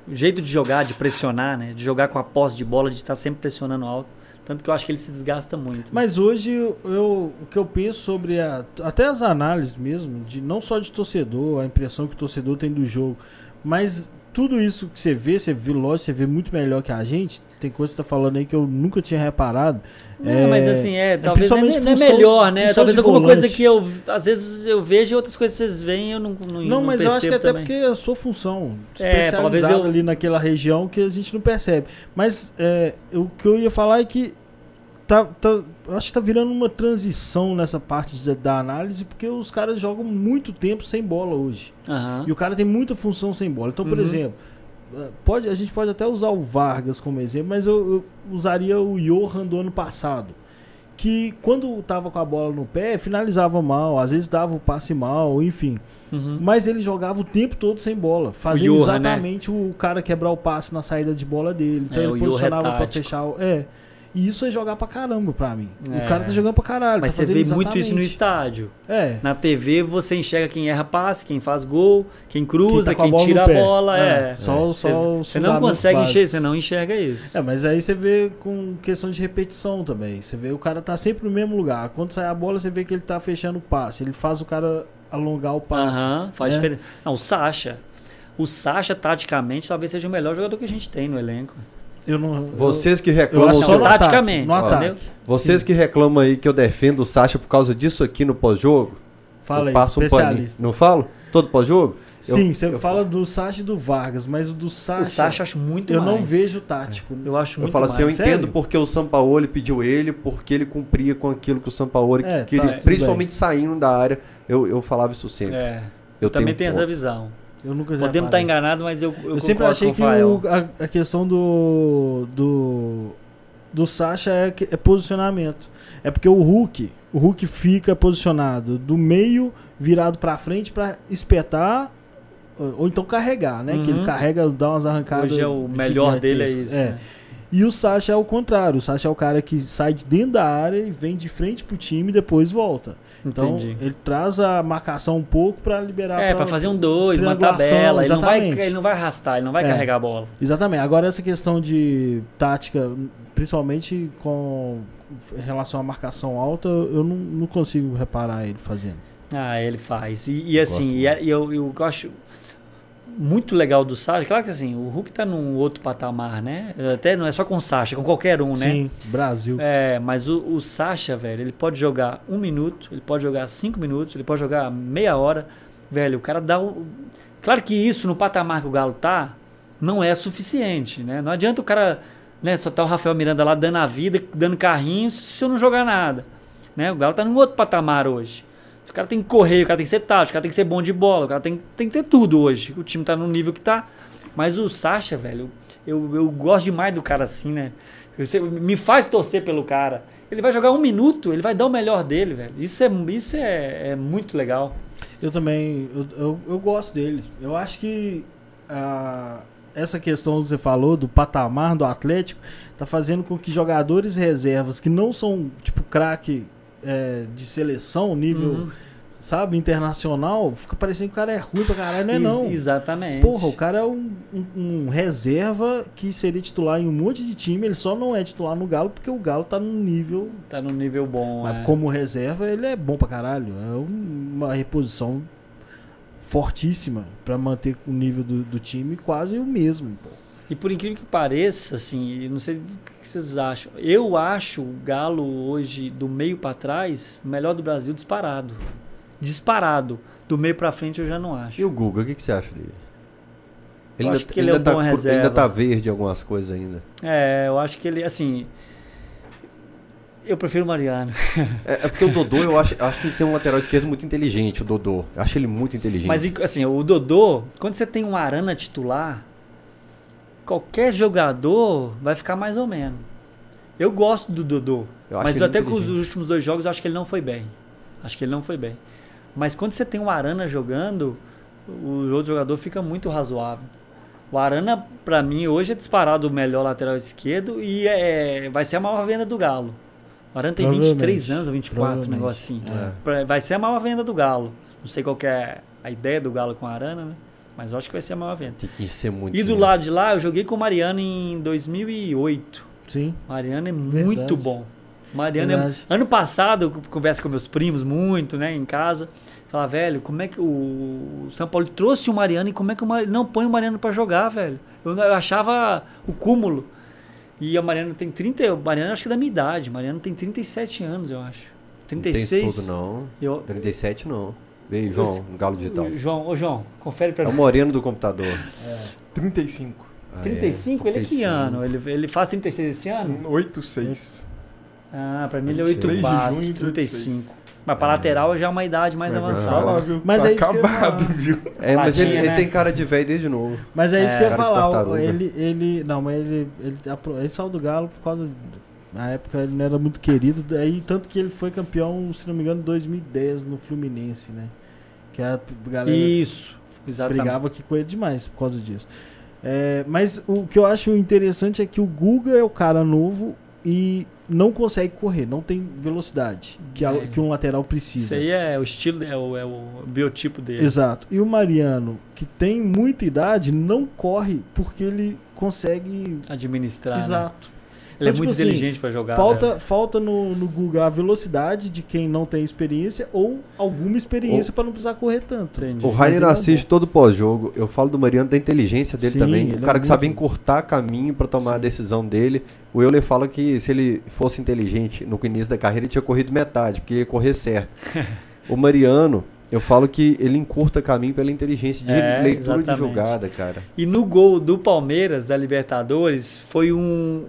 o jeito de jogar, de pressionar, né? De jogar com a posse de bola, de estar sempre pressionando alto. Tanto que eu acho que ele se desgasta muito. Mas hoje eu- o que eu penso sobre a, até as análises mesmo, de não só de torcedor, a impressão que o torcedor tem do jogo, mas tudo isso que você vê, você vê, lógico, você vê muito melhor que a gente. Tem coisa que você tá falando aí que eu nunca tinha reparado. Não, É, mas assim, é, talvez é, não é função- melhor, né? Talvez alguma volante. coisa que eu, às vezes, eu vejo e outras coisas vocês veem eu não Não, Não, mas eu acho que percebo até também. porque é a sua função É, especializada talvez eu- ali naquela região que a gente não percebe. Mas é, o que eu ia falar é que tá, tá- acho que tá virando uma transição nessa parte de- da análise, porque os caras jogam muito tempo sem bola hoje. Aham. E o cara tem muita função sem bola. Então, por Uhum. exemplo, eh, pode, a gente pode até usar o Vargas como exemplo, mas eu, eu usaria o Johan do ano passado. Que quando tava com a bola no pé, finalizava mal, às vezes dava o passe mal, enfim. Uhum. Mas ele jogava o tempo todo sem bola, fazendo Johan, né? exatamente o cara quebrar o passe na saída de bola dele. Então É, ele o é posicionava pra tático. fechar o. É. E isso é jogar pra caramba pra mim. É. O cara tá jogando pra caralho. Mas tá você vê fazendo muito isso no exatamente. estádio. É. Na TV você enxerga quem erra passe, quem faz gol, quem cruza, Quem tá quem, tira a bola. É, É. só- Você- só os você não consegue enxergar, você não enxerga isso. É, mas aí você vê com questão de repetição também. Você vê o cara tá sempre no mesmo lugar. Quando sai a bola, você vê que ele tá fechando o passe. Ele faz o cara alongar o passe. Aham, faz né? diferença. Não, o Sacha. O Sacha, taticamente, talvez seja o melhor jogador que a gente tem no elenco. Eu não. Vocês que eu, eu reclamam. acho Não, só no ataque, taticamente, no ataque. Vocês que reclamam aí que eu defendo o Sacha por causa disso aqui no pós-jogo, Fala eu aí, passo um paninho. especialista. Não falo? Todo pós-jogo? Eu- Sim, você eu fala do Sacha e do Vargas, mas o do Sacha, O Sacha eu acho muito eu mais. não vejo tático. Eu acho Eu muito falo assim, eu mais. Sério? entendo porque o Sampaoli pediu ele, porque ele cumpria com aquilo que o Sampaoli É, queria, tá, principalmente saindo da área. Eu, eu falava isso sempre. É, eu eu também tenho tenho essa visão. Eu nunca Podemos estar reparei. enganados, mas eu, eu, Eu sempre achei que o a, a questão do, do do Sacha é, é posicionamento. É porque o Hulk, o Hulk fica posicionado do meio virado pra frente pra espetar ou então carregar, né? Que ele Uhum. carrega, dá umas arrancadas. Hoje é o melhor dele é isso. É. né? E o Sacha é o contrário. O Sacha é o cara que sai de dentro da área e vem de frente pro time e depois volta. Então Entendi. ele traz a marcação um pouco pra liberar. É, pra fazer um dois, uma tabela. Ele não, vai, ele não vai arrastar, ele não vai É. carregar a bola. Exatamente. Agora essa questão de tática, principalmente com em relação à marcação alta, eu não, não consigo reparar ele fazendo. Ah, ele faz. E, e assim, Gosto e, é- e eu, eu acho muito legal do Sacha. Claro que assim, o Hulk tá num outro patamar, né? Até não é só com o Sacha, com qualquer um, né? Sim, Brasil. É, mas o, o Sacha, velho, ele pode jogar um minuto, ele pode jogar cinco minutos, ele pode jogar meia hora. Velho, o cara dá o. Claro que isso no patamar que o Galo tá, não é suficiente, né? Não adianta o cara, né, só tá o Rafael Miranda lá dando a vida, dando carrinho, se eu não jogar nada. Né? O Galo tá num outro patamar hoje. O cara tem que correr, o cara tem que ser tático, o cara tem que ser bom de bola, o cara tem, tem que ter tudo hoje. O time tá no nível que tá. Mas o Sacha, velho, eu, eu gosto demais do cara assim, né? Você me faz torcer pelo cara. Ele vai jogar um minuto, ele vai dar o melhor dele, velho. Isso é, isso é, é muito legal. Eu também, eu, eu, eu gosto dele. Eu acho que ah, essa questão que você falou do patamar do Atlético tá fazendo com que jogadores reservas que não são tipo craque é, de seleção, nível, Uhum. sabe, internacional, fica parecendo que o cara é ruim pra caralho, não é não. Exatamente. Porra, o cara é um, um- um reserva que seria titular em um monte de time, ele só não é titular no Galo porque o Galo tá num nível. Tá no nível bom. Mas é. como reserva, ele é bom pra caralho. É um- uma reposição fortíssima pra manter o nível do, do time quase o mesmo. Pô. E por incrível que pareça, assim, não sei que vocês acham. Eu acho o Galo hoje, do meio pra trás, o melhor do Brasil disparado. Disparado. Do meio pra frente eu já não acho. E o Guga, o que, que você acha dele? Eu acho que ele é ainda um bom tá, reserva. Ainda tá verde algumas coisas ainda. É, eu acho que ele, assim. Eu prefiro o Mariano. É, é porque o Dodô, eu acho, acho que ele tem um lateral esquerdo muito inteligente, o Dodô. Eu acho ele muito inteligente. Mas assim, o Dodô, quando você tem um Arana titular, qualquer jogador vai ficar mais ou menos. Eu gosto do Dodô, Eu mas ele até com os últimos dois jogos eu acho que ele não foi bem. Acho que ele não foi bem. Mas quando você tem o Arana jogando, o outro jogador fica muito razoável. O Arana, pra mim, hoje é disparado o melhor lateral esquerdo e é, vai ser a maior venda do Galo. O Arana tem 23 Provavelmente. anos ou 24, um negócio assim. É. Vai ser a maior venda do Galo. Não sei qual que é a ideia do Galo com a Arana, né? Mas eu acho que vai ser a maior venda. Tem que ser muito. E do lado de lá, eu joguei com o Mariano em 2008. Sim. Mariano é Verdade. muito bom. Mariano é... Ano passado, eu converso com meus primos muito, né, em casa. Falar, velho, como é que o São Paulo trouxe o Mariano e como é que o Mariano não põe o Mariano pra jogar, velho? Eu, eu achava o cúmulo. E o Mariano tem 30, o Mariano acho que é da minha idade. O Mariano tem 37 anos, eu acho. Não tem 36. tudo, não. Eu, 37 não. Vem, João, um galo digital. João, ô João, confere pra É o mim. moreno do computador. 35. Ah, é, 35? Ele é que 35. ano? Ele, ele faz 36 esse ano? 8, 6. Ah, pra mim ele é 26 de 84, junho de 35. Mas pra lateral já é uma idade mais Mas avançada. falar, viu? Mas tá é isso eu acabado, falar. viu? É, mas ele, Latinha, ele né? tem cara de velho desde novo. Mas é isso É, que eu ia falar. Ele, ele. Não, mas ele. Ele, apro- ele saiu do Galo por causa. Na época ele não era muito querido. Daí, tanto que ele foi campeão, se não me engano, em 2010 no Fluminense, né? Que a galera Isso, exatamente. brigava aqui com ele demais por causa disso. É, mas o que eu acho interessante é que o Guga é o cara novo e não consegue correr, não tem velocidade que, a- É. que um lateral Isso precisa. aí é o estilo, é o, é o biotipo dele. Exato. E o Mariano, que tem muita idade, não corre porque ele consegue. Administrar. né? Ele é Então, muito tipo assim, inteligente pra jogar. Falta, né? falta no, no Guga a velocidade de quem não tem experiência ou alguma experiência para não precisar correr tanto. Entendi. O Rainer é assiste todo pós-jogo. Eu falo do Mariano da inteligência dele Sim, também. ele O é cara que muito- sabe encurtar caminho pra tomar a decisão dele. O Euler fala que se ele fosse inteligente no início da carreira, ele tinha corrido metade, porque ia correr certo. o Mariano, eu falo que ele encurta caminho pela inteligência de É, leitura de exatamente. jogada, cara. E no gol do Palmeiras, da Libertadores, foi um.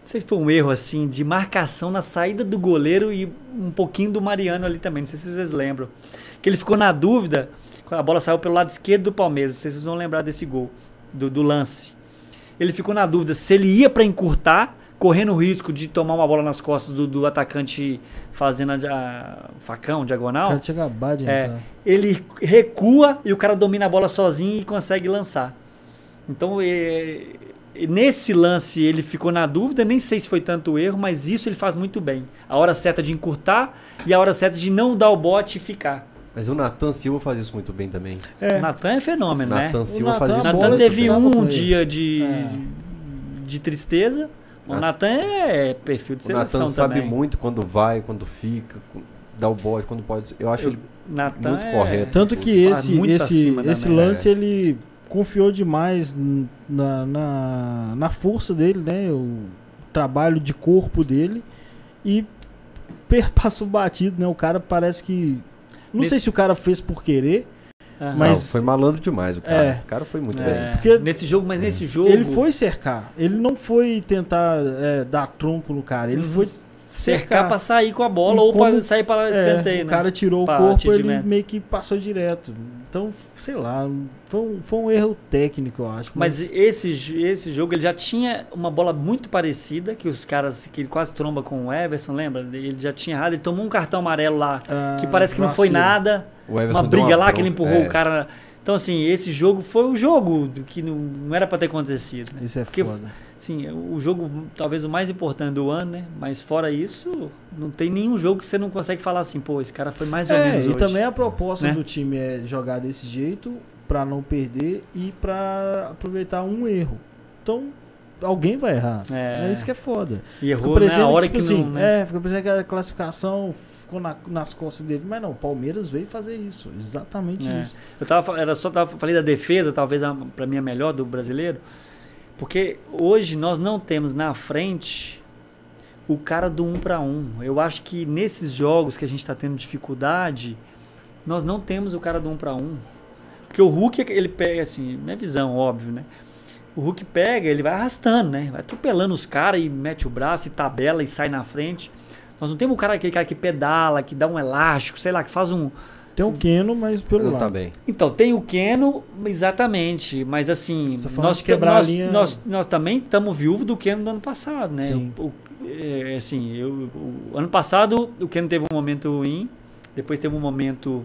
Não sei se foi um erro assim, de marcação na saída do goleiro e um pouquinho do Mariano ali também. Não sei se vocês lembram. Que ele ficou na dúvida, quando a bola saiu pelo lado esquerdo do Palmeiras. Não sei se vocês vão lembrar desse gol, do, do lance. Ele ficou na dúvida se ele ia para encurtar, correndo o risco de tomar uma bola nas costas do, do atacante fazendo a, a facão, O diagonal. cara tinha acabado de É. ele recua e o cara domina a bola sozinho e consegue lançar. Então, é, nesse lance ele ficou na dúvida, nem sei se foi tanto erro, mas isso ele faz muito bem. A hora certa de encurtar e a hora certa de não dar o bote e ficar. Mas o Nathan Silva faz isso muito bem também. É. O Natan é fenômeno, né? Nathan Silva Nathan, faz isso O Natan muito teve bem. um dia de, É. de tristeza. O. Natan é perfil de O Nathan seleção sabe muito quando vai, quando fica, dá o bote, quando pode. Eu acho Eu- ele Natan muito é- correto. Tanto que faz esse, muito esse, esse lance ele confiou demais na, na, na força dele, né? O trabalho de corpo dele e passou batido, né? O cara parece que. Não Nesse- sei se o cara fez por querer. Aham. Mas- Não, foi malandro demais o cara. É. O cara foi muito É, bem. Porque- nesse jogo, mas nesse jogo Ele foi cercar. Ele não foi tentar é, dar tronco no cara. Ele Uhum. foi cercar pra sair com a bola E ou pra como- sair para É, escanteio, o né? cara tirou o corpo, ele meio que passou direto. Então, sei lá, foi um, foi um erro técnico, eu acho. Mas esse, j- esse jogo ele já tinha uma bola muito parecida, que os caras, que ele quase tromba com o Everson, lembra? Ele já tinha errado, ele tomou um cartão amarelo lá, ah, que parece que não foi vacilo. nada, uma briga lá que ele empurrou É. o cara. Então, assim, esse jogo foi o jogo do que não, não era pra ter acontecido. Né? Isso é Porque- foda. Sim, o jogo talvez o mais importante do ano, né? Mas fora isso, não tem nenhum jogo que você não consegue falar assim, pô, esse cara foi mais ou É, menos e hoje. também a proposta né? do time é jogar desse jeito pra não perder e pra aproveitar um erro. Então, alguém vai errar. É. É, isso que é foda. E errou na hora tipo que assim, não... Né? É, fica parecendo que a classificação ficou na- nas costas dele. Mas não, o Palmeiras veio fazer isso. Exatamente É. isso. Eu tava, era só tava, falei da defesa, talvez a, pra mim a melhor do brasileiro, porque hoje nós não temos na frente o cara do um para um. Eu acho que nesses jogos que a gente está tendo dificuldade, nós não temos o cara do um para um. Porque o Hulk, ele pega, assim, minha visão, óbvio, né? o Hulk pega, ele vai arrastando, né? Vai atropelando os caras e mete o braço e tabela e sai na frente. Nós não temos um cara, aquele cara que pedala, que dá um elástico, sei lá, que faz um. Tem o Keno, mas pelo Não lado. tá bem. Então, tem o Keno, exatamente, mas assim, Você tá nós, de quebrar nós, a linha- nós, nós também estamos viúvos do Keno do ano passado, né? Sim. O, é, assim, eu, o ano passado o Keno teve um momento ruim, depois teve um momento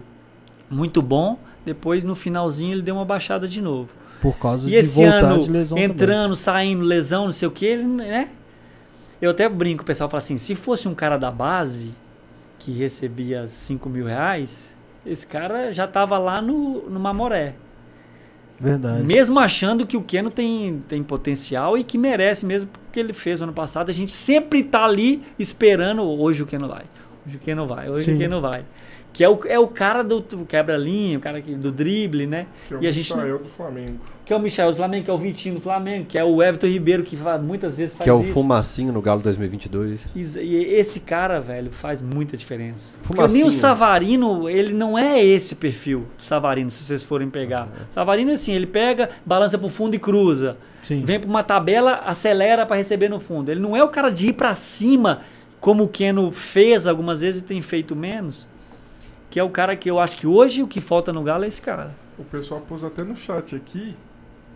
muito bom, depois no finalzinho ele deu uma baixada de novo. Por causa E de esse voltar ano, de lesão também. entrando, saindo, lesão, não sei o que, ele, né? Eu até brinco, o pessoal fala assim, se fosse um cara da base que recebia 5 mil reais, esse cara já tava lá no, no Mamoré. Verdade. Mesmo achando que o Keno tem, tem potencial e que merece mesmo porque ele fez ano passado, a gente sempre tá ali esperando, hoje o Keno vai, hoje o Keno vai, hoje Sim. o Keno vai. Que é o, é o cara do quebra-linha, o cara que- do drible, né? Que é o E a gente Michael do Flamengo. que é o Michel do Flamengo, que é o Vitinho do Flamengo, que é o Everton Ribeiro, que muitas vezes faz Que é o isso. Fumacinho no Galo 2022. Is- E esse cara, velho, faz muita diferença. Porque Fumacinho. nem o Savarino, ele não é esse perfil do Savarino, se vocês forem pegar. Savarino é assim, ele pega, balança pro fundo e cruza. Sim. Vem pra uma tabela, acelera pra receber no fundo. Ele não é o cara de ir pra cima, como o Keno fez algumas vezes e tem feito menos. Que é o cara que eu acho que hoje o que falta no Galo é esse cara. O pessoal pôs até no chat aqui,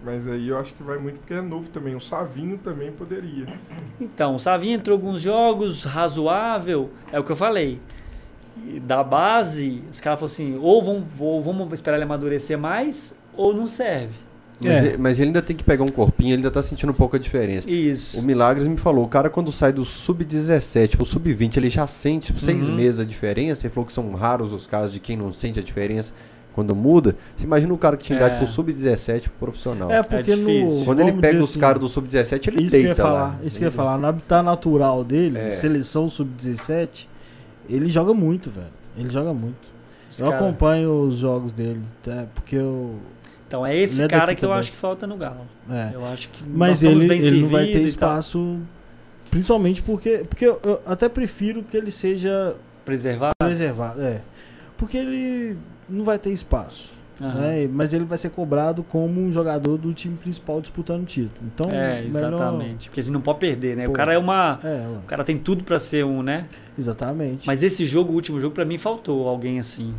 mas aí eu acho que vai muito porque é novo também. O Savinho também poderia. Então, o Savinho entrou alguns jogos, razoável, é o que eu falei. Da base, os caras falaram assim, ou, vão, ou vamos esperar ele amadurecer mais, ou não serve. Mas, É. ele, mas ele ainda tem que pegar um corpinho, ele ainda tá sentindo um pouco a diferença. O Isso. Milagres me falou, o cara quando sai do sub-17 pro sub-20, ele já sente, tipo, seis Uhum. meses a diferença. Ele falou que são raros os casos de quem não sente a diferença quando muda. Você imagina o cara que tinha idade É. pro sub-17 pro profissional. É porque difícil. no. Quando ele pega os assim, caras do sub-17, ele Isso que deita falar. lá. Isso que eu ia falar. No habitat natural dele, É. seleção sub-17, ele joga muito, velho. Ele joga muito. Os Eu cara- acompanho os jogos dele, tá? porque eu. Então é esse é cara que eu também. acho que falta no Galo. É. Eu acho que Mas ele, ele não vai ter espaço. Principalmente porque. Porque eu, eu até prefiro que ele seja Preservar. preservado. É. Porque ele não vai ter espaço. Aham. né? Mas ele vai ser cobrado como um jogador do time principal disputando o título. Então, É, melhor- exatamente. Porque a gente não pode perder, né? Pô. O cara é uma. É, O cara tem tudo pra ser um, né? exatamente. Mas esse jogo, o último jogo, pra mim faltou alguém assim.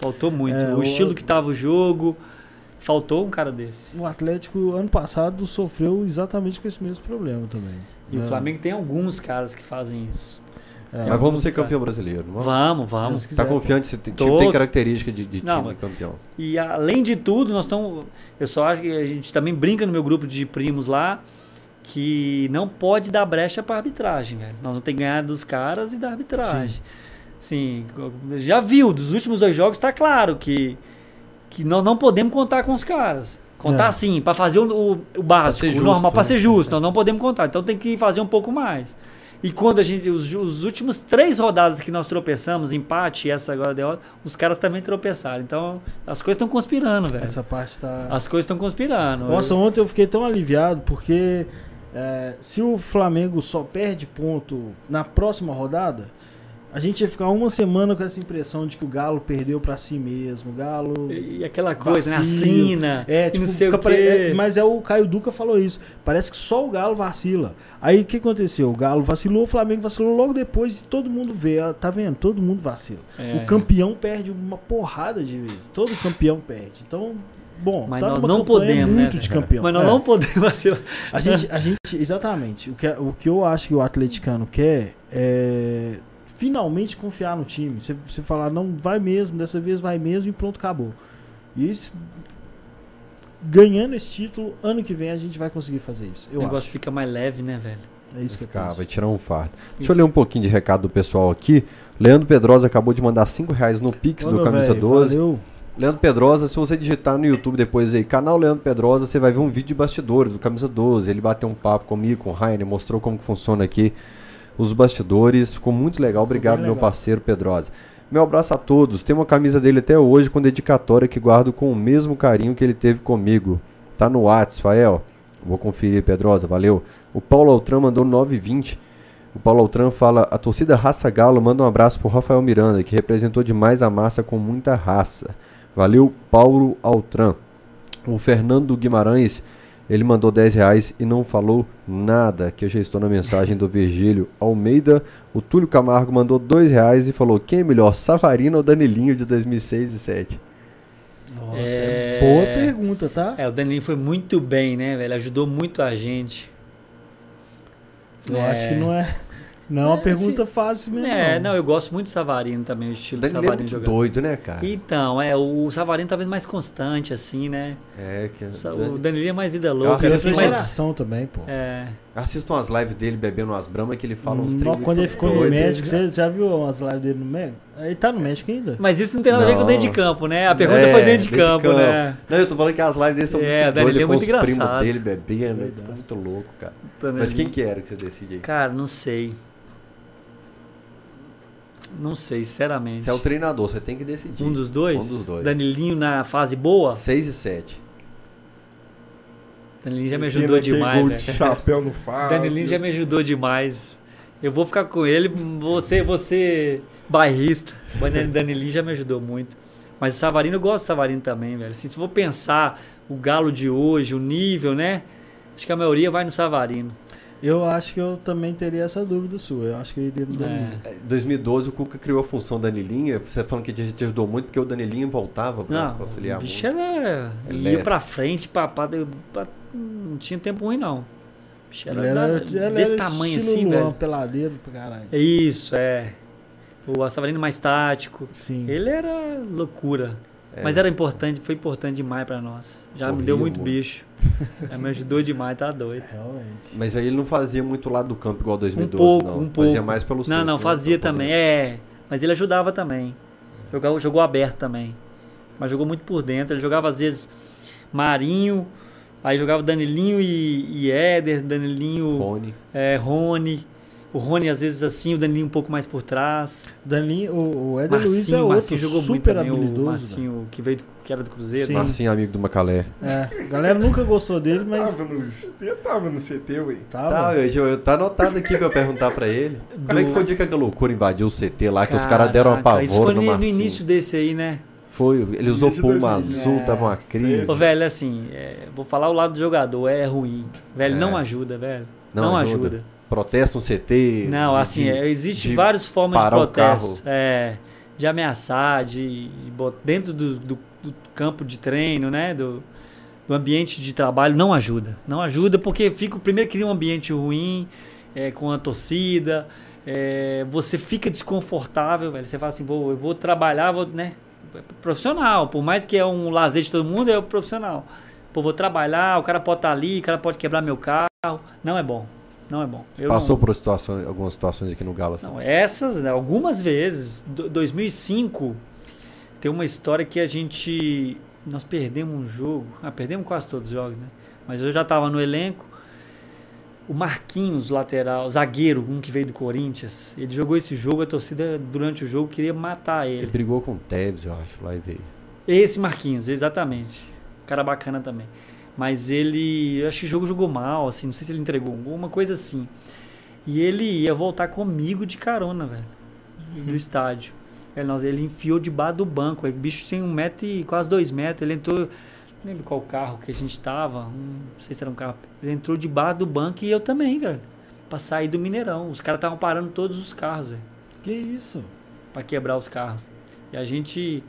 Faltou muito. É, o o- estilo que tava o jogo. Faltou um cara desse. O Atlético, ano passado, sofreu exatamente com esse mesmo problema também. E o É. Flamengo tem alguns caras que fazem isso. É. Mas vamos ser caras. campeão brasileiro, não vamos? Vamos, vamos. Tá confiante? Esse time Tô. tem característica de, de Não, time campeão. E além de tudo, nós estamos. Eu só acho que a gente também brinca no meu grupo de primos lá que não pode dar brecha para arbitragem, velho. Nós vamos ter que ganhar dos caras e da arbitragem. Sim, já viu, dos últimos dois jogos tá claro que, que nós não podemos contar com os caras. Contar É. assim, para fazer o, o, básico, ser o justo, normal, para né? ser justo. Nós não podemos contar. Então tem que fazer um pouco mais. E quando a gente. Os, os últimos três rodadas que nós tropeçamos, empate e essa agora derrota, os caras também tropeçaram. Então as coisas estão conspirando, velho. Essa parte tá. As coisas estão conspirando. Nossa, Eu- ontem eu fiquei tão aliviado porque é, se o Flamengo só perde ponto na próxima rodada, a gente ia ficar uma semana com essa impressão de que o Galo perdeu pra si mesmo. O Galo. E aquela coisa, né? Vacilo. Assina. É, tipo, não sei o pare- quê. é, mas é o Caio Duca falou isso. Parece que só o Galo vacila. Aí o que aconteceu? O Galo vacilou, o Flamengo vacilou logo depois e todo mundo vê. Tá vendo? Todo mundo vacila. É. O campeão perde uma porrada de vezes. Todo campeão perde. Então, bom, Mas tá nós não podemos, né, muito de velho? campeão. Mas nós É. não podemos vacilar. A gente, a gente, exatamente. O que, o que eu acho que o atleticano quer é finalmente confiar no time. Você, você falar, não, vai mesmo, dessa vez vai mesmo e pronto, acabou. E isso, ganhando esse título, ano que vem a gente vai conseguir fazer isso. O negócio acho. fica mais leve, né, velho? É isso que eu Ficar, vai tirar um fardo. Deixa Isso. eu ler um pouquinho de recado do pessoal aqui. Leandro Pedrosa acabou de mandar 5 reais no Pix Ô, do Camisa velho, 12. Valeu. Leandro Pedrosa, se você digitar no YouTube depois aí, canal Leandro Pedrosa, você vai ver um vídeo de bastidores do Camisa 12. Ele bateu um papo comigo, com o Rainer, mostrou como que funciona aqui os bastidores. Ficou muito legal. Obrigado, bem meu legal. parceiro Pedrosa. Meu abraço a todos. Tem uma camisa dele até hoje com dedicatória que guardo com o mesmo carinho que ele teve comigo. Tá no Whats, Fael. Vou conferir, Pedrosa, valeu. O Paulo Altran mandou 920. O Paulo Altran fala: A torcida Raça Galo manda um abraço pro Rafael Miranda, que representou demais a massa com muita raça. Valeu, Paulo Altran. O Fernando Guimarães Ele mandou 10 reais e não falou nada, que eu já estou na mensagem do Virgílio Almeida. O Túlio Camargo mandou 2 reais e falou: quem é melhor, Savarino ou Danilinho de 2006 e 2007? Nossa, É. é boa pergunta, tá? É, o Danilinho foi muito bem, né, velho? Ajudou muito a gente. Eu É. acho que não é, não é uma É, pergunta fácil mesmo. É, não, eu gosto muito do Savarino também, o estilo Danilo é Savarino muito jogando. doido, né, cara? Então, é, o Savarino talvez mais constante, assim, né? É, que O Sa- O Danilinho é mais vida louca. E assisto assim, mas, também, pô. é, Assisto umas lives dele bebendo umas bramas que ele fala uns Nó, treinos. Quando ele muito ficou no. México, você já viu umas lives dele no México? Ele tá no México ainda? mas isso não tem nada a ver com dentro de campo, né? A pergunta É, foi dentro de campo, né? Não, eu tô falando que as lives dele são É, muito Danilo é doidas, com muito os primos engraçado. dele bebendo, Doidaço. muito louco, cara. Danilinho. Mas quem que era que você decide aí? Cara, não sei. Não sei, sinceramente. Você é o treinador, você tem que decidir. Um dos dois? Um dos dois. Danilinho na fase boa? 6 e 7. Danilinho já me ajudou demais, gol velho. de chapéu no já me ajudou demais. Eu vou ficar com ele, você, você bairrista. O Dan- Danilinho já me ajudou muito. Mas o Savarino, eu gosto do Savarino também, velho. Assim, se for pensar o galo de hoje, o nível, né? Acho que a maioria vai no Savarino. Eu acho que eu também teria essa dúvida sua. Eu acho que eu iria no Danilo. É. Em 2012 o Cuca criou a função Danilinho. Você falando que te te ajudou muito porque o Danilinho voltava pra auxiliar o bicho muito. era. Ele ia Elétrico. pra frente, pra- Não tinha tempo ruim, não. O bicho era, era, era desse tamanho estilo assim, Luan, velho. peladeiro pra caralho. É Isso, é. O Savarino mais tático. Sim. Ele era loucura. É. Mas era importante, foi importante demais pra nós. Já me deu muito bicho. Já me ajudou demais, tá doido. Realmente. Mas aí ele não fazia muito lado do campo igual 2012, Um pouco, não. um Fazia pouco. mais pelo Não, centro, não, né? fazia poder- também. É, mas ele ajudava também. Jogava, jogou aberto também. Mas jogou muito por dentro. Ele jogava às vezes Marinho, aí jogava Danilinho e, e Éder, Danilinho, Rony. é, Rony. O Rony às vezes assim, o Danilinho um pouco mais por trás. Daninho, o, o Éder Luiz é Marcinho, outro Marcinho jogou muito super também. O habilidoso. Marcinho, que veio do, que era do Cruzeiro. Sim. Marcinho, amigo do Macalé. É, a galera nunca gostou dele, mas Tava no, eu tava no CT, ué. tava. Tá, eu, eu, tá anotado aqui pra eu perguntar pra ele. Como é que foi o dia que a loucura invadiu o CT lá, que os caras deram uma Caraca, Isso foi pavor no no, no Marcinho? início desse aí, né? Foi, ele usou puma 2000, azul, é, tava uma crise. Ô, velho, assim, é, vou falar o lado do jogador, é ruim. Velho, É. não ajuda, velho. Não Não, ajuda. ajuda. Protesto no CT. Não, assim, de- é, existe de várias formas de protesto. É, de ameaçar, de, de dentro do, do- do campo de treino, né? Do, do ambiente de trabalho, não ajuda. Não ajuda porque fica, primeiro cria um ambiente ruim, é, com a torcida, é, você fica desconfortável, velho. Você fala assim, vou, eu vou trabalhar, vou, né? Profissional, por mais que é um lazer de todo mundo, é o profissional. Pô, vou trabalhar, o cara pode estar ali, o cara pode quebrar meu carro. Não é bom. Não é bom. Eu Passou não- por situações, algumas situações aqui no Galo. assim. não, essas, né, algumas vezes. Do- 2005 tem uma história que a gente. Nós perdemos um jogo. Ah, perdemos quase todos os jogos, né? Mas eu já estava no elenco. O Marquinhos, lateral, zagueiro, um que veio do Corinthians, ele jogou esse jogo. A torcida, durante o jogo, queria matar Ele ele. brigou com o Tevez, eu acho, lá e veio. Esse Marquinhos, exatamente. Cara bacana também. Mas ele, eu acho que o jogo jogou mal, assim, não sei se ele entregou um gol, uma coisa assim. E ele ia voltar comigo de carona, velho, do estádio. Ele, não, ele enfiou debaixo do banco. O bicho tem um metro e quase dois metros. Ele entrou, não lembro qual carro que a gente tava, um, não sei se era um carro. Ele entrou debaixo do banco e eu também, velho. Pra sair do Mineirão. Os caras estavam parando todos os carros, velho Que isso? para quebrar os carros. E a gente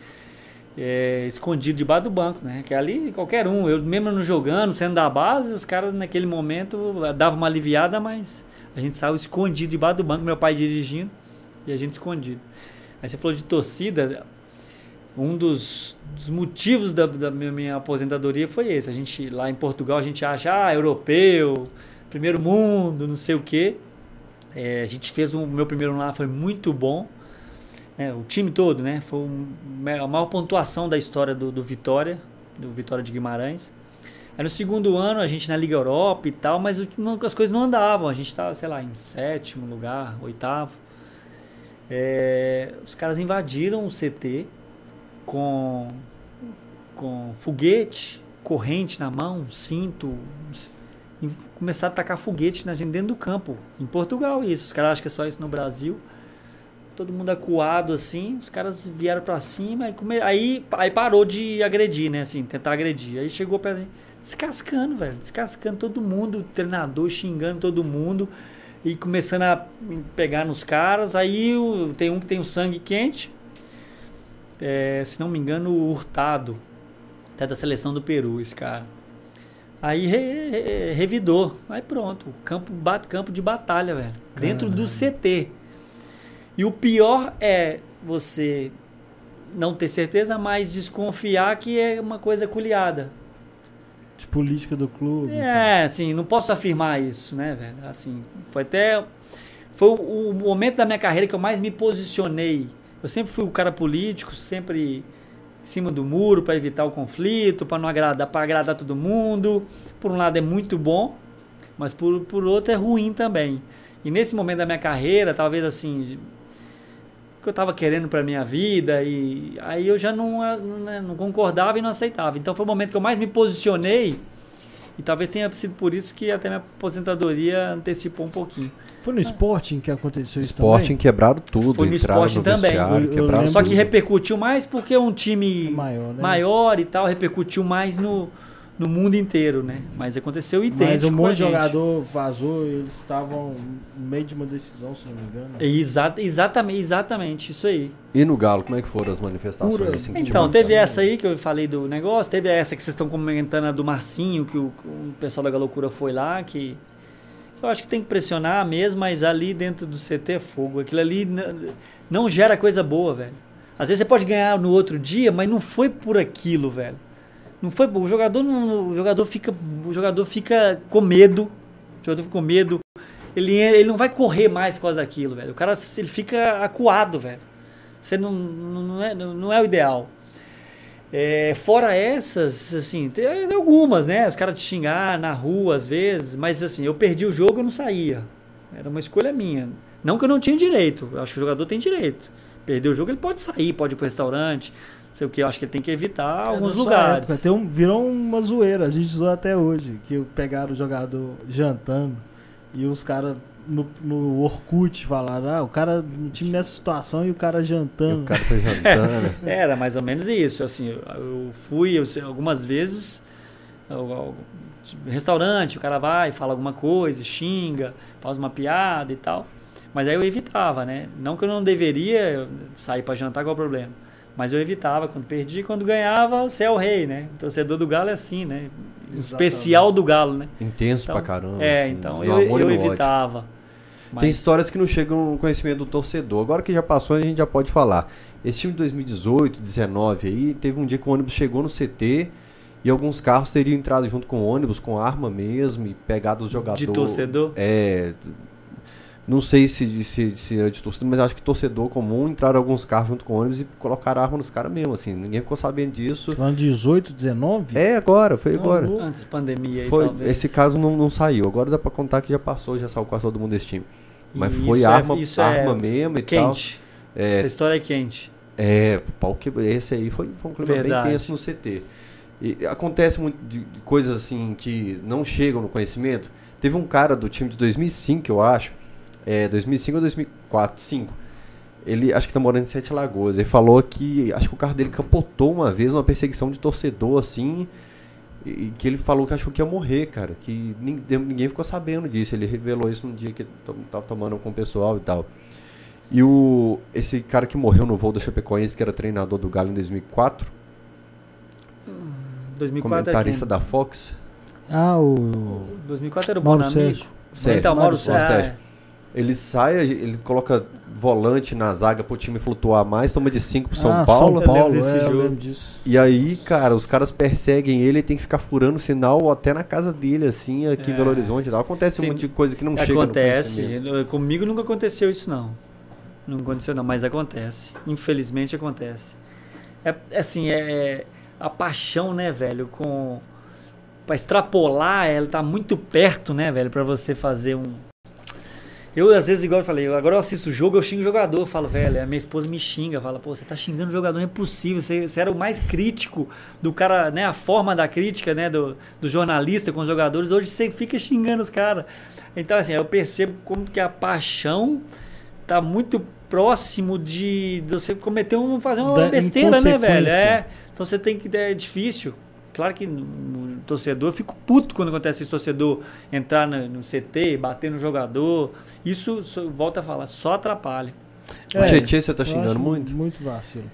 é, escondido debaixo do banco, né? Que ali qualquer um, eu mesmo não jogando, sendo da base, os caras naquele momento davam uma aliviada, mas a gente saiu escondido debaixo do banco, meu pai dirigindo e a gente escondido. Aí você falou de torcida, um dos, dos motivos da, da minha, minha aposentadoria foi esse. A gente lá em Portugal a gente acha ah, europeu, primeiro mundo, não sei o quê. É, a gente fez um, o meu primeiro lá foi muito bom né, o time todo, né? Foi a maior pontuação da história do, do Vitória, do Vitória de Guimarães. Aí no segundo ano a gente na Liga Europa e tal, mas as coisas não andavam. A gente estava, sei lá, em sétimo lugar, oitavo. É, os caras invadiram o CT com, com foguete, corrente na mão, cinto. Começaram a tacar foguete na gente dentro do campo. Em Portugal, isso. Os caras acham que é só isso no Brasil todo mundo acuado assim, os caras vieram pra cima, aí, come- aí, aí parou de agredir, né, assim, tentar agredir. Aí chegou perto, descascando, velho. Descascando todo mundo, o treinador xingando todo mundo e começando a pegar nos caras. Aí o, tem um que tem o sangue quente. É, se não me engano, o Hurtado. Até da seleção do Peru, esse cara. Aí re, re, revidou. Aí pronto. Campo, campo de batalha, velho. Dentro do CT. E o pior é você não ter certeza, mas desconfiar que é uma coisa culiada. De política do clube. É, assim, não posso afirmar isso, né, velho? Assim, foi até. Foi o, o momento da minha carreira que eu mais me posicionei. Eu sempre fui o cara político, sempre em cima do muro para evitar o conflito, para não agradar, para agradar todo mundo. Por um lado é muito bom, mas por, por outro é ruim também. E nesse momento da minha carreira, talvez assim, que eu estava querendo para minha vida e aí eu já não, não, né, não, concordava e não aceitava. Então foi o momento que eu mais me posicionei e talvez tenha sido por isso que até minha aposentadoria antecipou um pouquinho. Foi no Sporting que aconteceu isso Sporting também? quebraram tudo. Foi no Sporting também. Eu, eu Só que repercutiu mais porque é um time maior, né? maior e tal, repercutiu mais no, no mundo inteiro, né? Mas aconteceu idêntico. Mas um monte de jogador vazou, eles estavam no meio de uma decisão, se não me engano. Exata, exatamente, exatamente, isso aí. E no Galo, como é que foram as manifestações? Assim, então, teve essa aí que eu falei do negócio, teve essa que vocês estão comentando, a do Marcinho, que o, o pessoal da Galocura foi lá, que, que eu acho que tem que pressionar mesmo, mas ali dentro do CT é fogo. Aquilo ali não gera coisa boa, velho. Às vezes você pode ganhar no outro dia, mas não foi por aquilo, velho. Não foi, o jogador não, o jogador fica, o jogador fica com medo. O jogador fica com medo. Ele, ele não vai correr mais por causa daquilo, velho. O cara ele fica acuado, velho. Você não, não, é, não é o ideal. É, fora essas, assim, tem, algumas, né? Os caras te xingar na rua às vezes, mas assim, eu perdi o jogo e não saía. Era uma escolha minha. Não que eu não tinha direito, eu acho que o jogador tem direito. Perder o jogo, ele pode sair, pode ir pro restaurante, sei o que, eu acho que ele tem que evitar é, alguns lugares. Época, um, virou uma zoeira, a gente zoou até hoje, que pegaram o jogador jantando e os caras no, no Orkut falaram, ah, o cara, no time nessa situação e o cara jantando. E o cara foi jantando. É, era mais ou menos isso, assim, eu fui eu, algumas vezes, eu, eu, restaurante, o cara vai, fala alguma coisa, xinga, faz uma piada e tal. Mas aí eu evitava, né? Não que eu não deveria sair para jantar, qual é o problema? Mas eu evitava quando perdi, quando ganhava, você é o rei, né? O torcedor do Galo é assim, né? Exatamente. Especial do Galo, né? Intenso então, pra caramba. É, assim, então eu, eu evitava. Mas... Tem histórias que não chegam no conhecimento do torcedor. Agora que já passou, a gente já pode falar. Esse time de 2018, 19 aí, teve um dia que o ônibus chegou no CT e alguns carros teriam entrado junto com o ônibus, com arma mesmo, e pegado os jogadores. De torcedor? É, não sei se, se, se era de torcedor, mas acho que torcedor comum entraram alguns carros junto com ônibus e colocaram arma nos caras mesmo, assim. Ninguém ficou sabendo disso. Falando 18, 19? É, agora, foi agora. Antes pandemia aí, foi, talvez. Esse caso não, não saiu. Agora dá pra contar que já passou, já saiu quase todo mundo desse time. Mas e foi arma, é, arma é mesmo e quente. tal. É, Essa história é quente. É, pau que esse aí foi, foi um clima Verdade. bem tenso no CT. E acontece muito de, de coisas assim que não chegam no conhecimento. Teve um cara do time de 2005, eu acho, é, 2005 ou 2004, 5. Ele acho que tá morando em Sete Lagoas. Ele falou que acho que o carro dele capotou uma vez numa perseguição de torcedor assim, e que ele falou que achou que ia morrer, cara, que ninguém, ninguém ficou sabendo disso. Ele revelou isso no dia que tava tomando com o pessoal e tal. E o esse cara que morreu no voo da Chapecoense, que era treinador do Galo em 2004, 2004 comentarista é da Fox. Ah, o 2004 era o Mauro Bonamigo. Sérgio. Então, Mauro Sérgio. Ele sai, ele coloca volante na zaga pro time flutuar mais, toma de 5 pro São ah, Paulo. São Paulo, desse é, jogo. E aí, cara, os caras perseguem ele e tem que ficar furando sinal até na casa dele, assim, aqui é. em Belo Horizonte e tal. Acontece Sim. um monte de coisa que não acontece. chega Acontece. Comigo nunca aconteceu isso, não. Não aconteceu, não, mas acontece. Infelizmente acontece. É, assim, é, é a paixão, né, velho, com. Pra extrapolar, ela tá muito perto, né, velho, para você fazer um eu, às vezes, igual eu falei, agora eu assisto o jogo, eu xingo o jogador. Eu falo, velho, a minha esposa me xinga, fala, pô, você tá xingando o jogador, não é possível. Você, você era o mais crítico do cara, né? A forma da crítica, né? Do, do jornalista com os jogadores. Hoje você fica xingando os caras. Então, assim, eu percebo como que a paixão tá muito próximo de, de você cometer um, fazer uma da besteira, né, velho? É. Então você tem que. É difícil. Claro que no torcedor, eu fico puto quando acontece esse torcedor entrar no, no CT, bater no jogador. Isso, só- volta a falar, só atrapalha. O É, Tietchan você tá xingando muito? Muito vacilo.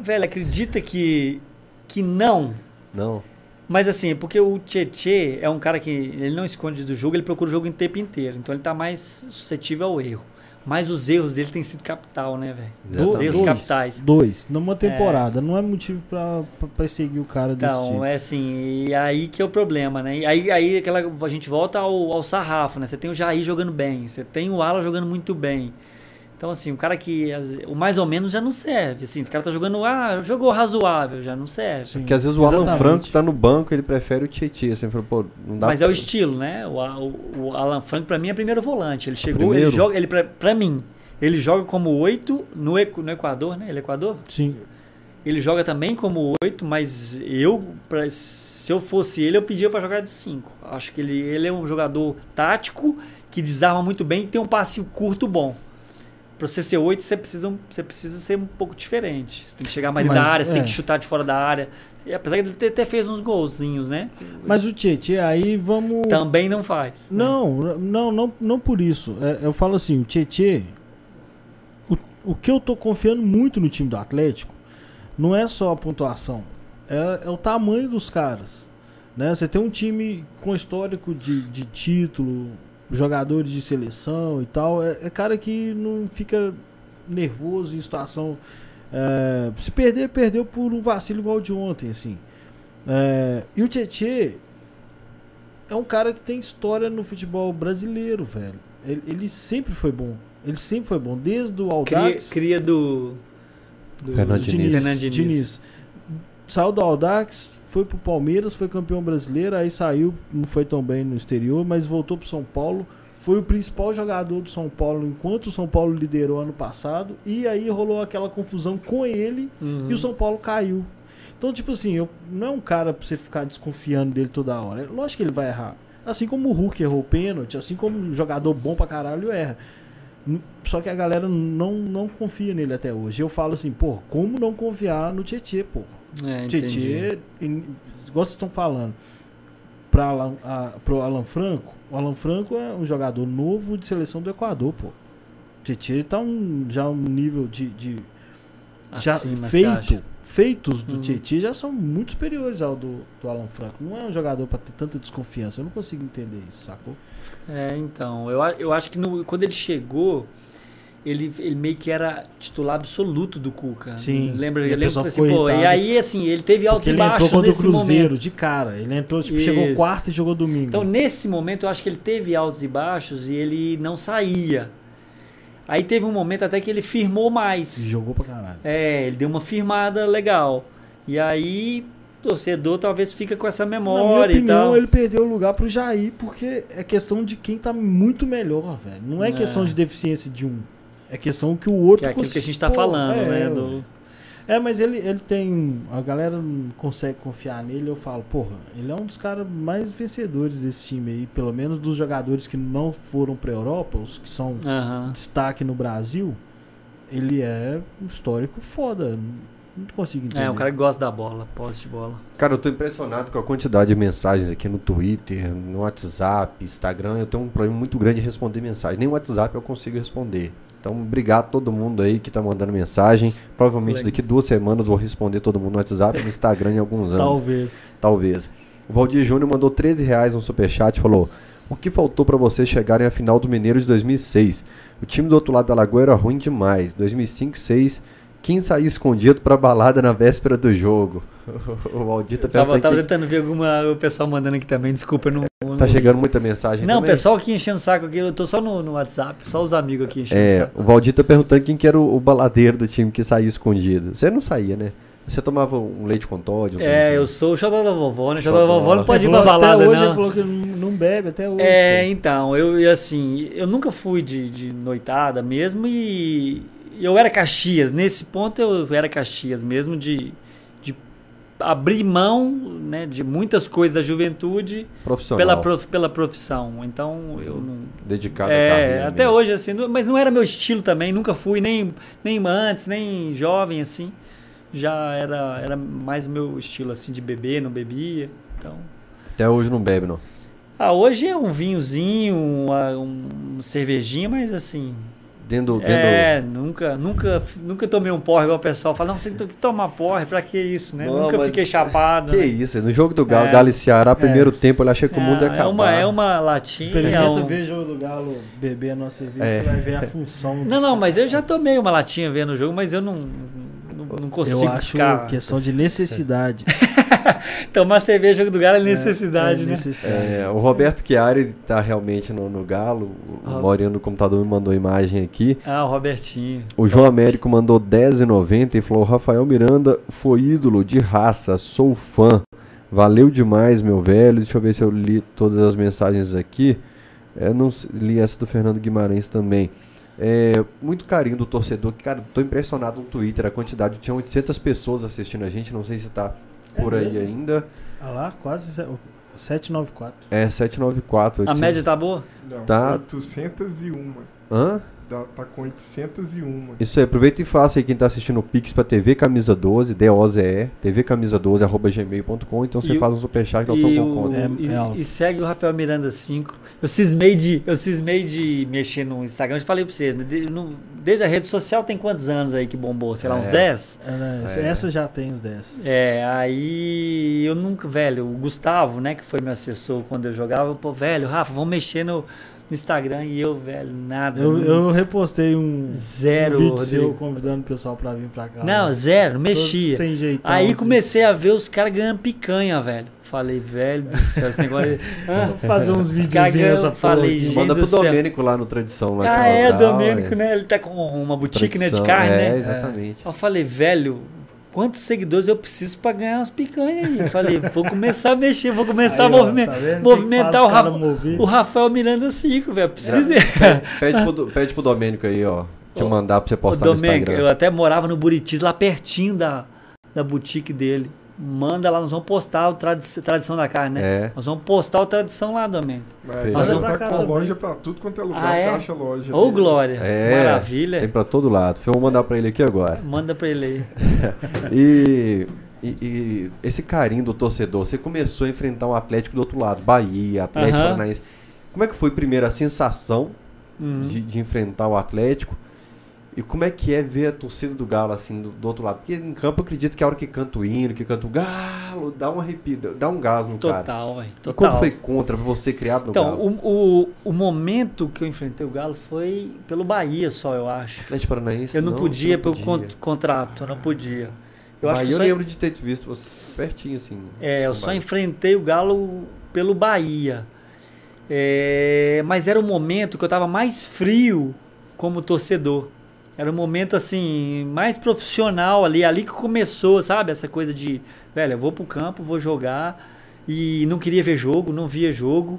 Velho, acredita que, que não. Não. Mas assim, porque o Tietê é um cara que ele não esconde do jogo, ele procura o jogo o tempo inteiro. Então ele tá mais suscetível ao erro. Mas os erros dele têm sido capital, né, velho? Os erros dois, capitais. Dois. Numa temporada. Não é motivo pra, pra perseguir o cara desse Então, tipo. é assim, e aí que é o problema, né? E aí, aí aquela, a gente volta ao, ao sarrafo, né? Você tem o Jair jogando bem, você tem o Alan jogando muito bem. Então, assim, o cara que. O mais ou menos já não serve. Assim, o cara tá jogando. Ah, jogou razoável, já não serve. Sim. Porque às vezes o Alan Exatamente. Franco tá no banco, ele prefere o Tietchan. Falou, pô, não dá Mas é o pra- estilo, né? O, o, o Alan Franco, pra mim, é primeiro volante. Ele chegou, Primeiro? ele joga. Ele, pra, pra mim, ele joga como oito no, no Equador, né? Ele é Equador? Sim. Ele joga também como oito, mas eu, pra- se eu fosse ele, eu pedia pra jogar de cinco. Acho que ele, ele é um jogador tático que desarma muito bem e tem um passe curto bom. Pra você ser oito, você precisa, você precisa ser um pouco diferente. Você tem que chegar mais Mas, da área, você tem é. que chutar de fora da área. E apesar de ele ter, ter fez uns golzinhos, né? Mas o Tietchan, aí vamos. Também não faz. né? Não, não, não, não por isso. É, eu falo assim, o Tietchan, o, o que eu tô confiando muito no time do Atlético não é só a pontuação, é, é o tamanho dos caras. Né? Você tem um time com histórico de, de título, jogadores de seleção e tal, é, é cara que não fica nervoso em situação. é, se perder, perdeu por um vacilo igual de ontem, assim. É, e o Tietchan é um cara que tem história no futebol brasileiro, velho. Ele, ele sempre foi bom. Ele sempre foi bom. Desde o Cria, Aldax. cria do, do Fernando do Diniz. Diniz. Diniz. Saiu do Aldax, foi pro Palmeiras, foi campeão brasileiro, aí saiu, não foi tão bem no exterior, mas voltou pro São Paulo. Foi o principal jogador do São Paulo enquanto o São Paulo liderou ano passado. E aí rolou aquela confusão com ele Uhum. e o São Paulo caiu. Então, tipo assim, eu, não é um cara pra você ficar desconfiando dele toda hora. É Lógico que ele vai errar. Assim como o Hulk errou o pênalti, assim como um jogador bom pra caralho erra. Só que a galera não, não confia nele até hoje. Eu falo assim, pô, como não confiar no Tietê, pô? É. Tietê, em- igual vocês estão falando, pra Alan, pro Alan Franco, o Alan Franco é um jogador novo de seleção do Equador, pô. Tietê tá um, já um nível de, de já Acima, feito, feitos do Uhum. Tietchan já são muito superiores ao do, do Alan Franco. Não é um jogador pra ter tanta desconfiança. Eu não consigo entender isso, sacou? É, então, eu, eu acho que no- quando ele chegou, ele, ele meio que era titular absoluto do Cuca. Sim. Lembra? E Eu a lembro pessoa assim, pô, e aí, assim, ele teve altos e ele entrou contra o Cruzeiro momento. de cara. Ele entrou, tipo, chegou Isso. quarta e jogou domingo. Então, nesse momento, eu acho que ele teve altos e baixos e ele não saía. Aí teve um momento até que ele firmou mais. Jogou pra caralho. É, ele deu uma firmada legal. E aí, torcedor talvez fica com essa Na minha memória e opinião, tal. ele perdeu o lugar pro Jair porque é questão de quem tá muito melhor, velho. Não é, É. questão de deficiência de um. É questão que o outro Que é aquilo cons- que a gente tá Pô, falando, é, né? Do... É, mas ele, ele tem. A galera não consegue confiar nele. Eu falo, porra, ele é um dos caras mais vencedores desse time aí. Pelo menos dos jogadores que não foram pra Europa, os que são Aham. destaque no Brasil. Ele é um histórico foda. Não não consigo entender. É, um cara que gosta da bola, posse de bola. Cara, eu tô impressionado com a quantidade de mensagens aqui no Twitter, no WhatsApp, Instagram. Eu tenho um problema muito grande de responder mensagem. Nem o WhatsApp eu consigo responder. Então, obrigado a todo mundo aí que tá mandando mensagem. Provavelmente daqui duas semanas vou responder todo mundo no WhatsApp e no Instagram em alguns anos. Talvez. Talvez. O Valdir Júnior mandou 13 reais no superchat e falou: O que faltou pra vocês chegarem à final do Mineiro de 2006? O time do outro lado da Lagoa era ruim demais. 2005, 2006. Quem saía escondido pra balada na véspera do jogo? o Valdir tá Tava, perguntando tava aqui- tentando ver alguma, o pessoal mandando aqui também, desculpa, eu não. Tá chegando muita mensagem Não, o também? pessoal aqui enchendo o saco aqui, eu tô só no, no WhatsApp, só os amigos aqui enchendo o É, saco. o Valdir tá perguntando quem que era o, o baladeiro do time que saía escondido. Você não saía, né? Você tomava um leite com Todd? um É, trem eu assim? sou o xodó da vovó, né? O xodó da vovó não pode ir pra balada, Até hoje não. ele falou que não, bebe, até hoje. É, pô. então, eu, assim, eu nunca fui de, de noitada mesmo e eu era Caxias. Nesse ponto eu era Caxias mesmo, de abrir mão né, de muitas coisas da juventude Profissional. pela, prof- pela profissão. Então, eu não. Dedicado É, até mesmo. hoje, assim, mas não era meu estilo também, nunca fui, nem, nem antes, nem jovem, assim. já era, era mais meu estilo assim de beber, não bebia. Então. Até hoje não bebe, não. Ah, hoje é um vinhozinho, uma, um cervejinha, mas assim. Dentro, dentro... É, nunca, nunca, nunca tomei um porre igual o pessoal fala, não, você tem que tomar porre, pra que isso, né? Não, nunca mas- fiquei chapado. Que né? isso, no jogo do Galo, É. Galo e Ceará, primeiro tempo, ele achei que o mundo ia é, acabar. é uma, é uma latinha. Experimenta um- ver jogo do Galo bebendo a cerveja, É. você vai ver a função. Não, não, mas eu já tomei uma latinha vendo o jogo, mas eu não, não, não consigo Eu acho ficar. questão de necessidade. Tomar cerveja jogo do Galo é necessidade, É, né? necessidade. É, o Roberto Chiari tá realmente no, no Galo. O Ah. Maurinho do computador me mandou imagem aqui. Ah, o Robertinho. O João Américo mandou 10,90 e falou: Rafael Miranda foi ídolo de raça, sou fã. Valeu demais, meu velho. Deixa eu ver se eu li todas as mensagens aqui. É, não li essa do Fernando Guimarães também. É, muito carinho do torcedor. Cara, tô impressionado no Twitter. A quantidade tinha 800 pessoas assistindo a gente. Não sei se tá por É aí mesmo? ainda. Ah lá, quase se- 794. É 794. A 800. média tá boa? Não, Tá. 801. Hã? Dá, tá com 801. Isso aí, aproveita e faça aí quem tá assistindo o Pix pra TV Camisa 12, D-O-Z-E, TV Camisa 12, arroba gmail.com, então você E faz um superchat que E, estamos o- com conta. É- e- é alto. e segue o Rafael Miranda 5. Eu cismei de, eu cismei de mexer no Instagram. Eu falei pra vocês, né? De- no- desde a rede social tem quantos anos aí que bombou? Sei lá, uns É. 10? Ela- É. Essa já tem os 10. É, aí eu nunca, velho, o Gustavo, né, que foi meu assessor quando eu jogava, pô, velho, Rafa, vamos mexer no, no Instagram e eu, velho, nada. Eu, não- eu repostei um, Zero, um vídeo seu convidando o pessoal pra vir pra cá. Não, né? zero, Todo mexia. Sem jeitão, Aí assim. comecei a ver os caras ganhando picanha, velho. Falei, velho do céu, esse negócio. Ah, fazer uns Os caras videozinhos ganham- nessa porra falei, gente Manda pro do. Domênico lá no Tradição. Lá Ah, é, Domênico, é. né? Ele tá com uma boutique né, de carne, é, né? exatamente. Eu falei, velho, quantos seguidores eu preciso pra ganhar umas picanhas aí? Eu falei, vou começar a mexer, vou começar Aí, a ó, movime- tá movimentar o, Rafa- mover? o Rafael Miranda 5, velho. Precisa. Pede pro, pede pro Domênico aí, ó. Te mandar pra você Ô, postar no Domênico, Instagram. eu até morava no Buritis, lá pertinho da, da boutique dele. Manda lá, nós vamos postar o tradi- Tradição da Carne, né? É. Nós vamos postar o Tradição lá. Mas Fez. nós Manda tá pra cá com também. loja pra tudo quanto é lugar. Ah, Você é? acha loja. Ô, ali. Glória. É, Maravilha. Tem pra todo lado. Vou mandar pra ele aqui agora. Manda pra ele aí. E, e- e esse carinho do torcedor, você começou a enfrentar um Atlético do outro lado, Bahia, Atlético. Paranaense. Como é que foi primeiro a sensação Uhum. de, de enfrentar o Atlético? E como é que é ver a torcida do Galo assim do, do outro lado? Porque em campo eu acredito que a hora que canta o hino, que canta o Galo, dá um arrepio, dá um gás no cara. Total, velho. E Total. quando foi contra você criado no Então, Galo? o, o, o momento que eu enfrentei o Galo foi pelo Bahia só, eu acho. Atlético Paranaense? Eu não, você podia não pelo podia. con- contrato, eu não podia. Eu Bahia eu lembro de ter visto você pertinho assim. é, eu só Bahia. enfrentei o Galo pelo Bahia. É, mas era o momento que eu estava mais frio como torcedor. Era um momento assim, mais profissional ali, ali que começou, sabe? Essa coisa de, velho, eu vou pro campo, vou jogar e não queria ver jogo, não via jogo.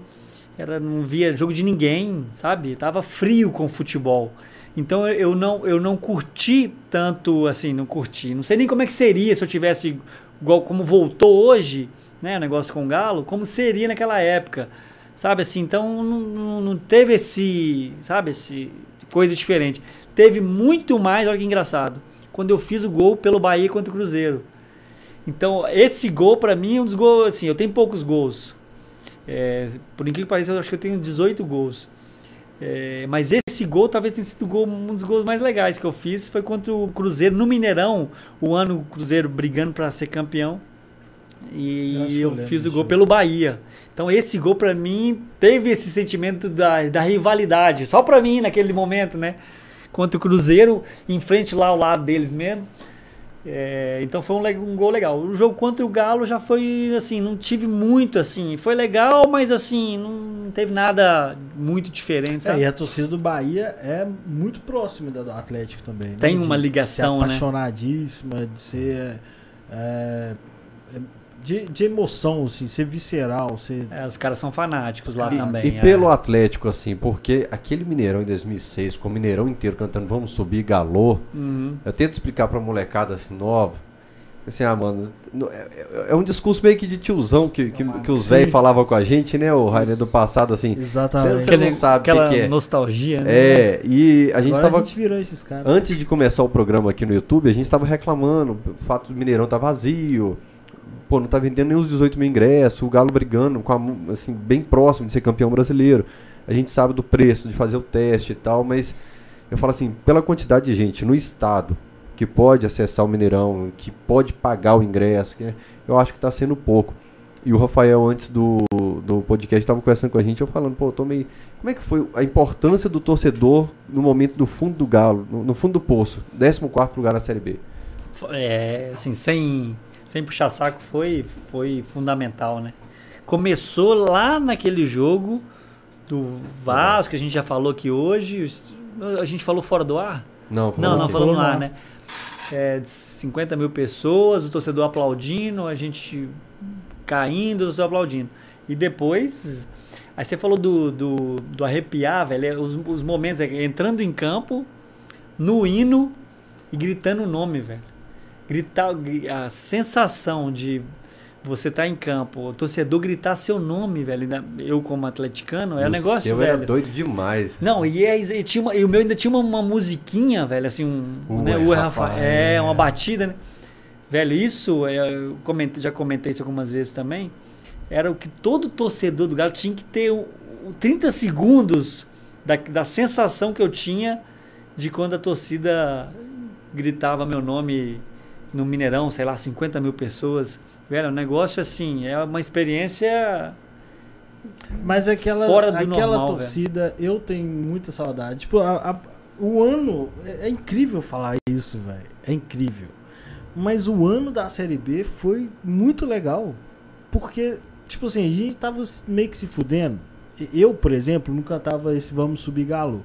Era não via jogo de ninguém, sabe? Tava frio com o futebol. Então eu- não eu não curti tanto assim, não curti. Não sei nem como é que seria se eu tivesse igual como voltou hoje, né, o negócio com o Galo, como seria naquela época. Sabe assim, então não, não- não teve esse, sabe, esse coisa diferente. Teve muito mais, olha que engraçado, quando eu fiz o gol pelo Bahia contra o Cruzeiro. Então, esse gol pra mim é um dos gols, assim, eu tenho poucos gols. É, por incrível que pareça, eu acho que eu tenho 18 gols. É, mas esse gol talvez tenha sido gol- um dos gols mais legais que eu fiz. Foi contra o Cruzeiro no Mineirão, o ano o Cruzeiro brigando para ser campeão. E eu, eu fiz o gol pelo Bahia. Então esse gol pra mim teve esse sentimento da, da rivalidade. Só pra mim naquele momento, né? Contra o Cruzeiro, em frente lá ao lado deles mesmo. É, então foi um, um gol legal. O jogo contra o Galo já foi assim, não tive muito assim. Foi legal, mas assim, não teve nada muito diferente. É, e a torcida do Bahia é muito próxima da do Atlético também. né? Tem De uma ligação, ser né? apaixonadíssima, de ser. é, de, de emoção, assim, ser visceral, ser. É, os caras são fanáticos lá E- também. E é. pelo Atlético, assim, porque aquele Mineirão em 2006, com o Mineirão inteiro cantando Vamos Subir, Galô, Uhum. eu tento explicar pra molecada assim nova Assim, ah, mano, no- é, é- é um discurso meio que de tiozão que, que, que os velhos falavam com a gente, né, o Rainer do passado, assim. Exatamente. Cê- cê- não sabe o que que é. nostalgia, né? É, e a gente Agora tava. a gente virou esses caras. Antes de começar o programa aqui no YouTube, a gente estava reclamando, o fato do Mineirão tá vazio, pô, não tá vendendo nem os 18 mil ingressos, o Galo brigando, com a assim, bem próximo de ser campeão brasileiro. A gente sabe do preço, de fazer o teste e tal, mas eu falo assim, pela quantidade de gente no estado que pode acessar o Mineirão, que pode pagar o ingresso, que eu acho que tá sendo pouco. E o Rafael, antes do, do podcast, estava conversando com a gente, eu falando, pô, eu tô meio... Como é que foi a importância do torcedor no momento do fundo do Galo, no, no fundo do poço, 14º lugar na Série B? É, assim, sem, sem puxar saco, foi, foi fundamental, né? Começou lá naquele jogo do Vasco, que a gente já falou aqui hoje. A gente falou fora do ar? Não, Não, não falamos Falou lá, né? É, de 50 mil pessoas, o torcedor aplaudindo, a gente caindo, o torcedor aplaudindo. E depois. Aí você falou do, do, do arrepiar, velho. é Os, os momentos, é, entrando em campo, no hino e gritando o nome, velho. Gritar, gri- a sensação de você estar em campo, o torcedor gritar seu nome, velho. Eu, como atleticano, é um negócio, seu velho. era doido demais. Não, e, é, e, tinha uma- e o meu ainda tinha uma, uma musiquinha, velho, assim, um. Ué, né, Ué, Rafael. Rafael. É, uma batida, né? Velho, isso, é, eu comentei- já comentei isso algumas vezes também. Era o que todo torcedor do Galo tinha que ter o, o 30 segundos da, da sensação que eu tinha de quando a torcida gritava meu nome no Mineirão, sei lá, 50 mil pessoas. Velho, é um negócio assim, é uma experiência. Mas aquela, Fora do aquela normal, torcida, eu tenho muita saudade. Tipo, a- a- o ano. É, é incrível falar isso, velho. É incrível. Mas o ano da Série B foi muito legal. Porque, tipo assim, a gente tava meio que se fudendo. Eu, por exemplo, não cantava esse Vamos Subir Galo.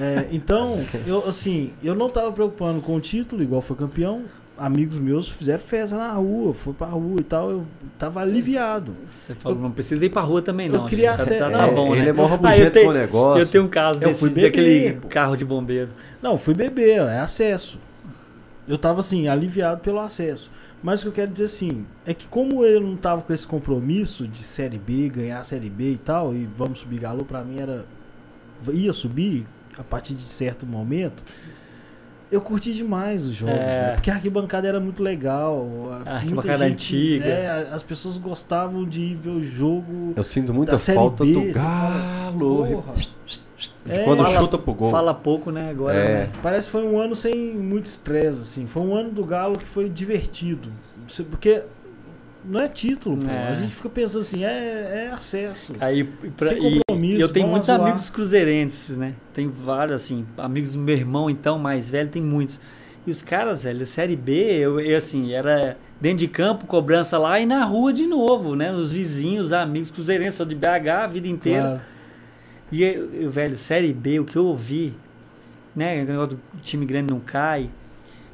É, então, eu assim, eu não tava preocupando com o título, igual foi campeão. Amigos meus fizeram festa na rua, foi pra rua e tal. Eu tava aliviado. Você falou, não precisa ir pra rua também, eu não. queria gente, tá, acesso- tá É, bom, ele né? é mó Ah, eu rabugento tenho- com o negócio. Eu tenho um caso Eu desse, fui beber, daquele pô. carro de bombeiro. Não, fui beber, é acesso. Eu tava assim, aliviado pelo acesso. Mas o que eu quero dizer assim, é que como eu não tava com esse compromisso de Série B, ganhar a Série B e tal, e vamos subir galo, pra mim era. ia subir a partir de certo momento. Eu curti demais os jogos, É. velho, porque a arquibancada era muito legal. A muita arquibancada gente- antiga. é, a- as pessoas gostavam de ir ver o jogo. Eu sinto muita falta B, do Galo. De É, quando fala- chuta pro gol. Fala pouco, né? Agora, É. né? Parece que foi um ano sem muito estresse, assim. Foi um ano do Galo que foi divertido. Porque não é título, pô. É. A gente fica pensando assim, é, é acesso. Aí, pra- e- compromisso, e eu tenho muitos zoar. amigos cruzeirenses, né? Tem vários, assim, amigos do meu irmão, então, mais velho, tem muitos. E os caras, velho, Série B, eu, eu, assim, era dentro de campo, cobrança lá e na rua de novo, né? Os vizinhos, amigos cruzeirenses, sou de BH a vida inteira. Claro. E eu, eu, velho, Série B, o que eu ouvi, né? O negócio do time grande não cai.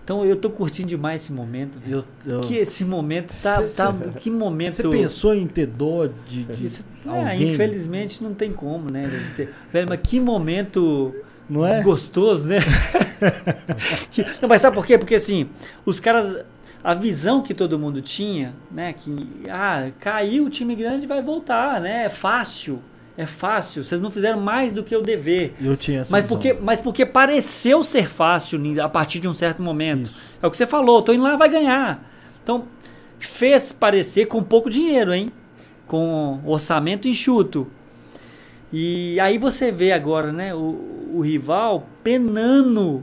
Então eu tô curtindo demais esse momento. Eu, eu- Que esse momento tá. Cê- tá cê- que momento. Você pensou em ter dó de, de Isso- é, infelizmente não tem como, né? ter- Velho, mas que momento Não é? gostoso, né? Que- não, mas sabe por quê? Porque assim, os caras. A visão que todo mundo tinha, né? Que ah, caiu o time grande vai voltar, né? É fácil. É fácil. Vocês não fizeram mais do que o dever. Eu tinha essa Mas visão. porque, mas porque pareceu ser fácil a partir de um certo momento. Isso. É o que você falou, tô indo lá, vai ganhar. Então, fez parecer com pouco dinheiro, hein? Com orçamento enxuto. E aí você vê agora, né, o, o rival penando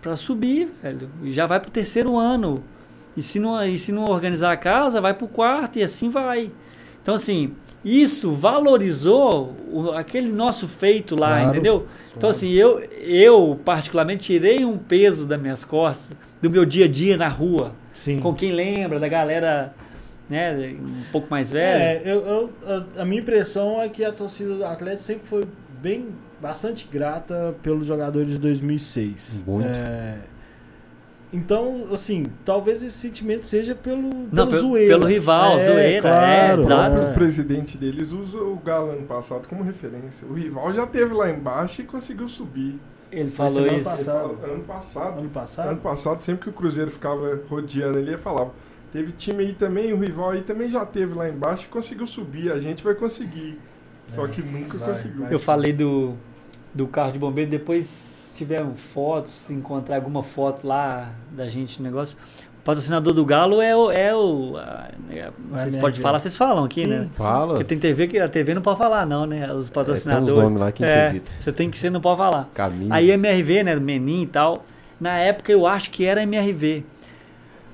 para subir, velho. E já vai pro terceiro ano. E se não, e se não organizar a casa, vai pro quarto e assim vai. Então, assim, isso valorizou o- aquele nosso feito lá, Claro, entendeu? Então, claro. assim, eu, eu particularmente tirei um peso das minhas costas, do meu dia a dia na rua. Sim. Com quem lembra da galera, né, um pouco mais velha. É, eu, eu- a, a minha impressão é que a torcida do Atlético sempre foi bem, bastante grata pelos jogadores de 2006. Muito. É, Então, assim, talvez esse sentimento seja pelo, Não, pelo pelo- zoeira. pelo rival, zoeira, é, O exato. próprio presidente deles usa o Galo ano passado como referência. O rival já teve lá embaixo e conseguiu subir. Ele falou semana isso. Ele Passado. ano passado. Ano passado? Ano passado, sempre que o Cruzeiro ficava rodeando ali, ele falava: teve time aí também, o rival aí também já teve lá embaixo e conseguiu subir. A gente vai conseguir. Só que nunca vai, conseguiu. vai. Eu falei do, do carro de bombeiro, depois se tiver fotos, se encontrar alguma foto lá da gente no negócio. O patrocinador do Galo é o. É o a- é- vocês podem falar, vocês falam aqui, Sim. né? Fala. Porque tem TV que a TV não pode falar, não, né? Os É, tem uns patrocinadores. nomes lá que É, evita. você tem que você não pode falar. Caminho. Aí MRV, né, Menin e tal. Na época eu acho que era MRV.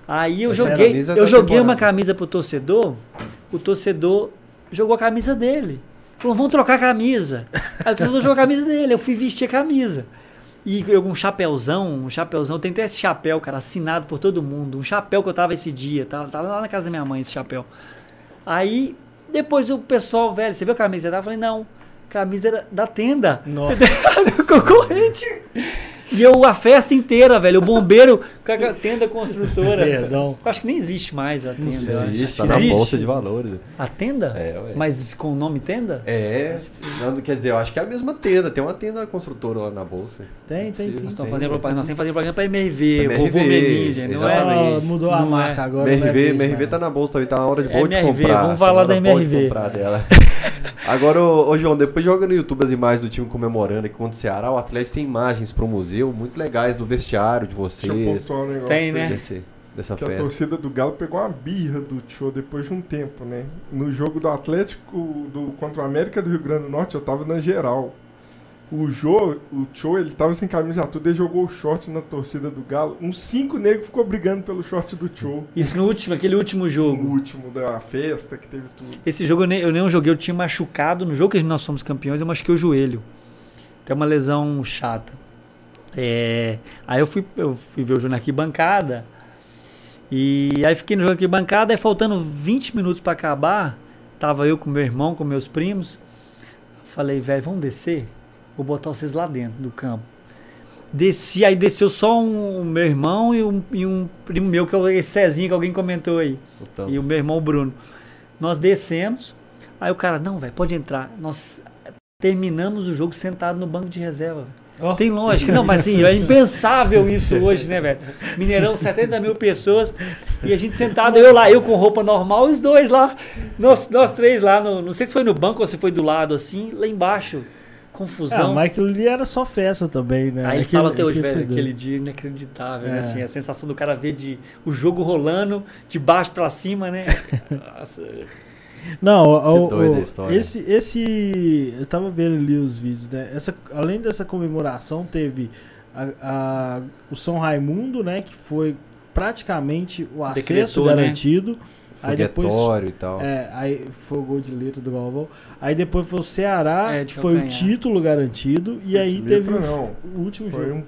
Aí eu Essa joguei, eu joguei uma camisa pro torcedor, o torcedor jogou a camisa dele. Falou, vamos trocar a camisa. Aí o torcedor jogou a camisa dele, eu fui vestir a camisa. E eu com um chapéuzão, um chapéuzão, tem até esse chapéu, cara, assinado por todo mundo. Um chapéu que eu tava esse dia, tava, tava lá na casa da minha mãe esse chapéu. Aí, depois o pessoal, velho, você viu a camisa? Eu falei, não, camisa era da tenda Nossa. do concorrente. E eu, a festa inteira, velho, o bombeiro com a tenda construtora. Perdão. Eu acho que nem existe mais a tenda. acho. Existe, tá Existe? na bolsa de valores. A tenda? É, ué. Mas com o nome tenda? É, não, quer dizer, eu acho que é a mesma tenda, tem uma tenda construtora lá na bolsa. Tem, tem sim. Nós estamos Tem, fazendo propaganda, nós temos que fazer propaganda para MRV, MRV, Vovô Menin, gente, não é? mudou a Não marca é. agora. não é MRV, MRV tá na bolsa também, tá na hora de boa de MRV, comprar. vamos tá falar da MRV. comprar dela. Agora, ô, ô, João, depois joga no YouTube as imagens do time comemorando aqui contra o Ceará. O Atlético tem imagens pro museu muito legais do vestiário de Deixa eu vocês. um negócio Tem, né? Desse, dessa Que a festa. torcida do Galo pegou uma birra do show depois de um tempo, né? No jogo do Atlético do, contra o América do Rio Grande do Norte, eu tava na geral. O Jô, o Cho, ele tava sem camisa já tudo, ele jogou o short na torcida do Galo. Uns cinco negros ficou brigando pelo short do Cho. Isso no último, aquele último O jogo. último da festa, que teve tudo. Esse jogo eu nem, eu nem joguei, eu tinha machucado. No jogo que nós somos campeões, eu machuquei o joelho. Tem uma lesão chata. É, aí eu fui, eu fui ver o jogo na arquibancada. E aí fiquei no jogo na arquibancada, aí faltando 20 minutos para acabar, tava eu com meu irmão, com meus primos. Falei, velho, vamos descer? Vou botar vocês lá dentro do campo. Desci, aí desceu só um, um meu irmão e um, e um primo meu, que é o Cezinho que alguém comentou aí. Então, E o meu irmão Bruno. Nós descemos. Aí o cara, não, velho, pode entrar. Nós terminamos o jogo sentado no banco de reserva. velho. Ó. Tem lógica. Não, mas assim, é impensável isso hoje, né, velho? Mineirão, 70 mil pessoas. E a gente sentado, eu lá, eu com roupa normal, os dois lá. Nós, nós três lá, no, não sei se foi no banco ou se foi do lado, assim, lá embaixo. Ah, Confusão. mas aquilo ali era só festa também, né? Aí eles falam até hoje, velho, aquele dia inacreditável, né? É. Assim, a sensação do cara ver de, o jogo rolando de baixo pra cima, né? Nossa, Não, o, o- doida a o- história. esse, esse. Eu tava vendo ali os vídeos, né? Essa, além dessa comemoração, teve a, a- o São Raimundo, né? Que foi praticamente o acesso Decretou, né? garantido. Aí depois. foguetório e tal. É, aí foi o gol de letra do Galvão. Aí depois foi o Ceará, É, que foi o título garantido. E De aí letra, teve o, não. o último Foi jogo.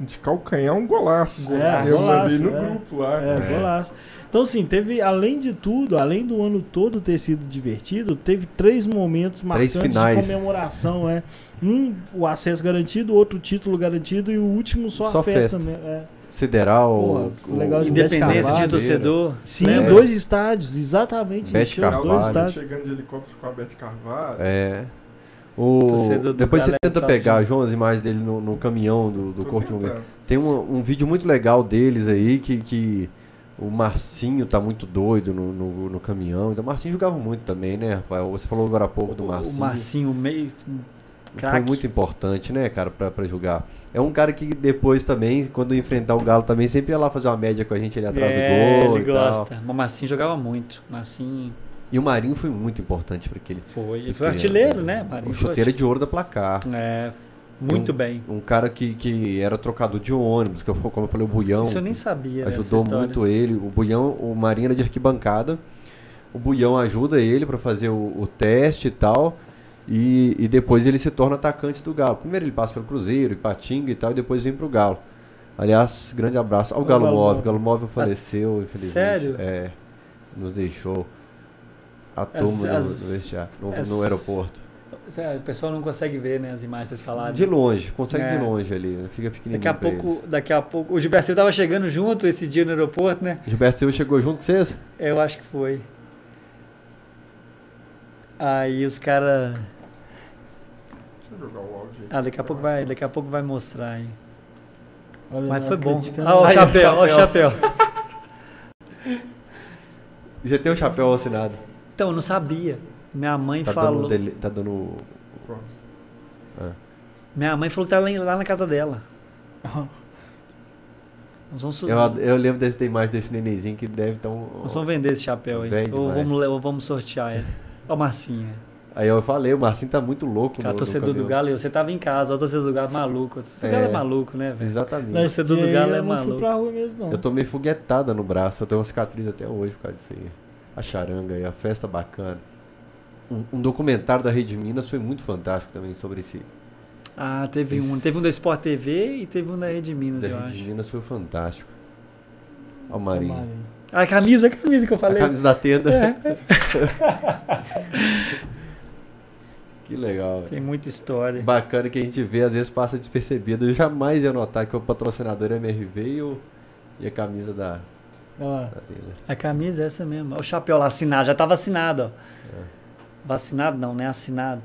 um de calcanhar um golaço. É, eu golaço, mandei no é. grupo lá. É, golaço. Então, assim, teve, além de tudo, além do ano todo ter sido divertido, teve três momentos marcantes finais. de comemoração, é. Um, o acesso garantido, outro título garantido e o último só, Só a festa, festa. mesmo. É. Sideral. Porra, o- legal de Independência de torcedor. Sim, Lembra? dois estádios, exatamente. Bete Carvalho. dois estádios. Chegando de helicóptero com a Beth Carvalho. É. O... Torcedor do Depois você tenta top pegar. João, as imagens dele no, no caminhão do, do Corte de Bombeiro. Tem um, um vídeo muito legal deles aí que, que o Marcinho tá muito doido no, no, no caminhão. Então, o Marcinho jogava muito também, né, Rafael? Você falou agora há pouco do O Marcinho. Marcinho meio. Foi craque. muito importante, né, cara, pra, pra jogar. É um cara que depois também, quando enfrentar o Galo também, sempre ia lá fazer uma média com a gente ali atrás é, do gol ele tal. gosta. Mas o Marcinho jogava muito. Marcinho E o Marinho foi muito importante para aquele. foi. Ele foi foi, artilheiro, né, Marinho? O Foi chuteiro de ouro da placar. É, muito Um- bem. Um cara que, que era trocador de ônibus, que eu, como eu falei, o Buião. Isso eu nem sabia. dessa ajudou muito ele. O Buião, o Marinho era de arquibancada. O Buião ajuda ele para fazer o, o teste e tal. E, e depois ele se torna atacante do Galo. Primeiro ele passa pelo Cruzeiro, Ipatinga e tal, e depois vem pro Galo. Aliás, grande abraço ao Ao Galo Galo Móvel. O Galo Móvel faleceu, infelizmente. sério? É. Nos deixou. A As- turma no, as- no as- no aeroporto. O pessoal não consegue ver, né, as imagens que vocês falaram. De longe, consegue É. de longe ali, fica pequenininho. Daqui a pouco, daqui a pouco. O Gilberto Silva tava chegando junto esse dia no aeroporto, né? eles. Gilberto Silva chegou junto com vocês? Eu acho que foi. Aí os caras. Deixa eu jogar o áudio aí. Ah, daqui a pouco vai, daqui a pouco vai mostrar aí. Olha, Mas foi bom. Ah, o o chapéu, ó, o chapéu. E você tem o chapéu assinado? Então, eu não sabia. Minha mãe Tá falou. dando, dele- tá dando. Pronto. Minha mãe falou que tá lá, na casa dela. Nós vamos, Eu, eu lembro desse, tem mais desse nenenzinho que deve estar um. nós vamos vender esse chapéu aí. Vende Ou demais. vamos, ou vamos sortear ele. Ó, Marcinha. Aí eu falei, o Marcinho tá muito louco. Cara, no- torcedor do. Galo, você tava em casa, ó, torcedor do Galo maluco. O torcedor do É. Galo é maluco, né, velho? Exatamente. Esse Torcedor do Galo é eu não fui maluco. pra rua mesmo, não. Eu tomei foguetada no braço, eu tenho uma cicatriz até hoje por causa disso aí. A charanga aí, a festa bacana. Um, um documentário da Rede Minas foi muito fantástico também sobre esse. Ah, teve Esse- um. Teve um da Sport TV e teve um da Rede Minas, Da eu Rede acho. Minas foi fantástico. Ó o Marinho. Marinho. Ah, a camisa, a camisa que eu A falei. camisa da tenda. É. que legal. Tem muita história. Bacana que a gente vê, às vezes passa despercebido. Eu jamais ia notar que o patrocinador é MRV e, o, e a camisa da, Olha tenda. A camisa é essa mesmo. O chapéu lá assinado, já tava assinado, ó. É. Vacinado não, né? Assinado.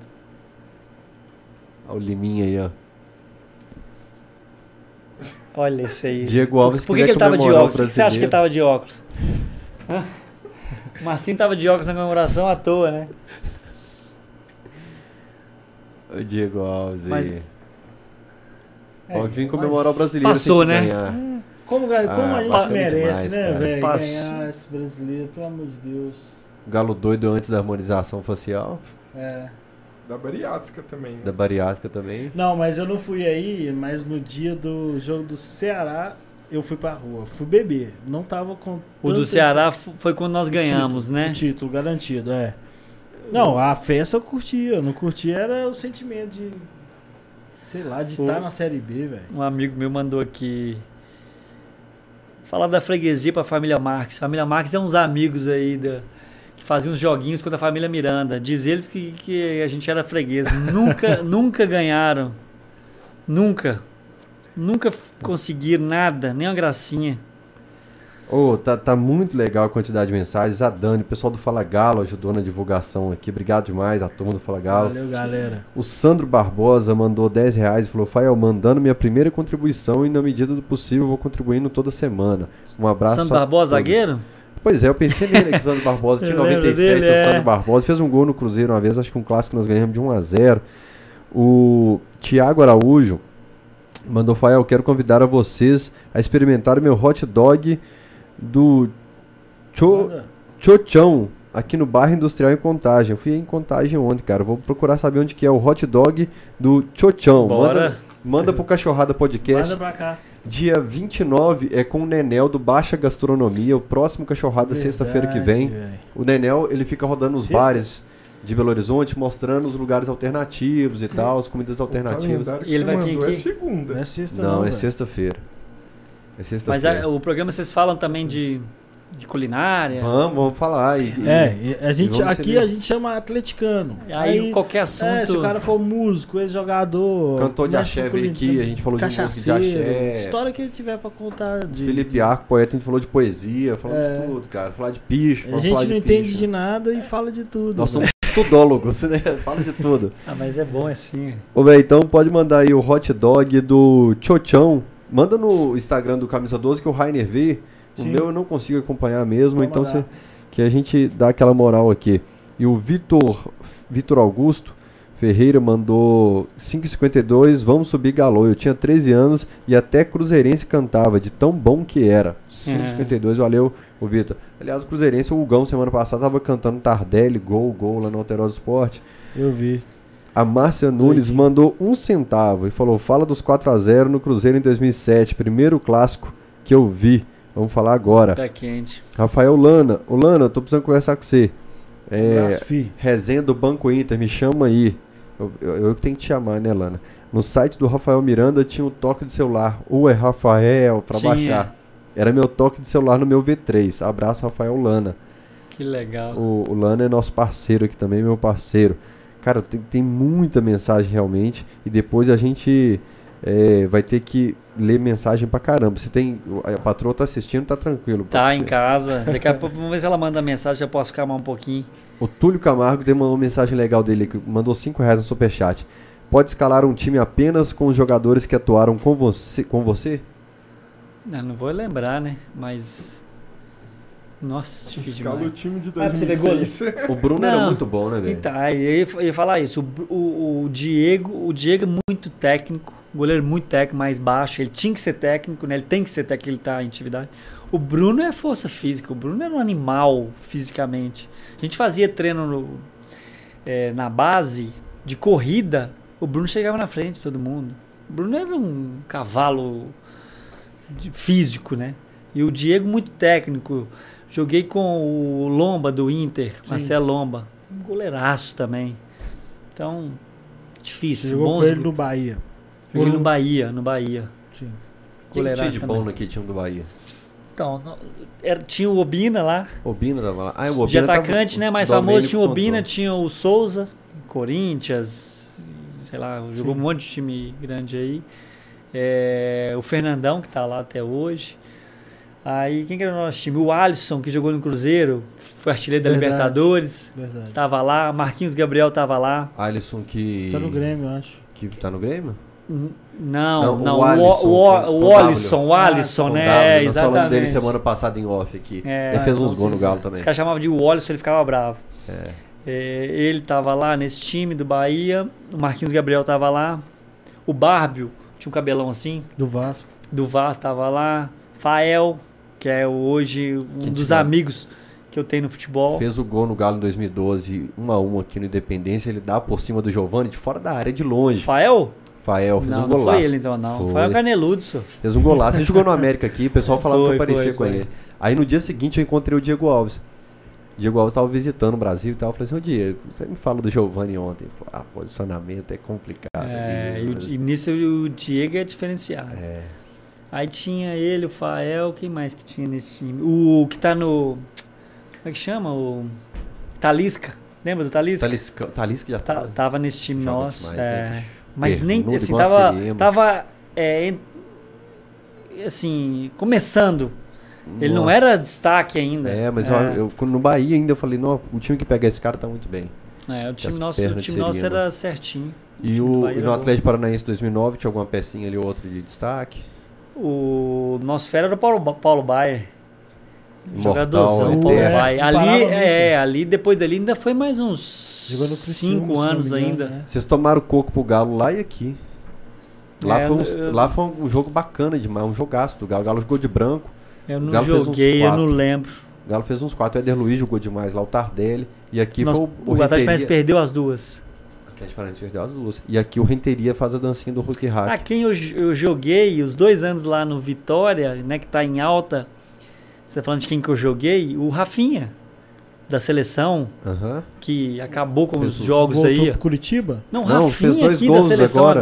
Ó o Liminha aí, ó. Olha esse aí. Diego Alves, Por que, que ele tava de óculos? Por que você acha que ele tava de óculos? Marcinho tava de óculos na comemoração à toa, né? O Diego Alves Mas- aí. É, Pode vir comemorar o brasileiro passou, né? ganhar. Como, como Ah, a gente bacana merece, demais, né, velho? Ganhar esse brasileiro, pelo amor de Deus. Galo doido antes da harmonização facial. É. Da bariátrica também, né? Da bariátrica também. Não, mas eu não fui aí, mas no dia do jogo do Ceará, eu fui pra rua. Fui beber. Não tava com. O do Ceará foi quando nós ganhamos, título, né? o título garantido, é. Não, a festa eu curtia. Eu não curtia era o sentimento de. Sei lá, de estar na Série B, velho. Um amigo meu mandou aqui. Falar da freguesia pra família Marques. Família Marques é uns amigos aí da, que faziam uns joguinhos contra a família Miranda. Diz eles que, que a gente era freguês. Nunca, nunca ganharam. Nunca. Nunca conseguiram nada, nem uma gracinha. Ô, tá, tá muito legal a quantidade de mensagens. A Dani, o pessoal do Fala Galo ajudou na divulgação aqui. Obrigado demais, a turma do Fala Galo. Valeu, galera. O Sandro Barbosa mandou 10 reais e falou: Fael, mandando minha primeira contribuição e na medida do possível vou contribuindo toda semana. Um abraço. Sandro a Barbosa, todos." zagueiro? Pois é, eu pensei nele aqui, Sandro Barbosa, Eu lembro 97, dele, o é. Barbosa fez um gol no Cruzeiro uma vez, acho que um clássico nós ganhamos de 1 a 0. O Thiago Araújo mandou Fael, quero convidar a vocês a experimentar o meu hot dog do Cho. Chochão, aqui no bairro industrial em Contagem. Eu fui em Contagem ontem, cara. Vou procurar saber onde que é o hot dog do Chochão. Bora. Manda, manda pro Cachorrada Podcast. Manda pra cá. Dia 29 é com o Nenel do Baixa Gastronomia, o próximo Cachorrada sexta-feira que vem. velho. O Nenel, ele fica rodando nos Sexta? bares de Belo Horizonte, mostrando os lugares alternativos e tal, as comidas alternativas. E ele vai vir mandou aqui? É segunda. Não é sexta, Não, é velho. sexta-feira. É Mas sexta-feira. a- o programa vocês falam também de, de culinária. Vamos, vamos falar. E, e- É, a gente, aqui a gente chama atleticano. Aí, qualquer assunto. É, se o cara for músico, ex-jogador. Cantor de mexe axé veio aqui, a gente falou de música de axé. História que ele tiver pra contar de. Felipe Arco, poeta, a gente falou de poesia, falamos É. de tudo, cara. Falar de picho, A gente falar não de entende picho. de nada e fala de tudo. Nós somos tudólogos, né? Fala de tudo. Ah, mas é bom assim. Ô, velho, então pode mandar aí o hot dog do Chochão. Manda no Instagram do Camisa 12 que o Rainer vê. O Sim. meu eu não consigo acompanhar mesmo, então cê- que a gente dá aquela moral aqui. E o Vitor, Vitor Augusto Ferreira mandou 5,52, vamos subir galô. Eu tinha 13 anos e até Cruzeirense cantava, de tão bom que era. 5,52, valeu o Vitor. Aliás, o Cruzeirense, o Hugão, semana passada, tava cantando Tardelli, gol, gol lá no Alterosa Esporte. Eu vi. A Márcia Nunes mandou um centavo e falou: fala dos 4 a 0 no Cruzeiro em 2007, primeiro clássico que eu vi. Vamos falar agora. Pé quente. Rafael Lana, ô Lana, eu tô precisando conversar com você. É, Abraço, fi. resenha do Banco Inter, me chama aí. Eu, eu, eu que tenho que te chamar, né, Lana? No site do Rafael Miranda tinha um toque de celular. Ué, Rafael, pra Tinha. baixar. Era meu toque de celular no meu V3. Abraço, Rafael Lana. Que legal. O, o Lana é nosso parceiro aqui também, meu parceiro. Cara, tem, tem muita mensagem realmente. E depois a gente é, vai ter que ler mensagem pra caramba. Se tem. A patroa tá assistindo, tá tranquilo. Tá em casa. Daqui a pouco, vamos ver se ela manda mensagem, eu posso ficar mais um pouquinho. O Túlio Camargo tem uma mensagem legal dele, que mandou 5 reais no superchat. Pode escalar um time apenas com os jogadores que atuaram com você? Com você? Não, não vou lembrar, né? Mas. Nossa, difícil o time de Ah, você pegou 2006. O Bruno era Não. muito bom, né, velho? Então, aí eu ia, falar isso. O, o, o Diego, o Diego é muito técnico, goleiro muito técnico, mais baixo. Ele tinha que ser técnico, né? Ele tem que ser técnico, ele tá em atividade. O Bruno é força física, o Bruno era um animal fisicamente. A gente fazia treino no- é, na base de corrida, o Bruno chegava na frente de todo mundo. O Bruno era um cavalo de- físico, né? E o Diego muito técnico. Joguei com o Lomba do Inter, Sim. Marcelo Lomba. Um goleiraço também. Então, difícil. jogou Bons com ele no Bahia. Joguei no Bahia, no Bahia. Sim. Quem que tinha de bom naquele time do Bahia? Então, era- tinha o Obina lá, Obina tava lá. Ah, o de Obina tava- atacante, né? Mais famoso tinha o Obina, contou. tinha o Souza, Corinthians, sei lá, jogou um monte de time grande aí. É, o Fernandão, que tá lá até hoje. Aí, quem que era o nosso time? O Alisson, que jogou no Cruzeiro, foi artilheiro da Verdade. Libertadores. Verdade. Tava lá, Marquinhos Gabriel tava lá. Alisson que. Tá no Grêmio, eu acho. Que tá no Grêmio? Não, Não, não, o Alisson, o. Alisson, o Ah, Alisson, né? W, Nós falamos dele exatamente. semana passada em off aqui. É, ele fez uns gols no. Galo também. Os caras chamavam de Wallace, ele ficava bravo. É, ele tava lá nesse time do Bahia, o Marquinhos Gabriel tava lá, o Bárbio, tinha um cabelão assim, Do Vasco. do Vaz tava lá, Fael, que é hoje um Que dos amigos que eu tenho no futebol. Fez o gol no Galo em 2012, 1 a 1 aqui no Independência. Ele dá por cima do Giovani, de fora da área, de longe. Fael? Fael fez não, um não golaço. foi ele então não. Foi. Fael Caneludo, só. Fez um golaço. Ele jogou no América aqui, o pessoal falava Foi, que eu parecia com ele. Aí no dia seguinte eu encontrei o Diego Alves. Diego Alves estava visitando o Brasil e tal. Eu falei assim, ô Diego, você me falou do Giovani ontem. Ele falou, ah, posicionamento é complicado. É, e, o, e nisso o Diego é diferenciado. É. Aí tinha ele, o Fael, quem mais que tinha nesse time? O que tá no. Como é que chama? O. Talisca. Lembra do Talisca? Talisca, Talisca já Tá- tá. tava nesse time Joga nosso. demais, é. né? Mas nem assim, tava. Tava. é, assim, começando. Ele não Nossa. era destaque ainda. É, mas é, Eu, eu- quando no Bahia ainda eu falei, não, o time que pega esse cara tá muito bem. é, o time nosso, o time nosso era certinho. E, time do o, e no. Atlético Paranaense 2009 tinha alguma pecinha ali ou outra de destaque. O nosso fera era o Paulo, Paulo Baier. Jogadorzão, eterno. Paulo É, Baier. Ali, é, ali depois dali ainda foi mais uns Jogou no Criciúma, 5 se não me anos engano, ainda. né? Vocês tomaram coco pro Galo lá e aqui. Lá, É, foi, eu- uns- eu- lá foi um jogo bacana demais, um jogaço do Galo. O Galo jogou de branco. Eu O não joguei, eu não lembro. O Galo fez uns quatro. O Éder Luiz jogou demais lá, o Tardelli. E aqui Nós- foi o o, Atlético Paranaense Renteria. perdeu as duas. Atlético Paranaense perdeu as duas. E aqui o Renteria faz a dancinha do Hulk Hack. Ah, quem eu, eu joguei os dois anos lá no Vitória, né, que tá em alta. Você tá falando de quem que eu joguei? O Rafinha, da seleção, Aham. que acabou com Fez os jogos Voltou aí. pro Curitiba? Não, Não, Rafinha fez dois aqui da seleção agora.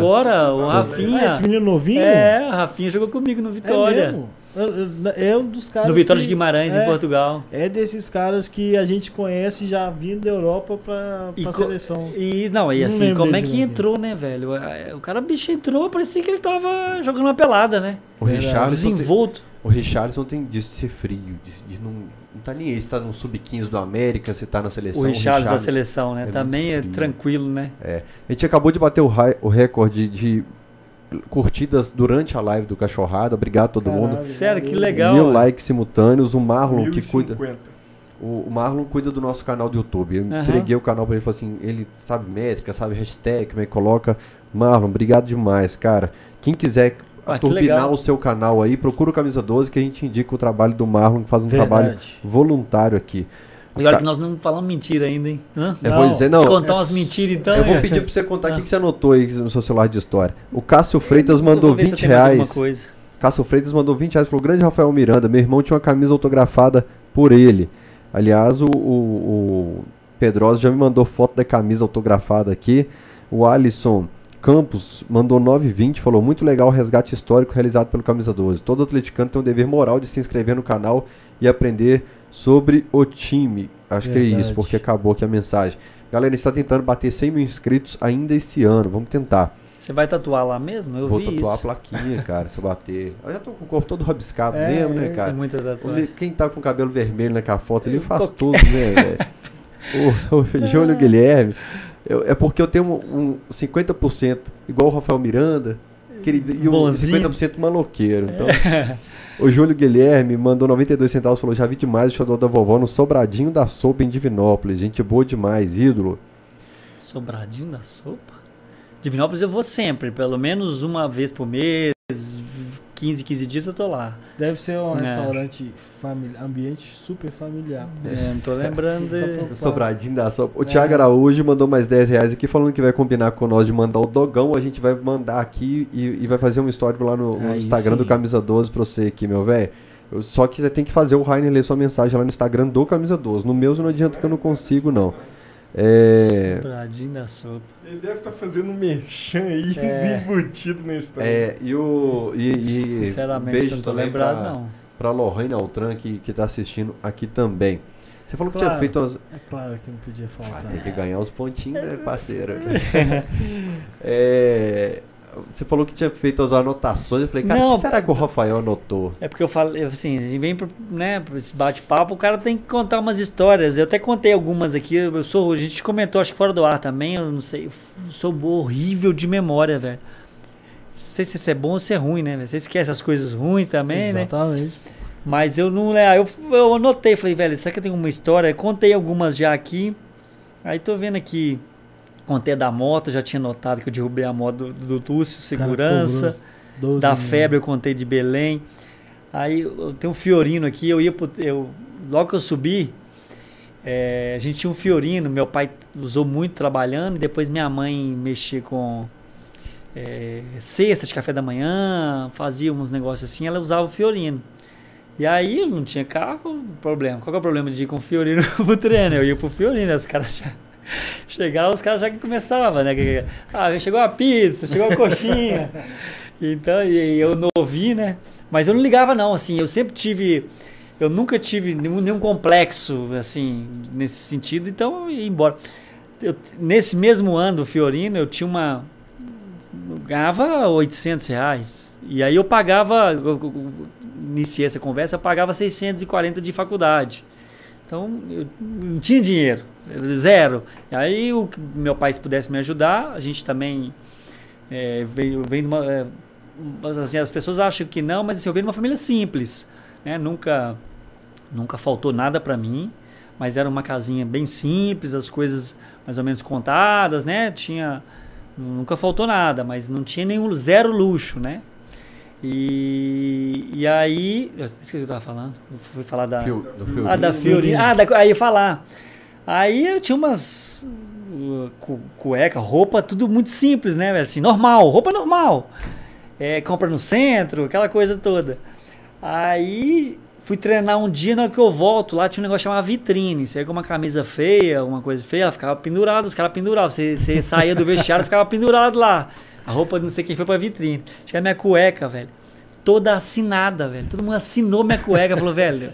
agora. o Ah, Rafinha. esse menino novinho? É, o Rafinha jogou comigo no É Vitória. mesmo? Eu- eu- É um dos caras no Vitória que- de Guimarães, é, em Portugal. É desses caras que a gente conhece já vindo da Europa pra, E pra co- seleção. E não, e Não assim, lembro como é que entrou, né, velho? É, O cara bicho entrou, parecia que ele tava jogando uma pelada, né? O Richarlison, tem, Desenvolto. o Richarlison tem disso de ser frio, de, de não, não tá nem aí se tá no sub-15 do América, se tá na seleção. O Richarlison da seleção, né? é Também é tranquilo, né? A gente acabou de bater o, o recorde de curtidas durante a live do Cachorrada. Obrigado a todo mundo. Caralho, Sério, que legal. Mil likes simultâneos. O Marlon que cuida. 1050. O, Marlon cuida do nosso canal do YouTube. Eu Aham. entreguei o canal pra ele e falei assim: ele sabe métrica, sabe hashtag, como é que coloca. Marlon, obrigado demais, cara. Quem quiser Ah, turbinar o seu canal aí, procura o Camisa 12 que a gente indica o trabalho do Marlon, que faz um trabalho Verdade. voluntário aqui. E olha Ca- que nós não falamos mentira ainda, hein? Hã? Eu Não, vou dizer, não. Se contar é umas mentiras, então. Eu vou é. pedir pra você contar o que, que você anotou aí no seu celular de história. O Cássio Freitas mandou vou ver se eu 20 tenho mais alguma reais. coisa. Cássio Freitas mandou 20 reais. Falou: Grande Rafael Miranda, meu irmão tinha uma camisa autografada por ele. Aliás, o, o, o Pedrosa já me mandou foto da camisa autografada aqui. O Alisson Campos mandou 9,20. Falou: Muito legal o resgate histórico realizado pelo Camisa 12. Todo atleticano tem o dever moral de se inscrever no canal e aprender sobre o time. Acho que é Verdade. isso, porque acabou aqui a mensagem. Galera, a gente tá tentando bater 100 mil inscritos ainda esse ano. Vamos tentar. Você vai tatuar lá mesmo? Eu Vou vi tatuar isso. a plaquinha, cara, se eu bater. Eu já tô com o corpo todo rabiscado É, mesmo, né, é, cara? Tem muita tatuagem. Quem tá com o cabelo vermelho naquela foto ali faz Qualquer- tudo, né, velho? O, o Júlio Guilherme. eu- é porque eu tenho um, um 50% igual o Rafael Miranda querido, e um Bonzinho. 50% maloqueiro. Então, o Júlio Guilherme mandou 92 centavos falou: Já vi demais o show da vovó no Sobradinho da Sopa em Divinópolis. Gente boa demais, ídolo. Sobradinho da sopa? Divinópolis eu vou sempre, pelo menos uma vez por mês, 15, 15 dias eu tô lá. Deve ser um É. restaurante familiar, ambiente super familiar. É, não tô lembrando de... O Sobradinho da Sopa. O Thiago Araújo mandou mais 10 reais aqui falando que vai combinar com nós de mandar o dogão. A gente vai mandar aqui e, e vai fazer um story lá no, no Instagram do sim. Camisa 12 pra você aqui, meu velho. Só que você tem que fazer o Rainer ler sua mensagem lá no Instagram do Camisa 12. No meu não adianta que eu não consigo, não. É. Sobradinho da sopa. Ele deve estar fazendo um merchan aí, É. embutido no Instagram. É, e o. E, e Sinceramente, beijo não tô lembrado, pra, não. Pra Lorraine Altran, que, que tá assistindo aqui também. Você falou que tinha Claro. feito umas. É claro que não podia Ah, faltar. tem que ganhar os pontinhos, né, parceiro? É, você falou que tinha feito as anotações. Eu falei, cara, o Não. que será que o Rafael anotou? É porque eu falei, assim, a gente vem pro, né, pra esse bate-papo, o cara tem que contar umas histórias. Eu até contei algumas aqui. Eu sou, a gente comentou, acho que fora do ar também, eu não sei. Eu sou horrível de memória, velho. Não sei se isso é bom ou se é ruim, né? velho? Você esquece as coisas ruins também, né? Exatamente. Mas eu não. é, Eu, eu anotei, falei, velho, será que eu tenho uma história? Eu contei algumas já aqui. Aí tô vendo aqui. Contei da moto, já tinha notado que eu derrubei a moto do, do Túcio, Cara, segurança. 12 Da febre eu contei de Belém. Aí eu tenho um Fiorino aqui, eu ia pro, eu logo que eu subi, é, a gente tinha um Fiorino, meu pai usou muito trabalhando, e depois minha mãe mexia com é, cesta de café da manhã, fazia uns negócios assim, ela usava o Fiorino. E aí não tinha carro, problema. Qual que é o problema de ir com o Fiorino pro treino? Eu ia pro Fiorino, os caras já chegavam, os caras já que começavam, né? Ah, chegou a pizza, chegou a coxinha. Então, e eu não ouvi, né? Mas eu não ligava não, assim, eu sempre tive eu nunca tive nenhum, nenhum complexo assim nesse sentido, então eu ia embora. Eu- nesse mesmo ano do Fiorino, eu tinha uma eu ganhava 800 reais. E aí eu pagava, eu- eu iniciei essa conversa, eu pagava 640 de faculdade. Então eu não tinha dinheiro, zero. Aí o que meu pai se pudesse me ajudar, a gente também é, veio, vem de uma, é, assim, as pessoas acham que não, mas assim, eu venho de uma família simples, né? Nunca nunca faltou nada para mim, mas era uma casinha bem simples, as coisas mais ou menos contadas, né? Tinha nunca faltou nada, mas não tinha nenhum zero luxo, né? E, e aí, eu esqueci o que eu tava falando. Eu fui falar da Fio- do ah, da Fiorina. Ah, da, aí falar. Aí eu tinha umas uh, cu- cueca, roupa, tudo muito simples, né? Assim, normal, roupa normal. É, compra no centro, aquela coisa toda. Aí fui treinar um dia, na hora que eu volto, lá tinha um negócio chamado vitrine. Você ia com uma camisa feia, uma coisa feia, ela ficava pendurada, os caras penduravam. Você, você saía do vestiário e ficava pendurado lá. A roupa não sei quem foi pra vitrine. Chega minha cueca, velho. Toda assinada, velho. Todo mundo assinou minha cueca. Falou, velho,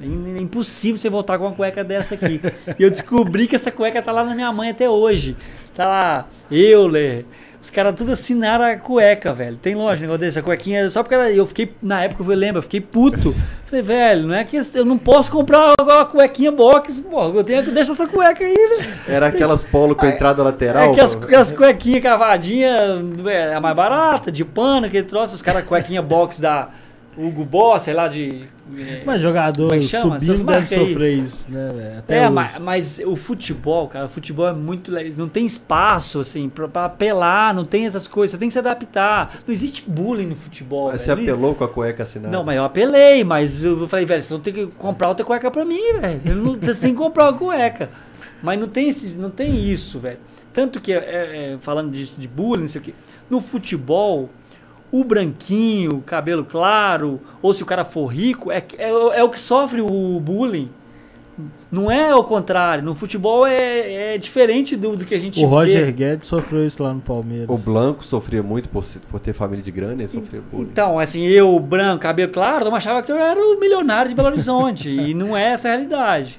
é é impossível você voltar com uma cueca dessa aqui. E eu descobri que essa cueca tá lá na minha mãe até hoje. Tá lá, Euler. Os caras tudo assinaram a cueca, velho. Tem loja, negócio desse. A cuequinha. Só porque eu fiquei. Na época eu lembro, eu fiquei puto. Falei, velho, não é que eu não posso comprar uma cuequinha box, pô. Eu tenho que deixar essa cueca aí, velho. Era aquelas polo com entrada É lateral. que as, as cuequinhas cavadinhas é a mais barata, de pano, aquele troço. Os caras, cuequinha box da Hugo Boss, sei lá, de. é, Mas jogador é chama? Subindo deve sofrer isso, né? Até É, mas, mas o futebol, cara, o futebol é muito. Não tem espaço, assim, pra, pra apelar, não tem essas coisas. Você tem que se adaptar. Não existe bullying no futebol. Mas velho. Você apelou com a cueca assinada? Não, mas eu apelei, mas eu falei, velho, vocês vão ter que comprar outra cueca pra mim, velho. Eu não- Vocês têm que comprar uma cueca. Mas não tem, esses, não tem isso, velho. Tanto que, é, é, falando disso de bullying, não sei o quê, no futebol, o branquinho, cabelo claro, ou se o cara for rico, é, é, é o que sofre o bullying. Não é o contrário. No futebol é, é diferente do, do que a gente O Roger vê. Guedes sofreu isso lá no Palmeiras. O Blanco sofria muito por, por ter família de grana, ele sofria bullying. Então, assim, eu, branco, cabelo claro, eu achava que eu era o milionário de Belo Horizonte. e não é essa a realidade.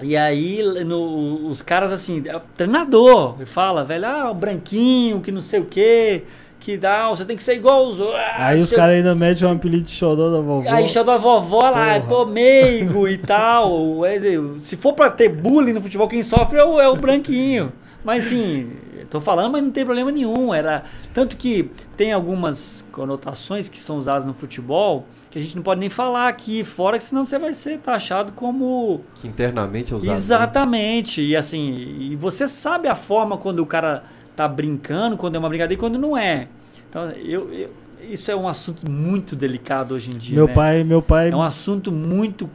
E aí, no- os caras assim, é o treinador, fala, velho, ah, o branquinho, que não sei o quê, que dá, você tem que ser igual os outros. ah, Aí os sei o caras ainda metem um apelido de xodó da vovó. Aí chama a vovó lá, Porra. pô, meigo e tal. É, Se for pra ter bullying no futebol, quem sofre é o, é o branquinho. Mas assim, tô falando, mas não tem problema nenhum. Era Tanto que tem algumas conotações que são usadas no futebol que a gente não pode nem falar aqui fora, que senão você vai ser taxado como. Que internamente é usado. né? Exatamente. E assim, e você sabe a forma quando o cara tá brincando, quando é uma brincadeira e quando não é. Então, eu, eu- isso é um assunto muito delicado hoje em dia. Meu né? pai, meu pai. É um assunto muito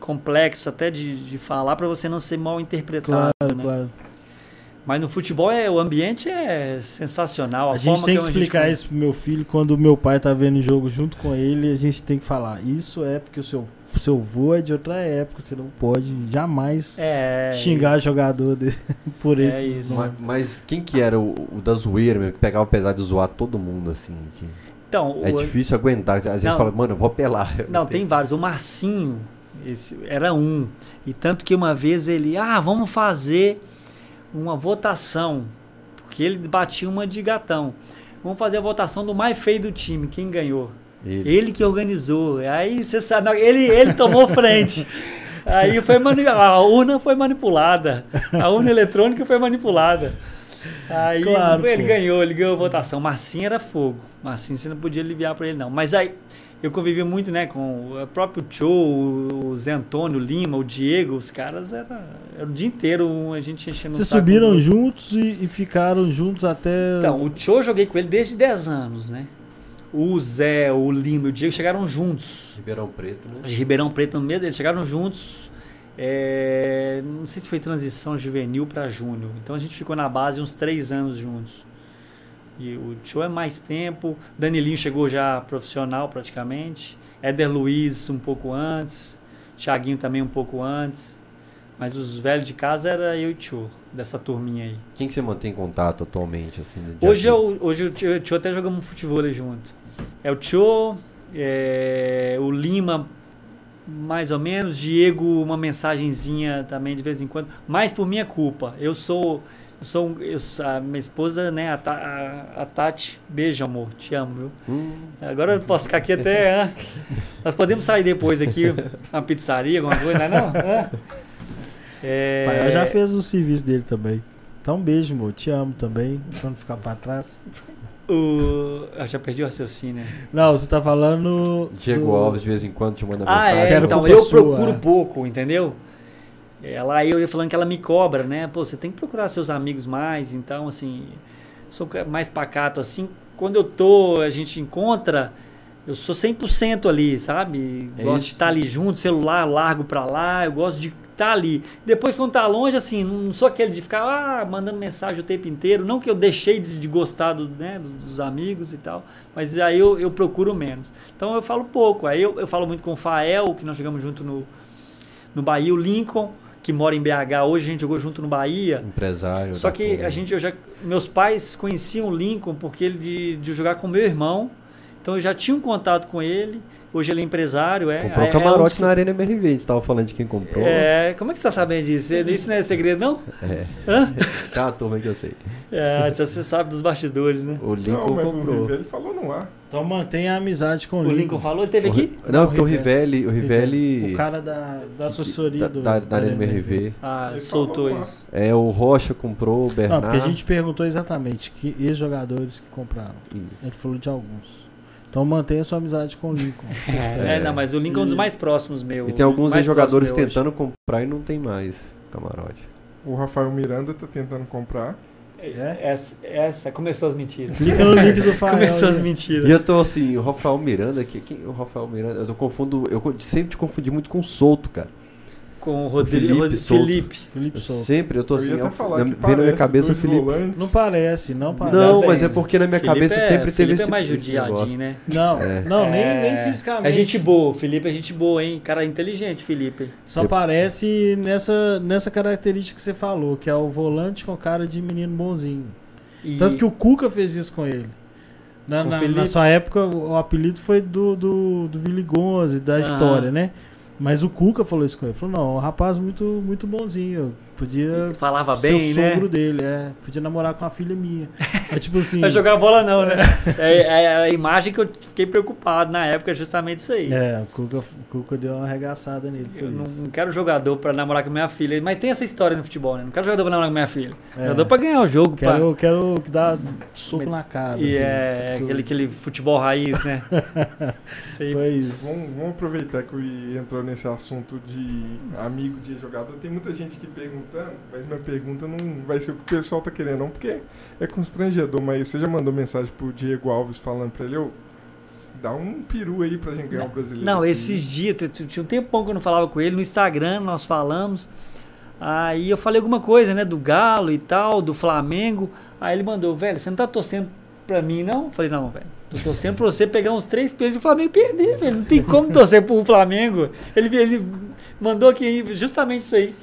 complexo até de, de falar para você não ser mal interpretado. Claro, né? claro. Mas no futebol é, o ambiente é sensacional. A, A gente tem que a explicar gente- isso pro meu filho quando o meu pai tá vendo o jogo junto com ele. A gente tem que falar. Isso é porque o seu, seu vô é de outra época. Você não pode jamais É, xingar jogador de- por É esse. isso. Mas, mas quem que era o, o da zoeira, mesmo, que pegava pesado de zoar todo mundo, assim? que Então, é o- difícil aguentar. Às vezes Não. fala, mano, eu vou apelar. Não, tem vários. O Marcinho esse era um. E tanto que uma vez ele, ah, vamos fazer uma votação. Porque ele batia uma de gatão. Vamos fazer a votação do mais feio do time. Quem ganhou? Ele. Ele que organizou. Aí você sabe, não, ele, ele tomou frente. Aí foi a urna foi manipulada. A urna eletrônica foi manipulada. Aí Claro, ele pô. ganhou, ele ganhou a votação. Marcinho era fogo. Marcinho você não podia aliviar pra ele, não. Mas aí eu convivi muito, né, com o próprio Cho, o Zé Antônio Lima, o Diego, os caras era, era o dia inteiro a gente enchendo Vocês subiram juntos e, e ficaram juntos até. Então, o Cho eu joguei com ele desde 10 anos, né? O Zé, o Lima e o Diego chegaram juntos. Ribeirão Preto, né? de Ribeirão Preto no meio, eles chegaram juntos. é, não sei se foi transição juvenil para júnior. Então a gente ficou na base uns três anos juntos. E o Tio é mais tempo. Danilinho chegou já profissional praticamente. Éder Luiz um pouco antes. Thiaguinho também um pouco antes. Mas os velhos de casa era eu e o Tio, dessa turminha aí. Quem que você mantém contato atualmente, assim? Hoje, eu, hoje o Tio, até jogamos futebol junto. É o Tio, é, o Lima, mais ou menos. Diego, uma mensagenzinha também de vez em quando. Mas por minha culpa. Eu sou. Eu sou, eu a minha esposa, né, a, a- a Tati, beijo amor, te amo, viu? Hum, Agora eu posso ficar aqui até. hã? Nós podemos sair depois aqui, uma pizzaria, alguma coisa, não é? Não? É, já fez o serviço dele também. Então, um beijo, amor. Te amo também. Pra não ficar pra trás. O, eu já perdi o raciocínio. Não, você tá falando. Diego do- Alves de vez em quando te manda Ah, mensagem. é, então eu sua, procuro é. pouco, entendeu? Ela eu ia falando que ela me cobra, né? Pô, você tem que procurar seus amigos mais, então assim, sou mais pacato assim. Quando eu tô, a gente encontra, eu sou 100% ali, sabe? É gosto isso. de estar ali junto, celular largo pra lá, eu gosto de estar ali. Depois quando tá longe assim, não sou aquele de ficar ah, mandando mensagem o tempo inteiro, não que eu deixei de, gostar do, né, dos, amigos e tal, mas aí eu, eu procuro menos. Então eu falo pouco. Aí eu, eu falo muito com o Fael, que nós jogamos junto no, no Bahia, o Lincoln, que mora em BH, hoje a gente jogou junto no Bahia. Empresário. Só que turma. a gente, eu já, meus pais conheciam o Lincoln porque ele de, de jogar com meu irmão. Então eu já tinha um contato com ele. Hoje ele é empresário, é. Comprou é, camarote é um na Arena MRV. A gente tava falando de quem comprou. É, como é que você tá sabendo disso? Isso não é segredo, não? É. Hã? Uma turma que eu sei. É, você sabe dos bastidores, né? O Lincoln Não, mas o comprou. River, ele falou no ar. Então mantenha a amizade com o O Lincoln. Lincoln falou, ele teve O aqui? Não, porque o Rivelli. O Rivelli. O cara da, da assessoria da, do. da, da Arena MRV. Ah, Ele soltou isso. É, o Rocha comprou, o Não, Bernardo. porque a gente perguntou exatamente que ex-jogadores que compraram. A Isso. gente falou de alguns. Então mantenha sua amizade com o Lincoln. É, não, mas o Lincoln é um dos mais próximos meu. E tem alguns jogadores meu hoje. tentando comprar e não tem mais camarote. O Rafael Miranda tá tentando comprar. É? Essa, essa começou as mentiras. Clica no link do Fael. Começou as mentiras. E eu tô assim, o Rafael Miranda, que, quem, o Rafael Miranda, eu tô confundo, eu sempre te confundi muito com o Solto, cara. Com o Rodrigo Felipe Felipe. Solto. Felipe. Felipe Eu Souto. sempre, eu tô eu assim, eu- falar na, vem na minha cabeça o Felipe. volantes. Não parece, não parece. Não, mas é porque na minha Felipe cabeça é- sempre teve Felipe esse é mais esse judiadinho, né? Não, É. não nem, É- nem fisicamente. É gente boa, Felipe é gente boa, hein? Cara inteligente, Felipe. Só parece nessa, nessa característica que você falou, que é o volante com cara de menino bonzinho. E Tanto que o Cuca fez isso com ele. Na, na- Felipe? na sua época, o apelido foi do, do, do Vili Gonze, da Aham. história, né? Mas o Cuca falou isso com ele. Falou, não, um rapaz muito, muito bonzinho. Podia Falava ser bem, o né? sogro dele, é. Podia namorar com a filha minha. É tipo assim. Vai jogar bola não, né? É, é a imagem que eu fiquei preocupado na época, é justamente isso aí. É, o Cuca, o Cuca deu uma arregaçada nele. por Eu não, isso. não quero jogador pra namorar com minha filha. Mas tem essa história no futebol, né? Não quero jogador pra namorar com minha filha. É. Jogador pra ganhar o jogo. pra- Quero, quero dar soco na cara. E é aquele, aquele futebol raiz, né? Isso aí. Foi isso. Vamos, vamos aproveitar que o I entrou nesse assunto de amigo de jogador. Tem muita gente aqui perguntando, mas minha pergunta não vai ser o que o pessoal tá querendo, não, porque é constrangedor. Mas você já mandou mensagem pro Diego Alves falando pra ele, ô, dá um peru aí pra gente ganhar o brasileiro. Não, aqui." esses dias, tinha um tempão que eu não falava com ele, no Instagram nós falamos. Aí eu falei alguma coisa, né, do Galo e tal, do Flamengo. Aí ele mandou, velho, você não tá torcendo pra mim, não? Eu falei, não, velho. Tô torcendo pra você pegar uns três pênaltis do Flamengo e perder, velho. Não tem como torcer pro Flamengo. Ele, ele mandou aqui justamente isso aí.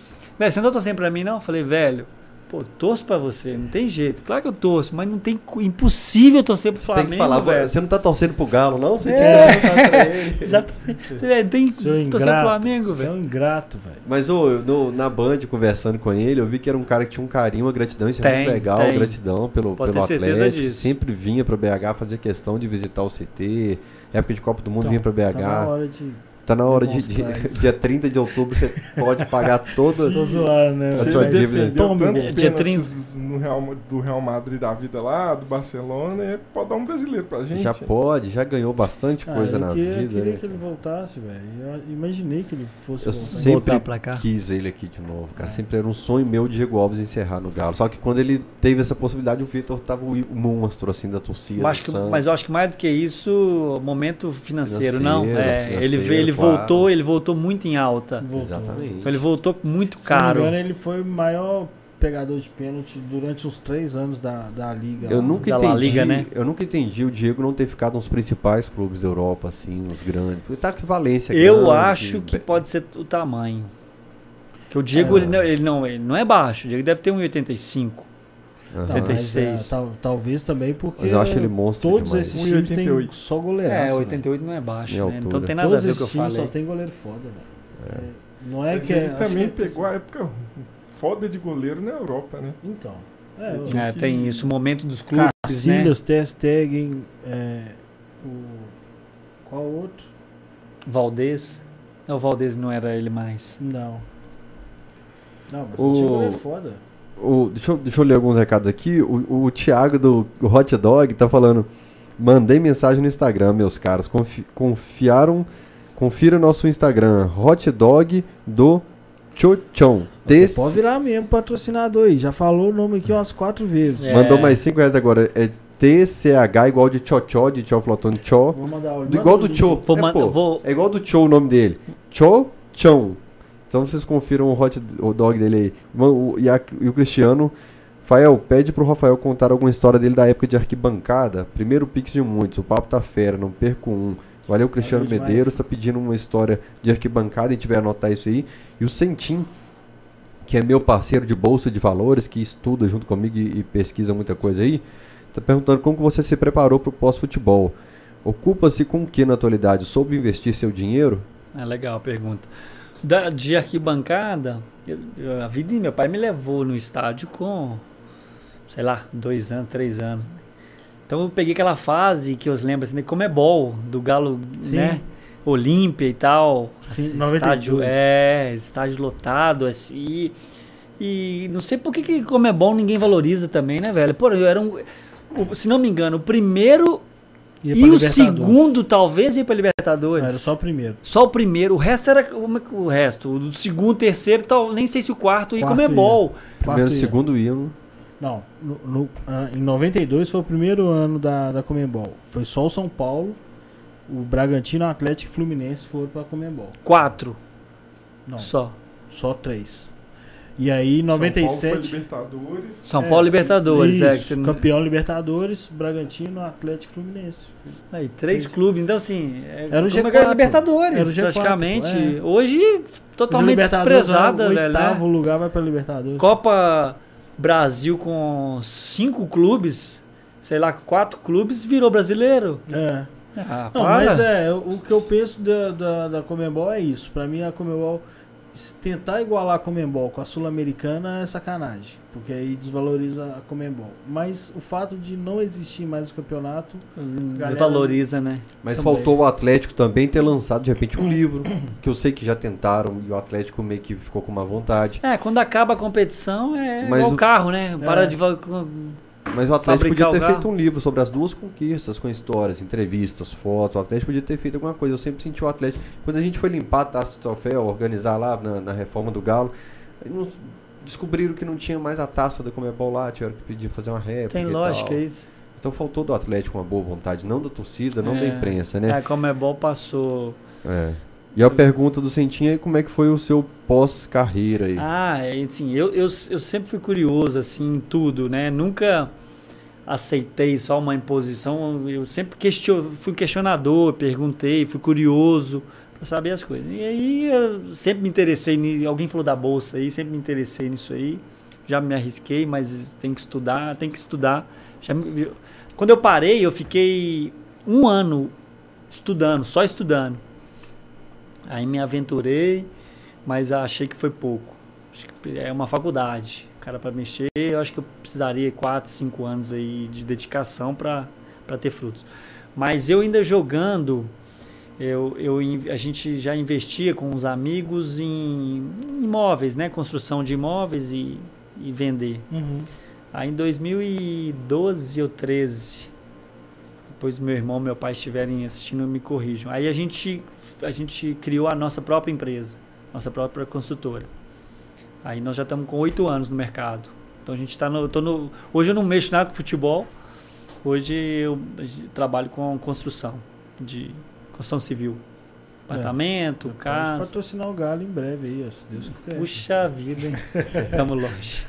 Velho, você não tá torcendo pra mim, não? Eu falei, velho, pô, torço pra você, não tem jeito. Claro que eu torço, mas não tem impossível torcer pro Você Flamengo. tem que falar, velho. você não tá torcendo pro Galo, não? Você É. tinha que pra ele. Exatamente. Velho, tem que torcer pro. Flamengo, Você é velho. um ingrato, velho. Mas ô, eu no- na Band, conversando com ele, eu vi que era um cara que tinha um carinho, uma gratidão. Isso é Tem, muito legal, tem. gratidão pelo, Pode pelo ter certeza Atlético. disso. Sempre vinha pra BH fazer questão de visitar o CT. Época de Copa do Mundo Então, vinha pra BH. Tá na hora de. Tá na hora de, de- dia 30 de outubro você pode pagar toda. Tô zoando, né? A Você sua Mas- dívida. Toma, Dia- dia pênaltis no Real, do Real Madrid da vida lá, do Barcelona, e pode dar um brasileiro pra gente. Já pode, já ganhou bastante Ah, coisa eu na queria, vida. queria né? que ele voltasse, velho. Eu imaginei que ele fosse Eu voltar. sempre Voltar pra cá. quis ele aqui de novo, cara. É. Sempre era um sonho meu de Diego Alves encerrar no Galo. Só que quando ele teve essa possibilidade, o Vitor tava o, monstro assim da torcida. Eu acho do que- mas eu acho que mais do que isso, momento financeiro, não. Financeiro, É, ele financeiro, veio- ele claro. voltou, ele voltou muito em alta. Voltou. Exatamente. Então ele voltou muito Se não me caro. engano, ele foi o maior pegador de pênalti durante os três anos da, da liga. Eu nunca entendi, Liga, né? eu nunca entendi o Diego não ter ficado nos principais clubes da Europa, assim, nos grandes. Porque tá que Valência Eu grande, acho que Be- pode ser o tamanho. Que o Diego, É. ele, não, ele, não, ele não é baixo. O Diego deve ter 1,85. Aham. Tá, 86. mas, é, tal- talvez também porque Mas eu acho ele monstro todos demais. esses times têm 1,88. só goleiraço. É, né? 88 não é baixo, né? altura. Então tem nada Todos a ver com o que eu falei. só tem goleiro foda, velho. É, Não é Mas que ele é, acho também que é- pegou a época foda de goleiro na Europa, né? Então. É, tinha É, que- tem isso, o momento dos clubes, né? Cacilhas, Ter Stegen, é, o qual outro? Valdez. Não, o Valdez não era ele mais. Não. Não, mas O- o time goleiro foda. O- deixa, eu, deixa eu ler alguns recados aqui. O, o Thiago do Hot Dog tá falando. Mandei mensagem no Instagram, meus caros. Confi- confiaram. Confira nosso Instagram. Hot Dog do Chochon. Você Desse- pode virar mesmo patrocinador aí. Já falou o nome aqui umas quatro vezes. É. Mandou mais 5 reais agora. É TCH igual de Chochó, de Tchó Flotone Tchó. Vou mandar o Do- igual do. Vou é, man- vou- é igual do Cho o nome dele. Cho Chão. Então vocês confiram o hot o dog dele aí. O- E, a- e o Cristiano. Rafael, pede pro Rafael contar alguma história dele da época de arquibancada. Primeiro pix de muitos. O papo tá fera, não perco um. Valeu, Cristiano Valeu. Medeiros. Tá pedindo uma história de arquibancada. A gente vai anotar isso aí. E o Sentim, que é meu parceiro de bolsa de valores, que estuda junto comigo e, e pesquisa muita coisa aí, tá perguntando como que você se preparou pro pós-futebol. Ocupa-se com o que na atualidade? Soube investir seu dinheiro? É legal a pergunta. Da, de arquibancada, eu- eu- a vida meu pai me levou no estádio com, sei lá, dois anos, três anos. Então eu peguei aquela fase que eu lembro assim, de Comebol, do Galo, Sim. né? Olímpia e tal. Sim, 92. estádio, é, estádio lotado, assim. E não sei por que, que Comebol ninguém valoriza também, né, velho? Pô, eu era um. Se não me engano, o primeiro e o segundo talvez ia pra Libertadores. Não, Era só o primeiro. Só o primeiro, o resto era como é que o resto. O segundo, terceiro, tal, nem sei se o quarto ia Quarto como é bol. Primeiro e ia. segundo iam. Não, no- no- ah, em 92 foi o primeiro ano da, da Comembol. Foi só o São Paulo, o Bragantino, o Atlético e o Fluminense foram pra Comembol. Quatro Não, só. só três. E aí, em São Paulo 97. foi Libertadores. São É, Paulo Libertadores, é. que Isso, você não- campeão Libertadores, Bragantino, Atlético e Fluminense. Aí, três Três. clubes, então assim. É, Era o é G4. que Libertadores, Era o G4, praticamente. é. Hoje, totalmente desprezada, o velho. oitavo Né? lugar vai pra Libertadores. Copa Brasil com cinco clubes, sei lá, quatro clubes, virou brasileiro. É. Ah, Não, para. mas é, o que eu penso da, da, da Comembol é isso. Pra mim, a Comembol se tentar igualar a Comembol com a Sul-Americana é sacanagem, porque aí desvaloriza a Comembol. Mas o fato de não existir mais o campeonato, galera- Desvaloriza, né? Mas Também. faltou o Atlético também ter lançado de repente um livro, que eu sei que já tentaram e o Atlético meio que ficou com uma vontade. É, quando acaba a competição é Mas igual o- o carro, né? Para É. de. Mas o Atlético podia ter feito um livro sobre as duas conquistas, com histórias, entrevistas, fotos. O Atlético podia ter feito alguma coisa. Eu sempre senti o Atlético. Quando a gente foi limpar a taça do troféu, organizar lá na, na reforma do Galo, descobriram que não tinha mais a taça da Comebol lá, tiveram que pedir fazer uma réplica. Tem lógica tal. isso. Então faltou do Atlético uma boa vontade, não da torcida, não da É. imprensa, né? A Comebol passou. É. E a pergunta do Sentinha é como é que foi o seu pós-carreira aí? Ah, assim, eu, eu, eu sempre fui curioso, assim, em tudo, né? Nunca aceitei só uma imposição. Eu sempre question, fui questionador, perguntei, fui curioso para saber as coisas. E aí eu sempre me interessei, alguém falou da bolsa aí, sempre me interessei nisso aí. Já me arrisquei, mas tem que estudar, tem que estudar. Já quando eu parei, eu fiquei um ano estudando, só estudando. Aí me aventurei, mas achei que foi pouco. Acho que é uma faculdade. Cara, para mexer, eu acho que eu precisaria 4, 5 anos aí de dedicação para ter frutos. Mas eu ainda jogando, eu, eu, a gente já investia com os amigos em imóveis, né? Construção de imóveis e, e vender. Aí em 2012 ou 13, depois meu irmão e meu pai estiverem assistindo, me corrijam. Aí a gente, a gente criou a nossa própria empresa, nossa própria construtora. Aí nós já estamos com oito anos no mercado. Então a gente está no, no. Hoje eu não mexo nada com futebol. Hoje eu trabalho com construção, de construção civil. Apartamento, Pode casa. patrocinar o Galo em breve aí, se Deus quiser. Puxa vida, hein? Estamos longe.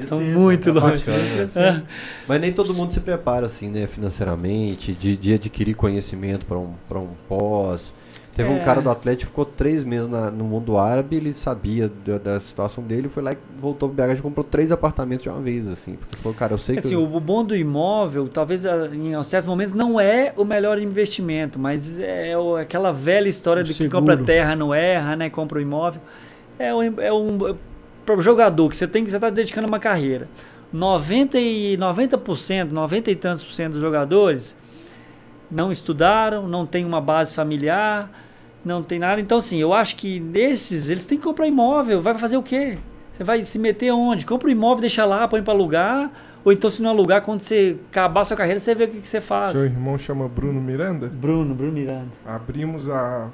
Estamos muito tá longe. bacana, crescer. Mas nem todo mundo se prepara assim, né, financeiramente, de, de adquirir conhecimento para um, pra um pós. Teve um É. cara do Atlético que ficou três meses na- no mundo árabe, ele sabia da, da situação dele, foi lá e voltou pro BH e comprou três apartamentos de uma vez, assim. Porque falou, cara, eu sei que. Assim, eu- o bom do imóvel, talvez ah, em certos momentos não é o melhor investimento, mas é o- aquela velha história O de que seguro. compra terra não erra, né? Compra o imóvel. É um, é um para o jogador que você tem que você está dedicando uma carreira. 90 e 90%, 90 e tantos por cento dos jogadores não estudaram, não tem uma base familiar, não tem nada. Então, assim, eu acho que nesses, eles têm que comprar imóvel. Vai fazer o quê? Você vai se meter onde? Compra um imóvel, deixa lá, põe para alugar. Ou então, se não alugar, quando você acabar a sua carreira, você vê o que, que você faz. Seu irmão chama Bruno Miranda? Bruno, Bruno Miranda. Abrimos a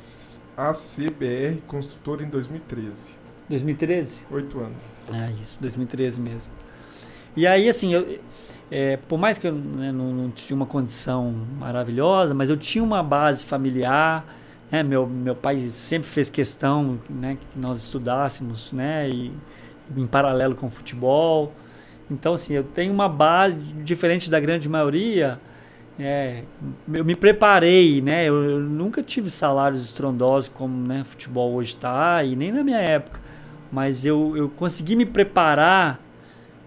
ACBR Construtora em 2013. 2013? Oito anos. É isso, 2013 mesmo. E aí, assim, eu, é, por mais que eu né, não, não tinha uma condição maravilhosa, mas eu tinha uma base familiar. Né, meu, meu pai sempre fez questão né, que nós estudássemos, né, e, em paralelo com o futebol. Então, assim, eu tenho uma base diferente da grande maioria. É, eu me preparei, né? Eu, eu nunca tive salários estrondosos como né, futebol hoje está, e nem na minha época. Mas eu, eu consegui me preparar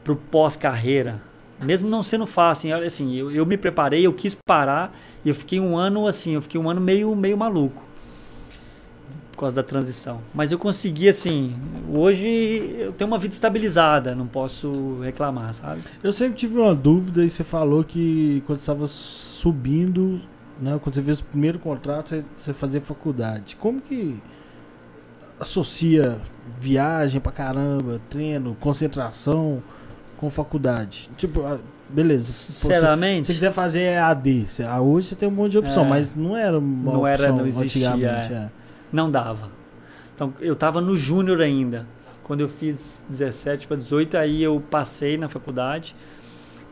para o pós-carreira, mesmo não sendo fácil. Olha, Assim, eu, eu me preparei, eu quis parar, e eu fiquei um ano assim, eu fiquei um ano meio, meio maluco por causa da transição. Mas eu consegui, assim, hoje eu tenho uma vida estabilizada, não posso reclamar, sabe? Eu sempre tive uma dúvida e você falou que quando estava subindo, né, quando você fez o primeiro contrato, você, você fazia faculdade. Como que associa viagem pra caramba, treino, concentração com faculdade? Tipo, ah, beleza. Se Sinceramente, se quiser fazer você- ah, hoje você tem um monte de opção, É. mas não era uma Não era, opção não existia, antigamente. é. é. Não dava. Então eu estava no júnior ainda. Quando eu fiz 17 para 18, aí eu passei na faculdade.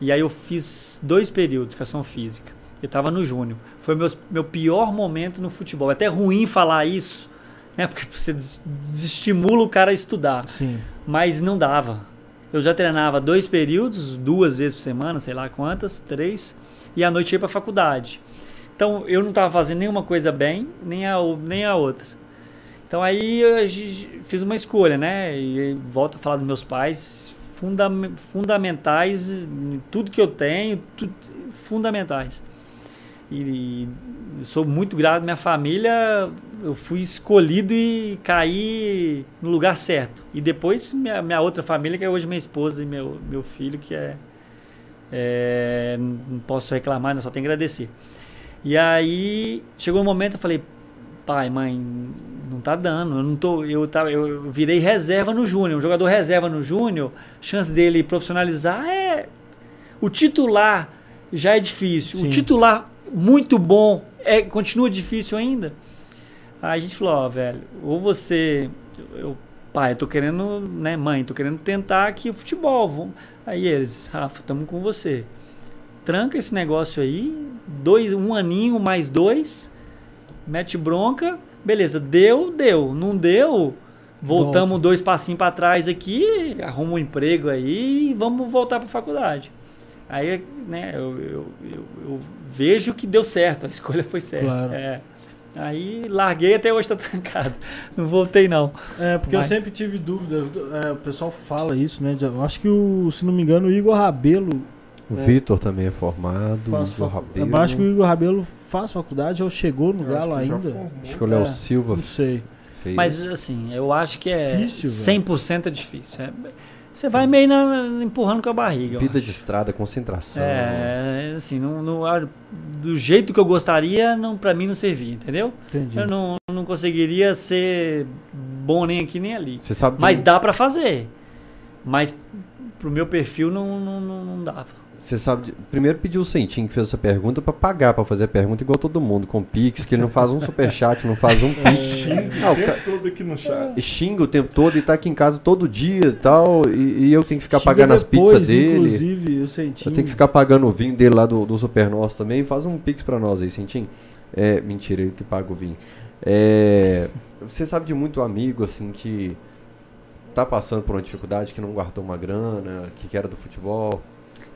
E aí eu fiz dois períodos de educação física. Eu estava no júnior. Foi meu, meu pior momento no futebol. É até ruim falar isso, né? Porque você des- desestimula o cara a estudar. Sim. Mas não dava. Eu já treinava dois períodos, duas vezes por semana, sei lá quantas, três, e à noite ia para a faculdade. Então eu não estava fazendo nenhuma coisa bem, nem a, nem a outra. Então aí eu fiz uma escolha, né? E volto a falar dos meus pais, fundam- fundamentais, tudo que eu tenho, tu- fundamentais. e sou muito grato à minha família. Eu fui escolhido e caí no lugar certo. E depois minha, minha outra família, que é hoje minha esposa e meu, meu filho, que é, é Não posso reclamar, só tenho que agradecer. E aí chegou um momento eu falei, pai, mãe, não tá dando. Eu não tô, eu tava, eu virei reserva no Júnior. Um jogador reserva no Júnior, chance dele profissionalizar é o titular já é difícil. Sim. O titular muito bom é continua difícil ainda. Aí a gente falou, ó, velho, ou você eu, pai, eu tô querendo, né, mãe, tô querendo tentar aqui o futebol. Vamos. Aí eles, Rafa, estamos com você. Tranca esse negócio aí, dois, um aninho mais dois, mete bronca, beleza, deu, deu, não deu, voltamos Volta. dois passinhos para trás aqui, arruma um emprego aí e vamos voltar para faculdade. Aí, né, eu, eu, eu, eu, vejo que deu certo, a escolha foi certa. Claro. É. Aí larguei até hoje tá trancado. Não voltei não. É, porque Mas... eu sempre tive dúvida. É, o pessoal fala isso, né? Eu acho que o, se não me engano, o Igor Rabelo. O é, Vitor também é formado. Faz Igor Rabelo. Eu acho que o Igor Rabelo faz faculdade ou chegou no eu Galo acho ainda. Acho que o Léo é, Silva. Não sei. Fez. Mas assim, eu acho que é difícil, 100% é difícil. É, você vai meio na, empurrando com a barriga. Vida de estrada, concentração. É, assim, não, não, do jeito que eu gostaria, não, pra mim não servia, entendeu? Entendi. Eu não, não conseguiria ser bom nem aqui nem ali. Você sabe Mas dá para fazer. Mas pro meu perfil não, não, não, não dava. Você sabe, primeiro pediu o Centinho que fez essa pergunta para pagar para fazer a pergunta igual todo mundo, com Pix, que ele não faz um super chat, não faz um Pix. Xinga não, o tempo todo aqui no chat. Xinga o tempo todo e tá aqui em casa todo dia e tal, e, e eu tenho que ficar Xinga pagando depois, as pizzas dele. Inclusive, o Centinho. Eu tenho que ficar pagando o vinho dele lá do, do Super Nosso também. Faz um Pix para nós aí, Centinho. É, mentira, ele que paga o vinho. É, você sabe de muito amigo assim que tá passando por uma dificuldade, que não guardou uma grana, que, que era do futebol.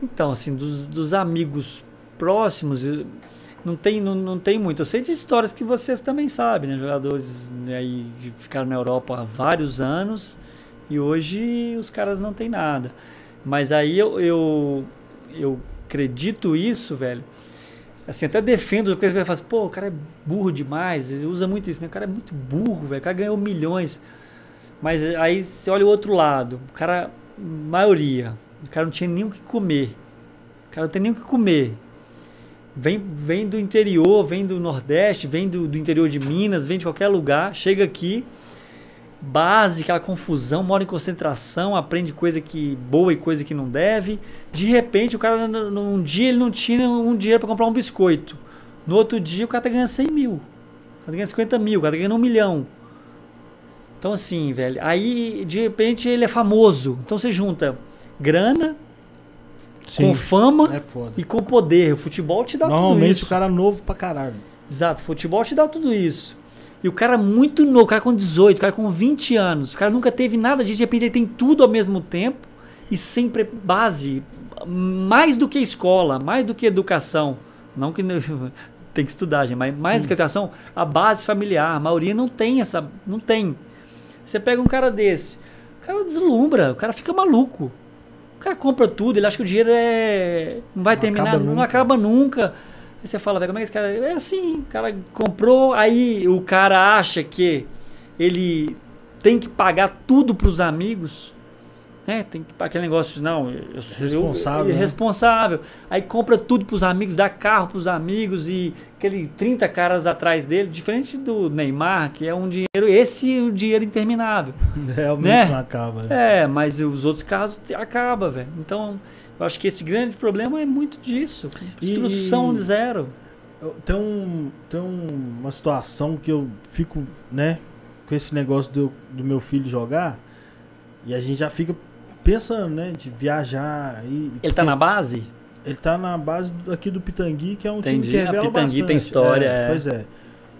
Então, assim, dos, dos amigos próximos, não tem, não, não tem muito. Eu sei de histórias que vocês também sabem, né? Jogadores né, aí ficaram na Europa há vários anos e hoje os caras não têm nada. Mas aí eu, eu, eu acredito isso, velho. Assim, até defendo, porque você fala assim, pô, o cara é burro demais, ele usa muito isso, né? O cara é muito burro, velho. O cara ganhou milhões. Mas aí você olha o outro lado, o cara, maioria, o cara não tinha nem o que comer. O cara não tem nem o que comer. Vem, vem do interior, vem do Nordeste, vem do, do interior de Minas, vem de qualquer lugar, chega aqui, base, aquela confusão, mora em concentração, aprende coisa que boa e coisa que não deve. De repente, o cara, num dia, ele não tinha um dinheiro para comprar um biscoito. No outro dia, o cara tá ganhando 100 mil. O cara tá ganhando 50 mil, o cara tá ganhando um milhão. Então, assim, velho, aí, de repente, ele é famoso. Então, você junta grana, Sim, com fama é e com poder. O futebol te dá tudo isso. Normalmente o cara é novo pra caralho. Exato, o futebol te dá tudo isso. E o cara é muito novo, o cara com 18, o cara com 20 anos, o cara nunca teve nada de, de repente ele tem tudo ao mesmo tempo e sempre base, mais do que escola, mais do que educação. Não que tem que estudar, gente, mas mais Sim. do que educação, a base familiar, a maioria não tem essa, não tem. Você pega um cara desse, o cara deslumbra, o cara fica maluco. O cara compra tudo, ele acha que o dinheiro é. não vai não terminar, acaba não acaba nunca. Aí você fala, velho, como é que esse cara. É assim, o cara comprou, aí o cara acha que ele tem que pagar tudo para os amigos né? Tem que aquele negócio, não, eu sou responsável. Eu, né? responsável. Aí compra tudo para os amigos, dá carro para os amigos e aquele 30 caras atrás dele, diferente do Neymar, que é um dinheiro, esse é um dinheiro interminável. Realmente né? não acaba. Né? É, mas os outros casos acaba, velho. Então, eu acho que esse grande problema é muito disso. Instrução de zero. Tem, um, tem uma situação que eu fico, né, com esse negócio do, do meu filho jogar, e a gente já fica pensando, né? De viajar. E, ele tá na base? Ele tá na base aqui do Pitangui, que é um Entendi. time que revela a Pitangui bastante. tem história. É, é. Pois é.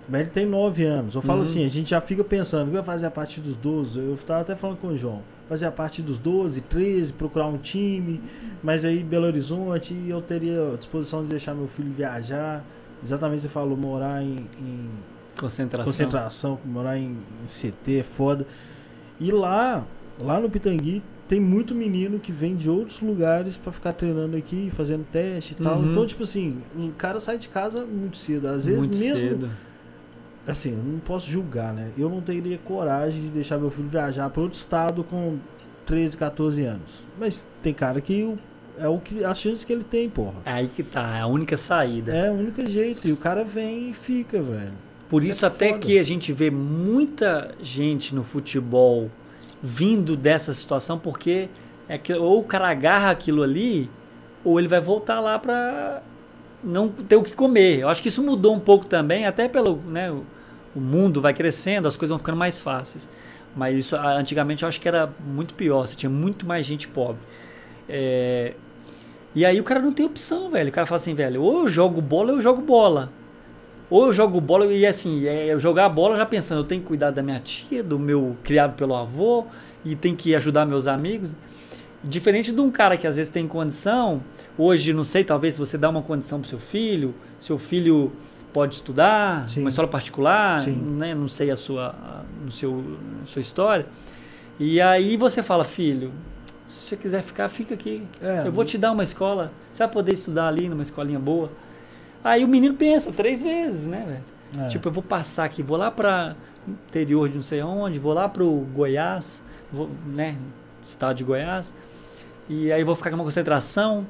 Mas ele tem 9 anos. Eu falo uhum. assim, a gente já fica pensando, vai fazer a partir dos 12. Eu tava até falando com o João. Fazer a partir dos 12, 13, procurar um time. Mas aí Belo Horizonte, eu teria a disposição de deixar meu filho viajar. Exatamente você falou, morar em, em concentração. concentração, morar em, em CT é foda. E lá, lá no Pitangui tem muito menino que vem de outros lugares pra ficar treinando aqui, fazendo teste e tal. Uhum. Então, tipo assim, o cara sai de casa muito cedo. Às vezes, Muito mesmo. cedo. Assim, eu não posso julgar, né? Eu não teria coragem de deixar meu filho viajar para outro estado com 13, 14 anos. Mas tem cara que é o que a chance que ele tem, porra. É aí que tá, é a única saída. É o único jeito. E o cara vem e fica, velho. Por Isso isso, é até foda. que a gente vê muita gente no futebol vindo dessa situação, porque é que ou o cara agarra aquilo ali, ou ele vai voltar lá pra não ter o que comer. Eu acho que isso mudou um pouco também, até pelo, né, o, mundo vai crescendo, as coisas vão ficando mais fáceis. Mas isso antigamente eu acho que era muito pior, você tinha muito mais gente pobre. É, e aí o cara não tem opção, velho. O cara fala assim, velho, ou eu jogo bola ou eu jogo bola. Ou eu jogo bola e assim, é, eu jogar a bola já pensando, eu tenho que cuidar da minha tia, do meu criado pelo avô, e tem que ajudar meus amigos. Diferente de um cara que às vezes tem condição, hoje, não sei, talvez você dá uma condição pro seu filho, seu filho pode estudar, Sim. uma escola particular, Sim. né? Não sei a sua, a- no seu, a sua história. E aí você fala, filho, se você quiser ficar, fica aqui. É, Eu vou te dar uma escola, você vai poder estudar ali numa escolinha boa. Aí o menino pensa três vezes, né, velho? É. Tipo, eu vou passar aqui, vou lá para interior de não sei onde, vou lá pro Goiás, vou, né, estado de Goiás, e aí vou ficar com uma concentração,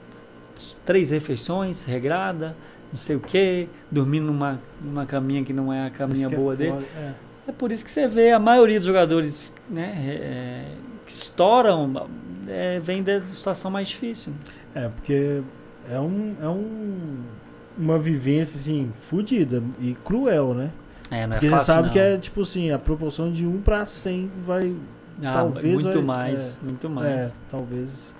três refeições, regrada, não sei o que, dormindo numa, numa caminha que não é a caminha é boa dele. foda, é. É por isso que você vê a maioria dos jogadores né, é, que estouram é, vem da situação mais difícil. É, porque é um. É um uma vivência, assim, fodida e cruel, né? É, não é Porque fácil, você sabe não. que é, tipo assim, a proporção de 1 pra 100 vai. Ah, talvez muito vai- mais, muito mais. É, talvez.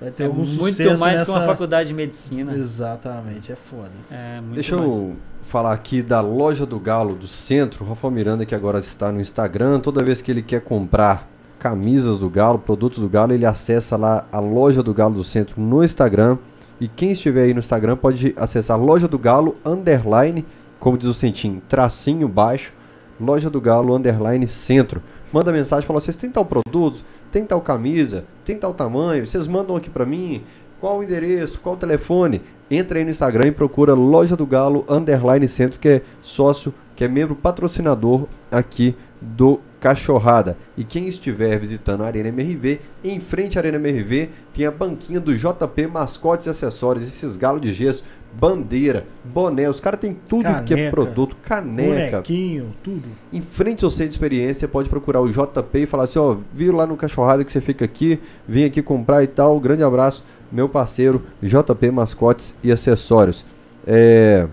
Vai ter É algum muito sucesso mais nessa... que uma faculdade de medicina. Exatamente, é foda. É, muito Deixa mais. eu falar aqui da loja do Galo do Centro. O Rafael Miranda, que agora está no Instagram, toda vez que ele quer comprar camisas do Galo, produtos do Galo, ele acessa lá a loja do Galo do Centro no Instagram. E quem estiver aí no Instagram pode acessar loja do Galo underline, como diz o Centinho, tracinho baixo, loja do Galo underline centro. Manda mensagem, fala, vocês têm tal produto, tem tal camisa, tem tal tamanho, vocês mandam aqui pra mim, qual o endereço, qual o telefone. Entra aí no Instagram e procura Loja do Galo Underline Centro, que é sócio, que é membro patrocinador aqui do Cachorrada. E quem estiver visitando a Arena MRV, em frente à Arena MRV, tem a banquinha do JP Mascotes e Acessórios, esses galos de gesso, bandeira, boné, os caras têm tudo que é Caneca, produto, caneca, Bonequinho, tudo. em frente ao centro de experiência, pode procurar o JP e falar assim, ó, vi lá no Cachorrada que você fica aqui, vim aqui comprar e tal. Grande abraço, meu parceiro JP Mascotes e Acessórios. É,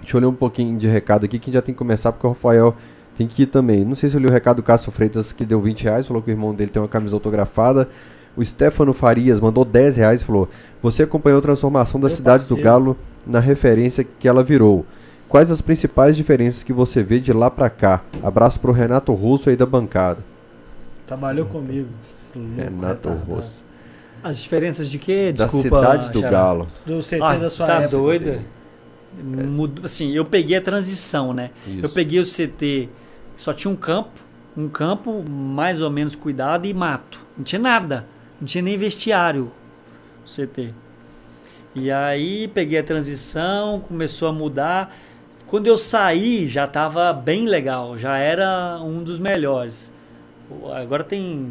deixa eu ler um pouquinho de recado aqui, que já tem que começar, porque o Rafael tem que ir também. Não sei se eu li o recado do Cássio Freitas, que deu 20 reais, falou que o irmão dele tem uma camisa autografada. O Stefano Farias mandou 10 reais e falou: Você acompanhou a transformação da Meu cidade do. Galo na referência que ela virou. Quais as principais diferenças que você vê de lá pra cá? Abraço pro Renato Russo aí da bancada. Trabalhou comigo. Renato retardado. Russo. As diferenças de quê? Da Desculpa, cidade do Xará. Galo. Do CT Ah, da sua tá época. doida? Mudou- assim, eu peguei a transição, né? Isso. Eu peguei o CT, só tinha um campo, um campo mais ou menos cuidado e mato. Não tinha nada. Não tinha nem vestiário CT. E aí peguei a transição, começou a mudar. Quando eu saí, já estava bem legal, já era um dos melhores. Agora tem.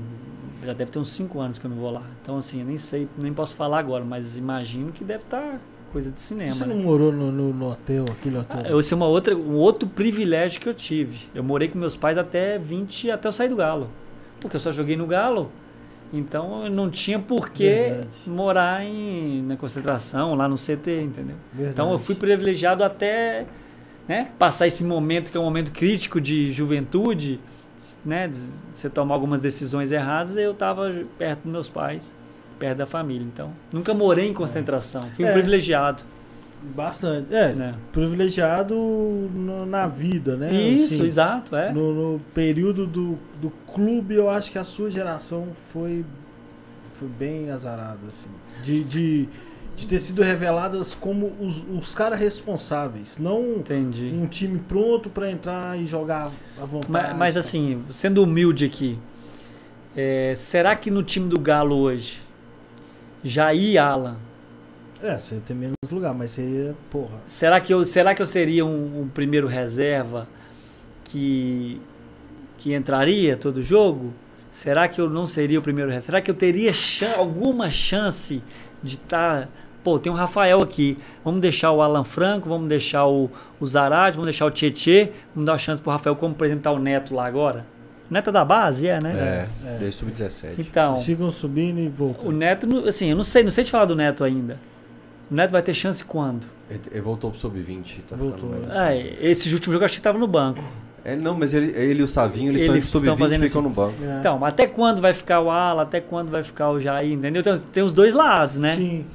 Já deve ter uns 5 anos que eu não vou lá. Então, assim, eu nem sei, nem posso falar agora, mas imagino que deve estar coisa de cinema. Você né? não morou no, no- no hotel, aquele hotel? Ah, Esse é uma outra, um outro privilégio que eu tive. Eu morei com meus pais até 20, até eu sair do Galo. Porque eu só joguei no Galo. Então eu não tinha por que morar em, na concentração, lá no CT, entendeu? Verdade. Então eu fui privilegiado até né, passar esse momento que é um momento crítico de juventude, né, de você tomar algumas decisões erradas, eu estava perto dos meus pais, perto da família. Então nunca morei em concentração, fui um É. privilegiado. Bastante. É, Né? privilegiado no- na vida, né? Isso, Assim, exato, é. No, no período do, do clube, eu acho que a sua geração foi, foi bem azarada, assim. De, de, de ter sido reveladas como os, os caras responsáveis, não Entendi. um time pronto pra entrar e jogar à vontade. Mas, mas, assim, sendo humilde aqui, É, será que no time do Galo hoje, Jair e Alan, É, você tem menos lugar, mas você, porra. será que eu, será que eu seria um, um primeiro reserva que, que entraria todo jogo? Será que eu não seria o primeiro reserva? Será que eu teria chan- alguma chance de estar. Pô, tem um Rafael aqui. Vamos deixar o Alan Franco, vamos deixar o, o Zarate, vamos deixar o Tietê. Vamos dar uma chance pro Rafael, como apresentar o Neto lá agora. O Neto é da base, é, né? É, é. desde sub-17. Então, Sigam subindo e o voltando. Neto, não- assim, eu não sei, não sei te falar do Neto ainda. O Neto vai ter chance quando? Ele, ele voltou pro sub-20. Tá Voltou, é. esse último jogo eu acho que tava no banco. É, não, mas ele, ele e o Savinho, eles Eles estão estão em sub-20 fazendo e ficam assim. no banco. É. Então, mas até quando vai ficar o Ala, até quando vai ficar o Jair, entendeu? Tem, tem os dois lados, né? Sim.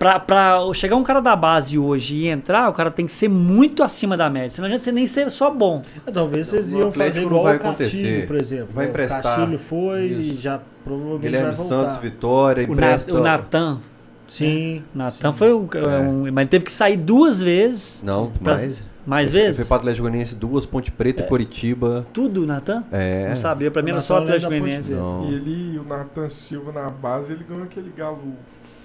Pra, pra chegar um cara da base hoje e entrar, o cara tem que ser muito acima da média. Senão não adianta você nem ser só bom. É, Talvez vocês No iam Atlético fazer não igual vai o Castilho, acontecer. por exemplo. Vai O emprestar. Castilho foi e Isso. já provavelmente Guilherme vai voltar. Santos, Vitória, O, empresta... O Natan. Sim. Natan foi um, É. um- Mas ele teve que sair duas vezes. Não, Pra- mais. Mais Foi vezes? para Atlético Goianiense duas, Ponte Preta e Curitiba. Tudo, Natan? É. Não sabia. Pra mim O era só Natan Atlético Goianiense. E ele e o Nathan Silva na base, ele ganhou aquele Galo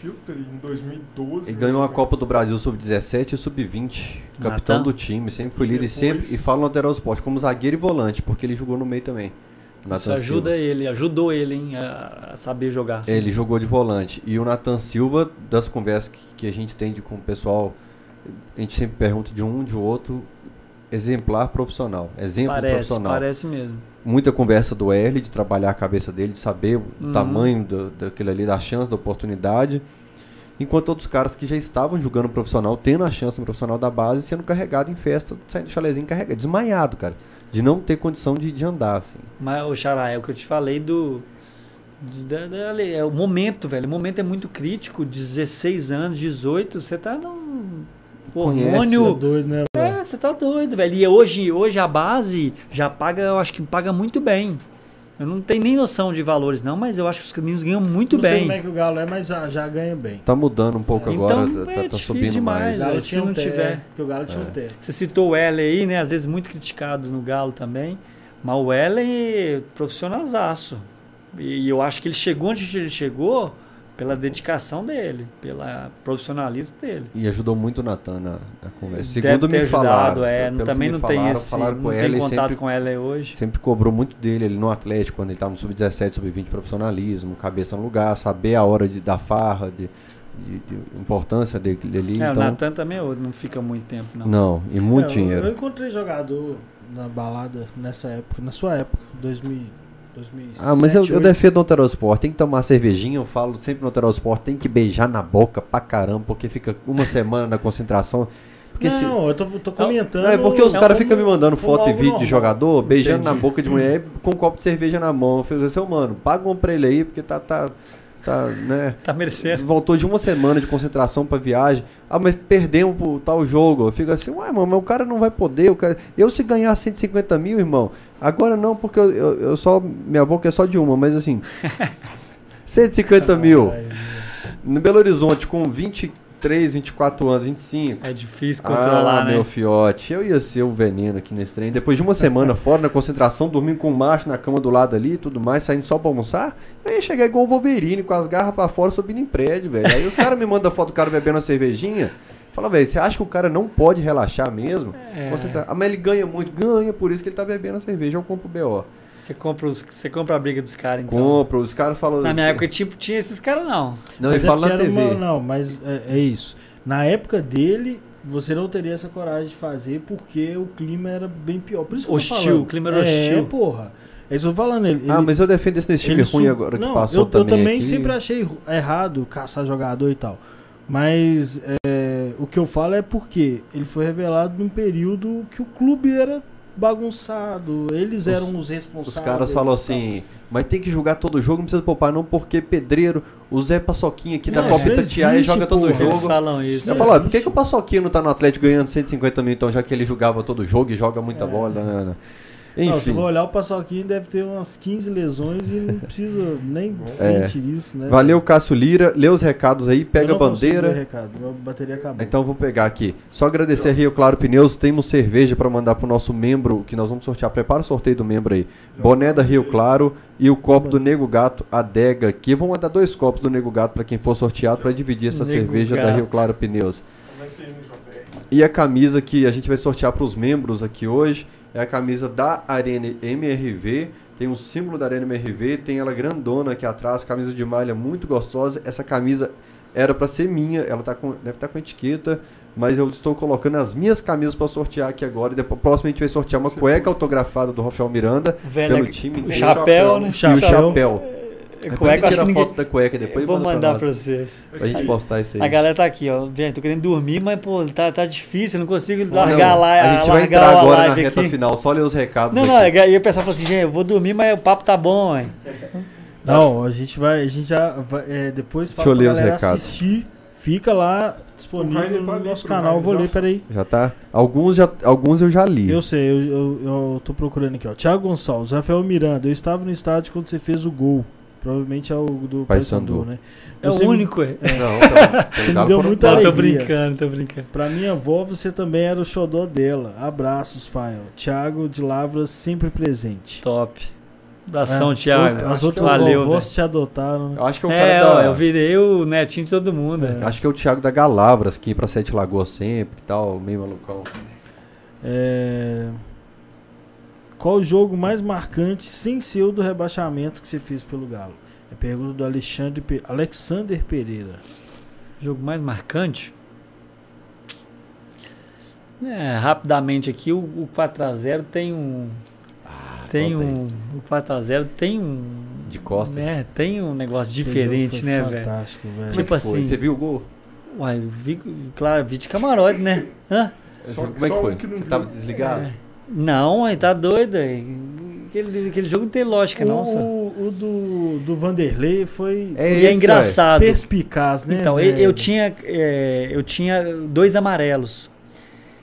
Filter em 2012. E ganhou a? Copa do Brasil sub-17 e sub-20. Capitão Natan? do time, sempre foi líder e Depois- sempre. E fala no lateral esporte, como zagueiro e volante, porque ele jogou no meio também. O Isso Nathan ajuda Silva. ele, ajudou ele hein, a, saber jogar. Ele jogou de volante. E o Nathan Silva, das conversas que, que a gente tem de, com o pessoal, a gente sempre pergunta de um, de outro, exemplar profissional. Exemplo Parece, profissional. parece mesmo. Muita conversa do L, de trabalhar a cabeça dele, de saber o Uhum. tamanho do, daquilo ali, da chance, da oportunidade. Enquanto outros caras que já estavam jogando profissional, tendo a chance no profissional da base, sendo carregado em festa, saindo do chalezinho carregado, desmaiado, cara. De não ter condição de, de andar, assim. Mas, o Xará, é o que eu te falei do. da- da- é o momento, velho. O momento é muito crítico. 16 anos, 18, você tá num Conhece, Você é hormônio. doido, né? velho? É, você tá doido, velho. E hoje, hoje a base já paga, eu acho que paga muito bem. Eu não tenho nem noção de valores, não, mas eu acho que os caminhos ganham muito não sei bem. como é que o Galo é, mas já, ganha bem. Tá mudando um pouco Então, agora, é tá- tá, difícil subindo demais, mais. O Galo se não té, tiver. Que o Galo tinha um té. Você citou o L aí, né? Às vezes muito criticado no Galo também. Mas o L profissionalzaço. E eu acho que ele chegou onde ele chegou pela dedicação dele, pelo profissionalismo dele. E ajudou muito o Natan na, na conversa. Deve Segundo ter me ajudado, falaram, é. também não tem falaram, esse, falaram não tem ele, contato sempre, com ela hoje. sempre cobrou muito dele ali no Atlético, quando ele estava no sub-17, sub-20, profissionalismo, cabeça no lugar, saber a hora de dar farra, de, de- de importância dele ali. É, o então, Natan também é outro, não fica muito tempo, não. não, e muito É, eu- dinheiro. Eu, encontrei jogador na balada nessa época, na sua época, 2000, 2007, Ah, mas eu, eu 2008. defendo o Alterosport. Tem que tomar cervejinha, eu falo sempre no Alterosport, tem que beijar na boca pra caramba, porque fica uma semana na concentração. Porque se, Não, eu tô, tô comentando. Não, é porque os Não, caras ficam me mandando foto e vídeo de jogador, beijando na Entendi. boca de mulher com um copo de cerveja na mão. Eu falei assim, "Ô, mano, paga um pra ele aí, porque tá, tá, tá, né? Tá merecendo. Voltou de uma semana de concentração pra viagem. Ah, mas perdemos pro tal jogo. Eu fico assim, uai, mano, mas o cara não vai poder. O cara... Eu se ganhar 150 mil, irmão, agora não, porque eu, eu, eu só. Minha boca é só de uma, mas assim. 150 mil. No Belo Horizonte, com 23, 24 anos, 25. É difícil controlar, ah, né? meu fiote, eu ia ser o veneno aqui nesse trem. Depois de uma semana fora na concentração, dormindo com o macho na cama do lado ali e tudo mais, saindo só pra almoçar, eu ia chegar igual o Wolverine, com as garras pra fora, subindo em prédio, velho. Aí os caras me mandam foto do cara bebendo uma cervejinha. Fala, velho, você acha que o cara não pode relaxar mesmo? É. Concentrar. Ah, mas ele ganha muito, ganha, por isso que ele tá bebendo a cerveja, eu compro o BO. Você compra, os, você compra a briga dos caras, então. Compro, os caras falam. Na minha assim- época, tipo, tinha esses caras, não. Não, ele Mas é fala na TV. uma- não, mas é, é isso. Na época dele, você não teria essa coragem de fazer porque o clima era bem pior. Por isso que eu tô Hostil, falando. o clima era É, hostil. porra. É isso que eu tô falando. Ele, Ah, ele- mas eu defendo esse time ele ruim su- agora que não, passou eu, também. Eu também aqui. sempre achei errado caçar jogador e tal. Mas é, o que eu falo é porque ele foi revelado num período que o clube era bagunçado, eles eram os responsáveis. Os caras falam tal. assim, mas tem que jogar todo jogo, não precisa poupar não, porque pedreiro, o Zé Paçoquinha aqui da Não, Copa isso não Itatiaia joga todo porra. Eles jogo. falam isso. Eu falo, por que, que o Paçoquinha não tá no Atlético ganhando 150 mil, então, já que ele jogava todo jogo e joga muita É. bola? né, Não, se for olhar o Paçoquinho, deve ter umas 15 lesões e não precisa nem É. sentir isso, né? valeu Cássio Lira. Lê os recados aí, Eu pega a bandeira. recado, minha bateria acabou. Então vou pegar aqui. Só agradecer a Rio Claro Pneus. Temos cerveja para mandar pro nosso membro, que nós vamos sortear. Prepara o sorteio do membro aí. Boné da Rio Claro e o copo do Nego Gato Adega aqui. Vamos mandar dois copos do Nego Gato para quem for sorteado para dividir essa Nego cerveja da Gato. Rio Claro Pneus. E a camisa que a gente vai sortear para os membros aqui hoje é a camisa da Arena MRV. Tem um símbolo da Arena MRV, tem ela grandona aqui atrás, camisa de malha muito gostosa. Essa camisa era para ser minha, ela tá com, deve estar com etiqueta, mas eu estou colocando as minhas camisas para sortear aqui agora. E depois, próximo a gente vai sortear uma Você cueca autografada do Rafael Miranda Velho, pelo time o chapéu, né? e o chapéu. Chapéu. Cueca, Depois você tira a ninguém... foto da cueca depois Eu e vou manda mandar pra vocês. Pra gente postar isso aí. A galera tá aqui, ó. Gente, tô querendo dormir, mas, pô, tá, tá difícil, eu não consigo Não, largar lá. a gente vai entrar agora na live reta aqui. final, só ler os recados Não, aqui. não, é e o pessoal fala assim, gente, eu vou dormir, mas o papo tá bom, hein? Não, a gente vai, a gente já vai, é, depois Deixa fala eu pra ler os recados. assistir. Fica lá disponível tá no nosso canal. Vou ler, peraí. Já tá? Alguns, já, alguns eu já li. Eu sei, eu, eu, eu tô procurando aqui, ó. Thiago Gonçalves, Rafael Miranda. Eu estava no estádio quando você fez o gol. Provavelmente é o do Paysandu. Né? É Você o me- único, é. Não, cara, Você me deu muita quatro. Tô alegria. brincando, tô brincando. Pra minha avó, você também era o xodó dela. Abraços, Fael. Thiago de Lavras, sempre presente. Top. Abração, É, Thiago. As outras Valeu, vovós te adotaram. né? Eu acho que é o É, cara ó, da. eu virei o netinho de todo mundo. né? Acho que é o Thiago da Galavras, que ia pra Sete Lagoas sempre e tal, meio malucão. É... Qual o jogo mais marcante sem ser o do rebaixamento que você fez pelo Galo? É pergunta do Alexandre Pe- Alexander Pereira. Jogo mais marcante? É, rapidamente aqui, o, o 4x0 tem um. tem conta um. O 4x0 tem um. De costas. Né, tem um negócio diferente, né, velho? Fantástico, velho. Tipo Foi. assim- Você viu o gol? Uai, eu vi, claro, vi de camarote, né? Hã? Só- Como é que foi? um que não Você viu. tava desligado? É. Não, aí tá doido. aí. Aquele, aquele jogo não tem lógica, não. o, só. o do, do Vanderlei foi, É é esse, engraçado. perspicaz, né? Então, eu, velho? eu tinha, é, eu tinha dois amarelos.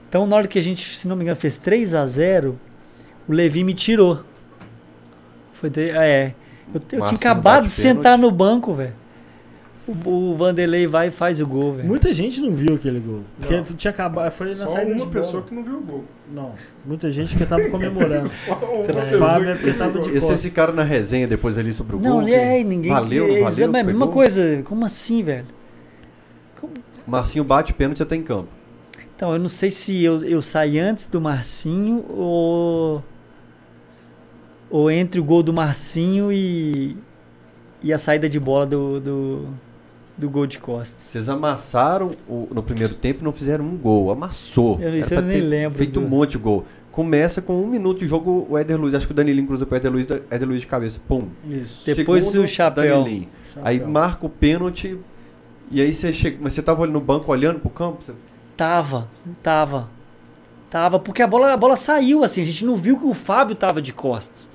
Então, na hora que a gente, se não me engano, fez 3 a 0 o Levi me tirou. Foi é. Eu, eu tinha acabado de sentar no banco, velho. O, o Vanderlei vai e faz o gol, velho. Muita gente não viu aquele gol. Porque Não. tinha acabado. Foi na Só saída uma de pessoa bola. que não viu o gol. Não, muita gente que tava comemorando. Só uma Fábio que é não porque tava viu o de vocês ficaram na resenha depois ali sobre o Não, gol? é, ninguém. Valeu, é, valeu, é a foi mesma gol? coisa. Como assim, velho? Marcinho bate pênalti, você tá em campo. Então, eu não sei se eu, eu saí antes do Marcinho ou. Ou entre o gol do Marcinho e. E a saída de bola do. do, do gol de costas. Vocês amassaram o- no primeiro tempo e não fizeram um gol. Amassou. Eu- isso eu nem lembro Feito do- um monte de gol. Começa com um minuto de jogo o Éder Luiz. Acho que o Danilinho cruza pro Éder Luiz, Éder Luiz de cabeça. Pum. Isso. Depois Segundo, o chapéu. Danilinho. Aí Chapéu. marca o pênalti. E aí você chega. Mas você tava no banco olhando pro campo? Você- Tava, tava. Tava, porque a bola, a bola saiu assim, a gente não viu que o Fábio tava de costas.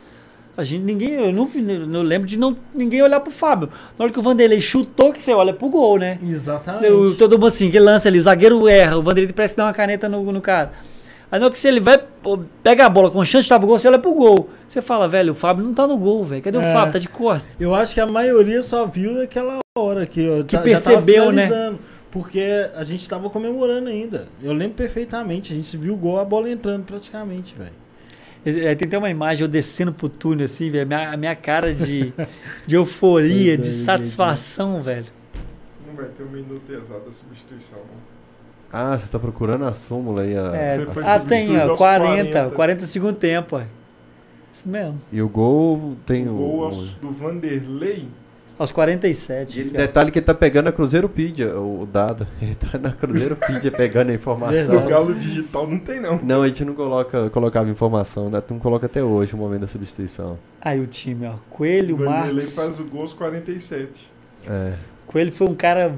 A gente, ninguém, eu não, não lembro de não, ninguém olhar pro Fábio. Na hora que o Vanderlei chutou, que você olha pro gol, né? Exatamente. Eu- todo mundo assim, que lança ali, o zagueiro erra, o Vanderlei parece dar uma caneta no, no cara. Aí na hora que se ele vai, pega a bola com chance de estar pro gol, você olha pro gol. Você fala, velho, o Fábio não tá no gol, velho. Cadê o É. Fábio? Tá de costas. Eu acho que a maioria só viu naquela hora que, ó, Que tá- percebeu, né? Porque a gente tava comemorando ainda. Eu lembro perfeitamente. A gente viu o gol, a bola entrando praticamente, velho. É, Tem até uma imagem eu descendo pro túnel assim, velho. Minha, a minha cara de, de euforia, de satisfação, velho. Não vai ter um minuto exato da substituição. não. Ah, você tá procurando a súmula aí. A, É, Você foi ah, tem, ó, aos 40, 40. 40 segundo tempo, ó. Isso mesmo. E o gol tem O o. gol o- aos- do Vanderlei. Aos 47. E ele- detalhe que ele tá pegando a Cruzeiropedia, o o dado. Ele tá na Cruzeiropedia pegando a informação. O Galo Digital não tem, não. Não, a gente não coloca, colocava informação, né? não coloca até hoje o momento da substituição. Aí o time, ó. Coelho, o Vanderlei Marcos. faz o gol aos 47. É. Coelho foi um cara.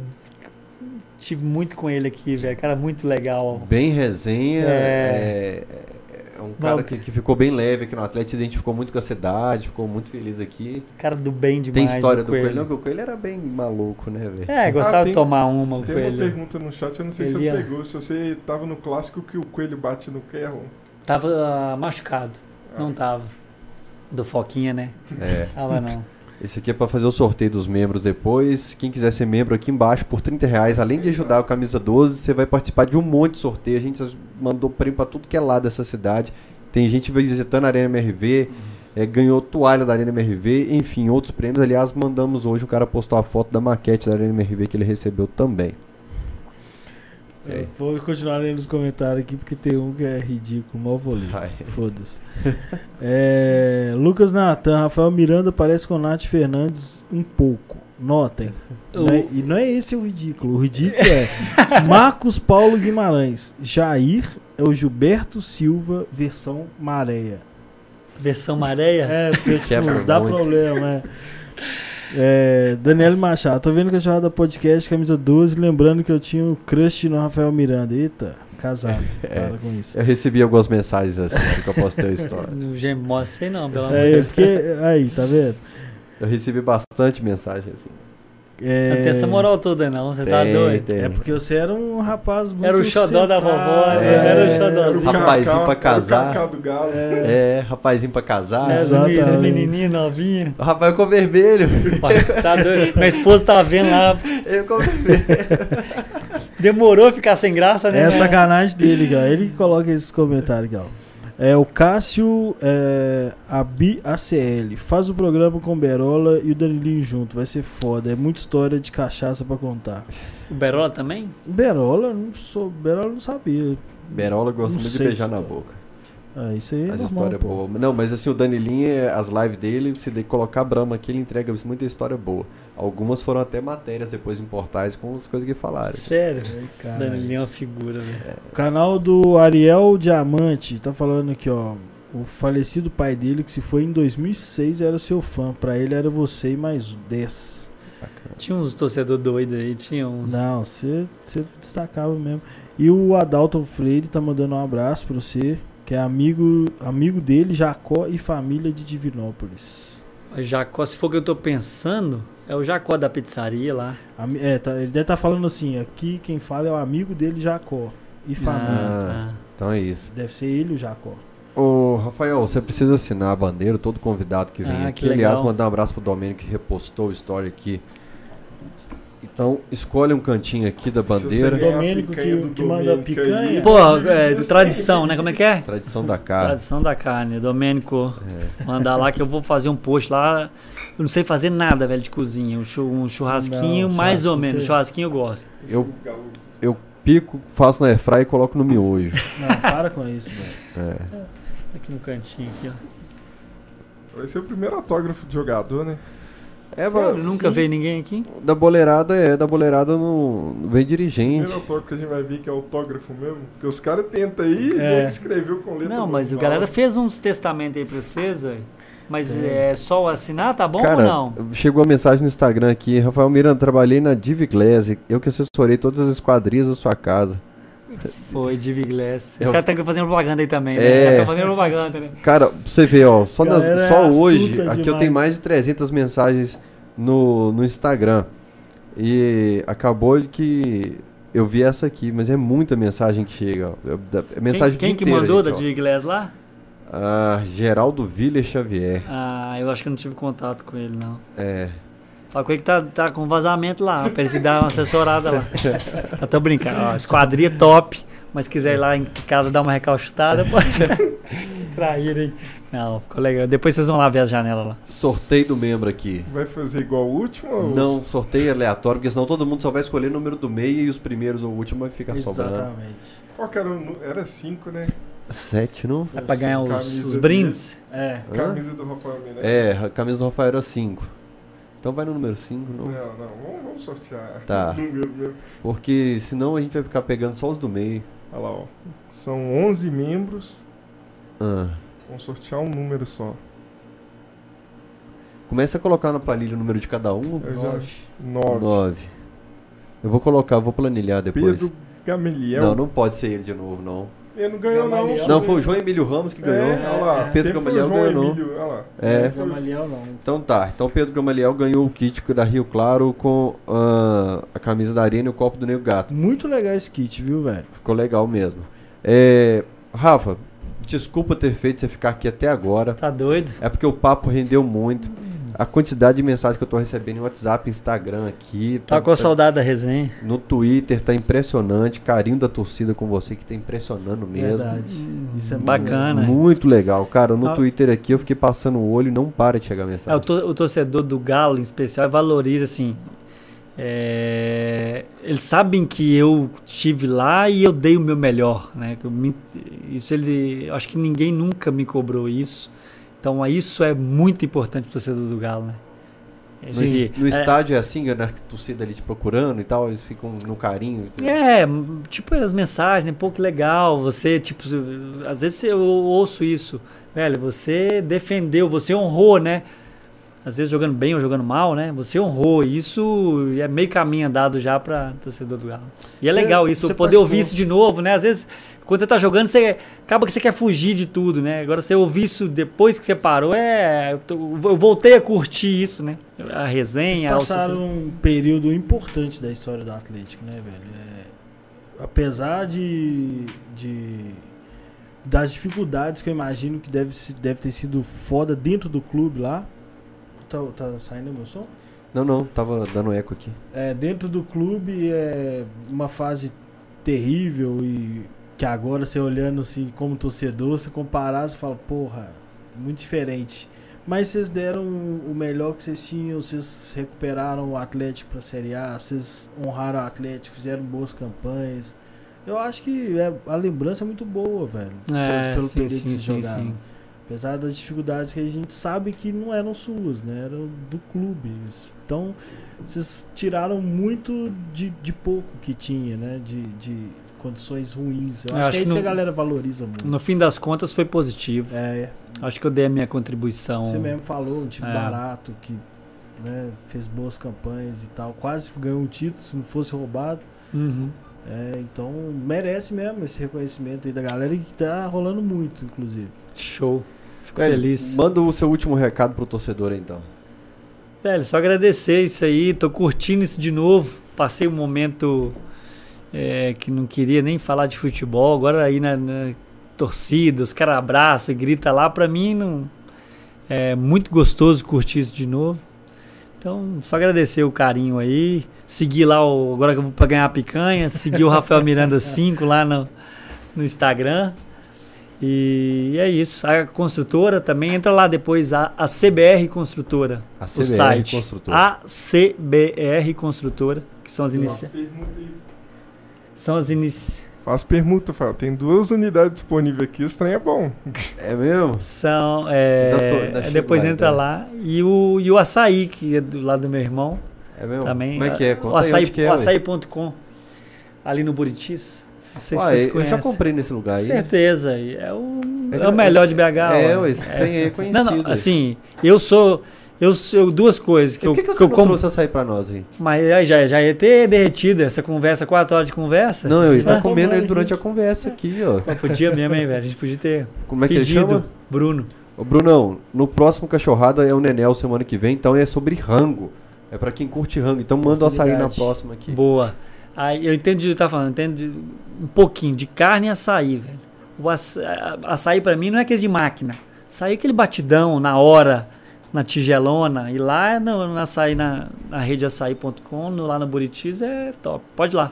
Tive muito com ele aqui, velho. Cara muito legal. Bem resenha. É. É, é um cara que, que ficou bem leve aqui no Atlético, se identificou muito com a cidade, ficou muito feliz aqui. Cara do bem demais. Tem história o do Coelho, não, porque o Coelho era bem maluco, né, velho? É, gostava Ah, de tem- tomar uma, o Tem uma Coelho. pergunta no chat, eu não sei se Ele você ia- pegou. Se você tava no clássico que o Coelho bate no Kerlon. Tava ah, machucado. Não tava. Do Foquinha, né? É. Tava não. Esse aqui é para fazer o sorteio dos membros depois. Quem quiser ser membro aqui embaixo por 30 reais, além de ajudar o Camisa 12, você vai participar de um monte de sorteio. A gente mandou prêmio para tudo que é lado dessa cidade. Tem gente visitando a Arena MRV, é, ganhou toalha da Arena MRV, enfim, outros prêmios. Aliás, mandamos hoje, o cara postou a foto da maquete da Arena MRV que ele recebeu também. É. Vou continuar lendo os comentários aqui porque tem um que é ridículo, mal vou ler. Foda-se. é, Lucas Natan, Rafael Miranda parece com Nath Fernandes um pouco. Notem. O... Não é, e não é esse o ridículo. O ridículo é Marcos Paulo Guimarães. Jair é o Gilberto Silva, versão Maréia. Versão Maréia? É, porque tipo, dá muito. problema, é. É, Daniel Machado, tô vendo que a chamada podcast camisa 12, lembrando que eu tinha um crush no Rafael Miranda. Eita, casado. É, para com isso. Eu recebi algumas mensagens assim que eu postei a história. No Gmos, sei não, pelo amor é, de Deus. Porque, aí, tá vendo? Eu recebi bastante mensagem assim. É... Não tem essa moral toda, não. Você tá doido. Tem. É porque você era um rapaz muito. Era o xodó da vovó, é, era o xodózinho. Rapazinho pra casar. É. é, rapazinho pra casar. É, as menininhas novinhas. O rapaz com vermelho. tá doido. Minha esposa tava vendo lá. Eu com vermelho. Demorou a ficar sem graça, né? É sacanagem dele, cara. Ele que coloca esses comentários, cara. É o Cássio é, Abi ACL. Faz o programa com o Berola e o Danilinho junto. Vai ser foda. É muita história de cachaça para contar. O Berola também? Berola, não sou. Berola não sabia. Berola gosta muito de beijar na boca. Ah, isso aí é As histórias boas. Não, mas assim, o Danilinho, as lives dele, se ele colocar Brahma aqui, ele entrega muita história boa. Algumas foram até matérias depois em portais com as coisas que falaram. Sério? Ai, Danilinho é uma figura, velho. É. O canal do Ariel Diamante tá falando aqui, ó. O falecido pai dele, que se foi em 2006, era seu fã. Pra ele era você e mais 10. Bacana. Tinha uns torcedores doidos aí, tinha uns. Não, você destacava mesmo. E o Adalto Freire tá mandando um abraço pra você que é amigo, amigo dele, Jacó e família de Divinópolis. Jacó, se for o que eu tô pensando, é o Jacó da pizzaria lá. É, tá, ele deve estar tá falando assim, aqui quem fala é o amigo dele, Jacó. E família. Ah, tá. Então é isso. Deve ser ele o Jacó. Ô, Rafael, você precisa assinar a bandeira, todo convidado que vem ah, aqui. Que Aliás, mandar um abraço pro Domênico que repostou o story aqui então, escolhe um cantinho aqui da bandeira. O Domênico que, que manda picanha. Pô, é, tradição, né? Como é que é? Tradição da carne. Tradição da carne. Domênico, é. mandar lá que eu vou fazer um post lá. Eu não sei fazer nada, velho, de cozinha. Um churrasquinho, não, mais ou menos. Churrasquinho eu gosto. Eu, eu pico, faço na airfry e coloco no miojo. Não, para com isso, velho. É. Aqui no cantinho, aqui, ó. Vai ser o primeiro autógrafo de jogador, né? É, Sério, nunca veio ninguém aqui? Da boleirada é, da boleirada não, vem dirigente. O primeiro autógrafo que a gente vai ver que é autógrafo mesmo, porque os caras tentam aí é. e escreveu com letra. Não, mas a galera fez uns testamentos aí pra vocês, aí. Mas é. é só assinar, tá bom Cara, ou não? Chegou a mensagem no Instagram aqui, Rafael Miranda, trabalhei na Div Glass, eu que assessorei todas as esquadrias da sua casa. Foi, Div Glass. Os eu... caras estão fazendo propaganda aí também, né? Estão é... fazendo propaganda, né? Cara, você vê, ó, só, nas, só hoje, demais. aqui eu tenho mais de 300 mensagens no, no Instagram. E acabou de que eu vi essa aqui, mas é muita mensagem que chega. É mensagem quem, quem que mandou gente, da Div Glass lá? Ah, Geraldo Viller Xavier. Ah, eu acho que eu não tive contato com ele, não. É. Fala com ele que tá, tá com vazamento lá, pra ele se dar uma assessorada lá. eu tô brincando, ó, esquadria top, mas quiser ir lá em casa dar uma recalchutada, pode trair aí. Não, ficou legal. Depois vocês vão lá ver as janelas lá. Sorteio do membro aqui. Vai fazer igual o último? Ou... Não, sorteio aleatório, porque senão todo mundo só vai escolher o número do meio e os primeiros ou o último vai ficar Exatamente. sobrando. Exatamente. Qual que era? Era cinco, né? Sete, não? É pra ganhar os, os brindes? É. Camisa do Rafael Miranda. É, a camisa do Rafael era cinco. Então vai no número 5, não? Não, não, vamos, sortear tá. número mesmo. Porque senão a gente vai ficar pegando só os do meio. Olha lá, ó. São 11 membros. Ah. Vamos sortear um número só. Começa a colocar na planilha o número de cada um. Eu nove. Nove. nove. Eu vou colocar, vou planilhar depois. Pedro Gameliel. Não, não pode ser ele de novo, não. Ele não ganhou, Gamaliel. não. Não, foi o João Emílio Ramos que ganhou. É, olha lá. Pedro Gamaliel ganhou. Emílio, olha lá. É. Gamaliel não. Então tá. Então Pedro Gamaliel ganhou o kit da Rio Claro com uh, a camisa da Arena e o copo do Nego Gato. Muito legal esse kit, viu, velho? Ficou legal mesmo. É, Rafa, Desculpa ter feito você ficar aqui até agora. Tá doido? É porque o papo rendeu muito. A quantidade de mensagens que eu tô recebendo no WhatsApp, Instagram aqui. Tá com saudade da resenha. No Twitter tá impressionante. Carinho da torcida com você que tá impressionando mesmo. Verdade. Isso é muito Bacana. Muito legal, cara. No Ah. Twitter aqui eu fiquei passando o olho e não para de chegar É, o, mensagem. to- o torcedor do Galo, em especial, valoriza, assim. é, eles sabem que eu estive lá e eu dei o meu melhor, né? Me- isso ele, eu acho que ninguém nunca me cobrou isso. Então, isso é muito importante pro torcedor do Galo, né? No, Esse- no é- estádio é assim, na torcida ali te procurando e tal, eles ficam no carinho. É, tipo as mensagens, né? Pô, que legal. Você, tipo, às vezes eu ouço isso, velho. Você defendeu, você honrou, né? Às vezes jogando bem ou jogando mal, né? Você honrou. Isso é meio caminho andado já pra torcedor do Galo. E é Você- legal isso, você poder ouvir participou. isso de novo, né? Às vezes, quando você tá jogando, você acaba que você quer fugir de tudo, né? Agora você ouvir isso depois que você parou, é. Eu, tô- eu voltei a curtir isso, né? A resenha, os- passaram um período importante da história do Atlético, né, velho? É, apesar de, de das dificuldades que eu imagino que deve, se- deve ter sido foda dentro do clube lá. Tá, tá saindo meu som? Não, não, tava dando eco aqui. É, dentro do clube é uma fase terrível e que agora você olhando assim como torcedor, você comparar, você fala, porra, muito diferente. Mas vocês deram o melhor que vocês tinham, vocês recuperaram o Atlético para a Série A, vocês honraram o Atlético, fizeram boas campanhas. Eu acho que é- a lembrança é muito boa, velho. É, pelo sim, período sim, que vocês sim, sim. Apesar das dificuldades que a gente sabe que não eram suas, né? Eram do clube. Então, vocês tiraram muito de, de pouco que tinha, né? De, de condições ruins. Eu Eu acho, acho que é que isso que a no- galera valoriza muito. No fim das contas foi positivo. É, Acho que eu dei a minha contribuição. você mesmo falou, um time É. barato, que né, fez boas campanhas e tal. Quase ganhou um título se não fosse roubado. Uhum. É, então, merece mesmo esse reconhecimento aí da galera e que tá rolando muito, inclusive. Show. Fico Velho, feliz. Manda o seu último recado pro torcedor aí, então. Velho, só agradecer isso aí. Tô curtindo isso de novo. Passei um momento é, que não queria nem falar de futebol. Agora aí na, na torcida, os caras abraçam e gritam lá. Pra mim, não, é muito gostoso curtir isso de novo. Então, só agradecer o carinho aí. Seguir lá, o, agora que eu vou pra ganhar a picanha. Seguir o Rafael Miranda 5 lá no, no Instagram. E é isso. A construtora também entra lá depois, a, a CBR Construtora. A o CBR site. Construtora. A CBR Construtora, que são as iniciais. São as iniciais. Faço permuta, Fábio. Tem duas unidades disponíveis aqui, o trem é bom. É mesmo? São. é, tô- ainda chego depois lá, entra então. lá. E o, e o açaí, que é do lado do meu irmão. É mesmo? Também. Como é que é? O Conta aí açaí, é, o ué. açaí.com. Ali no Buritis. Não sei se Uai, vocês eu conhecem. já comprei nesse lugar aí. Certeza. e É o, É é o melhor de BH. É, ué, esse trem é conhecido. Não, não, ué. assim, eu sou. Eu sou duas coisas que E eu, por que, que que você eu não como. trouxe açaí pra nós aí? Mas aí já, já ia ter derretido essa conversa, quatro horas de conversa. Não, eu ia Ah, comendo ele durante a conversa aqui, ó. Pô, podia mesmo, hein, velho? A gente podia ter Como é que ele pedido. chama? Bruno. Ô, Brunão, no próximo Cachorrada é o Nenel semana que vem, então é sobre rango. É pra quem curte rango. Então manda o açaí na próxima aqui. Boa. Aí eu entendo de que tá falando, eu entendo de um pouquinho de carne e açaí, velho. O aça- a- açaí pra mim não é aquele de máquina. Açaí é aquele batidão na hora, na tigelona. E lá no, no açaí, na, na rede açaí.com, no, lá no Buritis é top. Pode ir lá.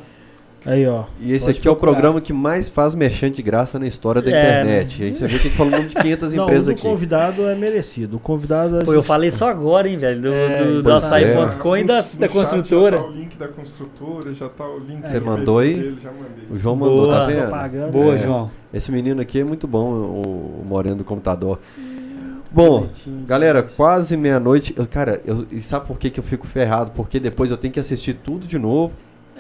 Aí, ó. E esse Pode aqui é o procurar. programa que mais faz merchan de graça na história da É, internet. Aí você vê que falou de 500 Não, o empresas aqui. convidado é merecido. O convidado a Pô, eu gente- falei só agora, hein, velho, do, É, do, do açaí.com e da, da construtora. Já tá o link da construtora, já tá o link Você do mandou aí? dele. O João mandou, Boa. tá vendo? Propaganda. Boa, É. João. Esse menino aqui é muito bom, o, o Moreno do computador. Bom, Bonitinho galera, demais. quase meia-noite. Cara, eu, e sabe por que, que eu fico ferrado? Porque depois eu tenho que assistir tudo de novo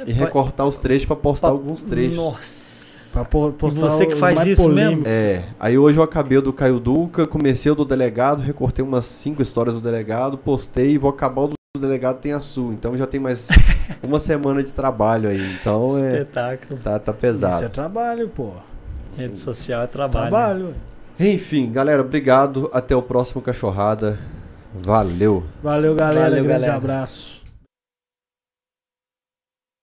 e recortar os trechos pra postar Pa- alguns trechos. Nossa. Pra po- postar você que faz isso polêmico. mesmo? É, aí hoje eu acabei o do Caio Duca, comecei o do delegado, recortei umas cinco histórias do delegado, postei e vou acabar o do delegado tem a sua. Então já tem mais uma semana de trabalho aí. Então é, Espetáculo. tá, tá Isso é pesado. trabalho, pô. Rede social é trabalho. Trabalho. Enfim, galera, obrigado. Até o próximo Cachorrada. Valeu. Valeu, galera. Valeu, Grande galera. abraço.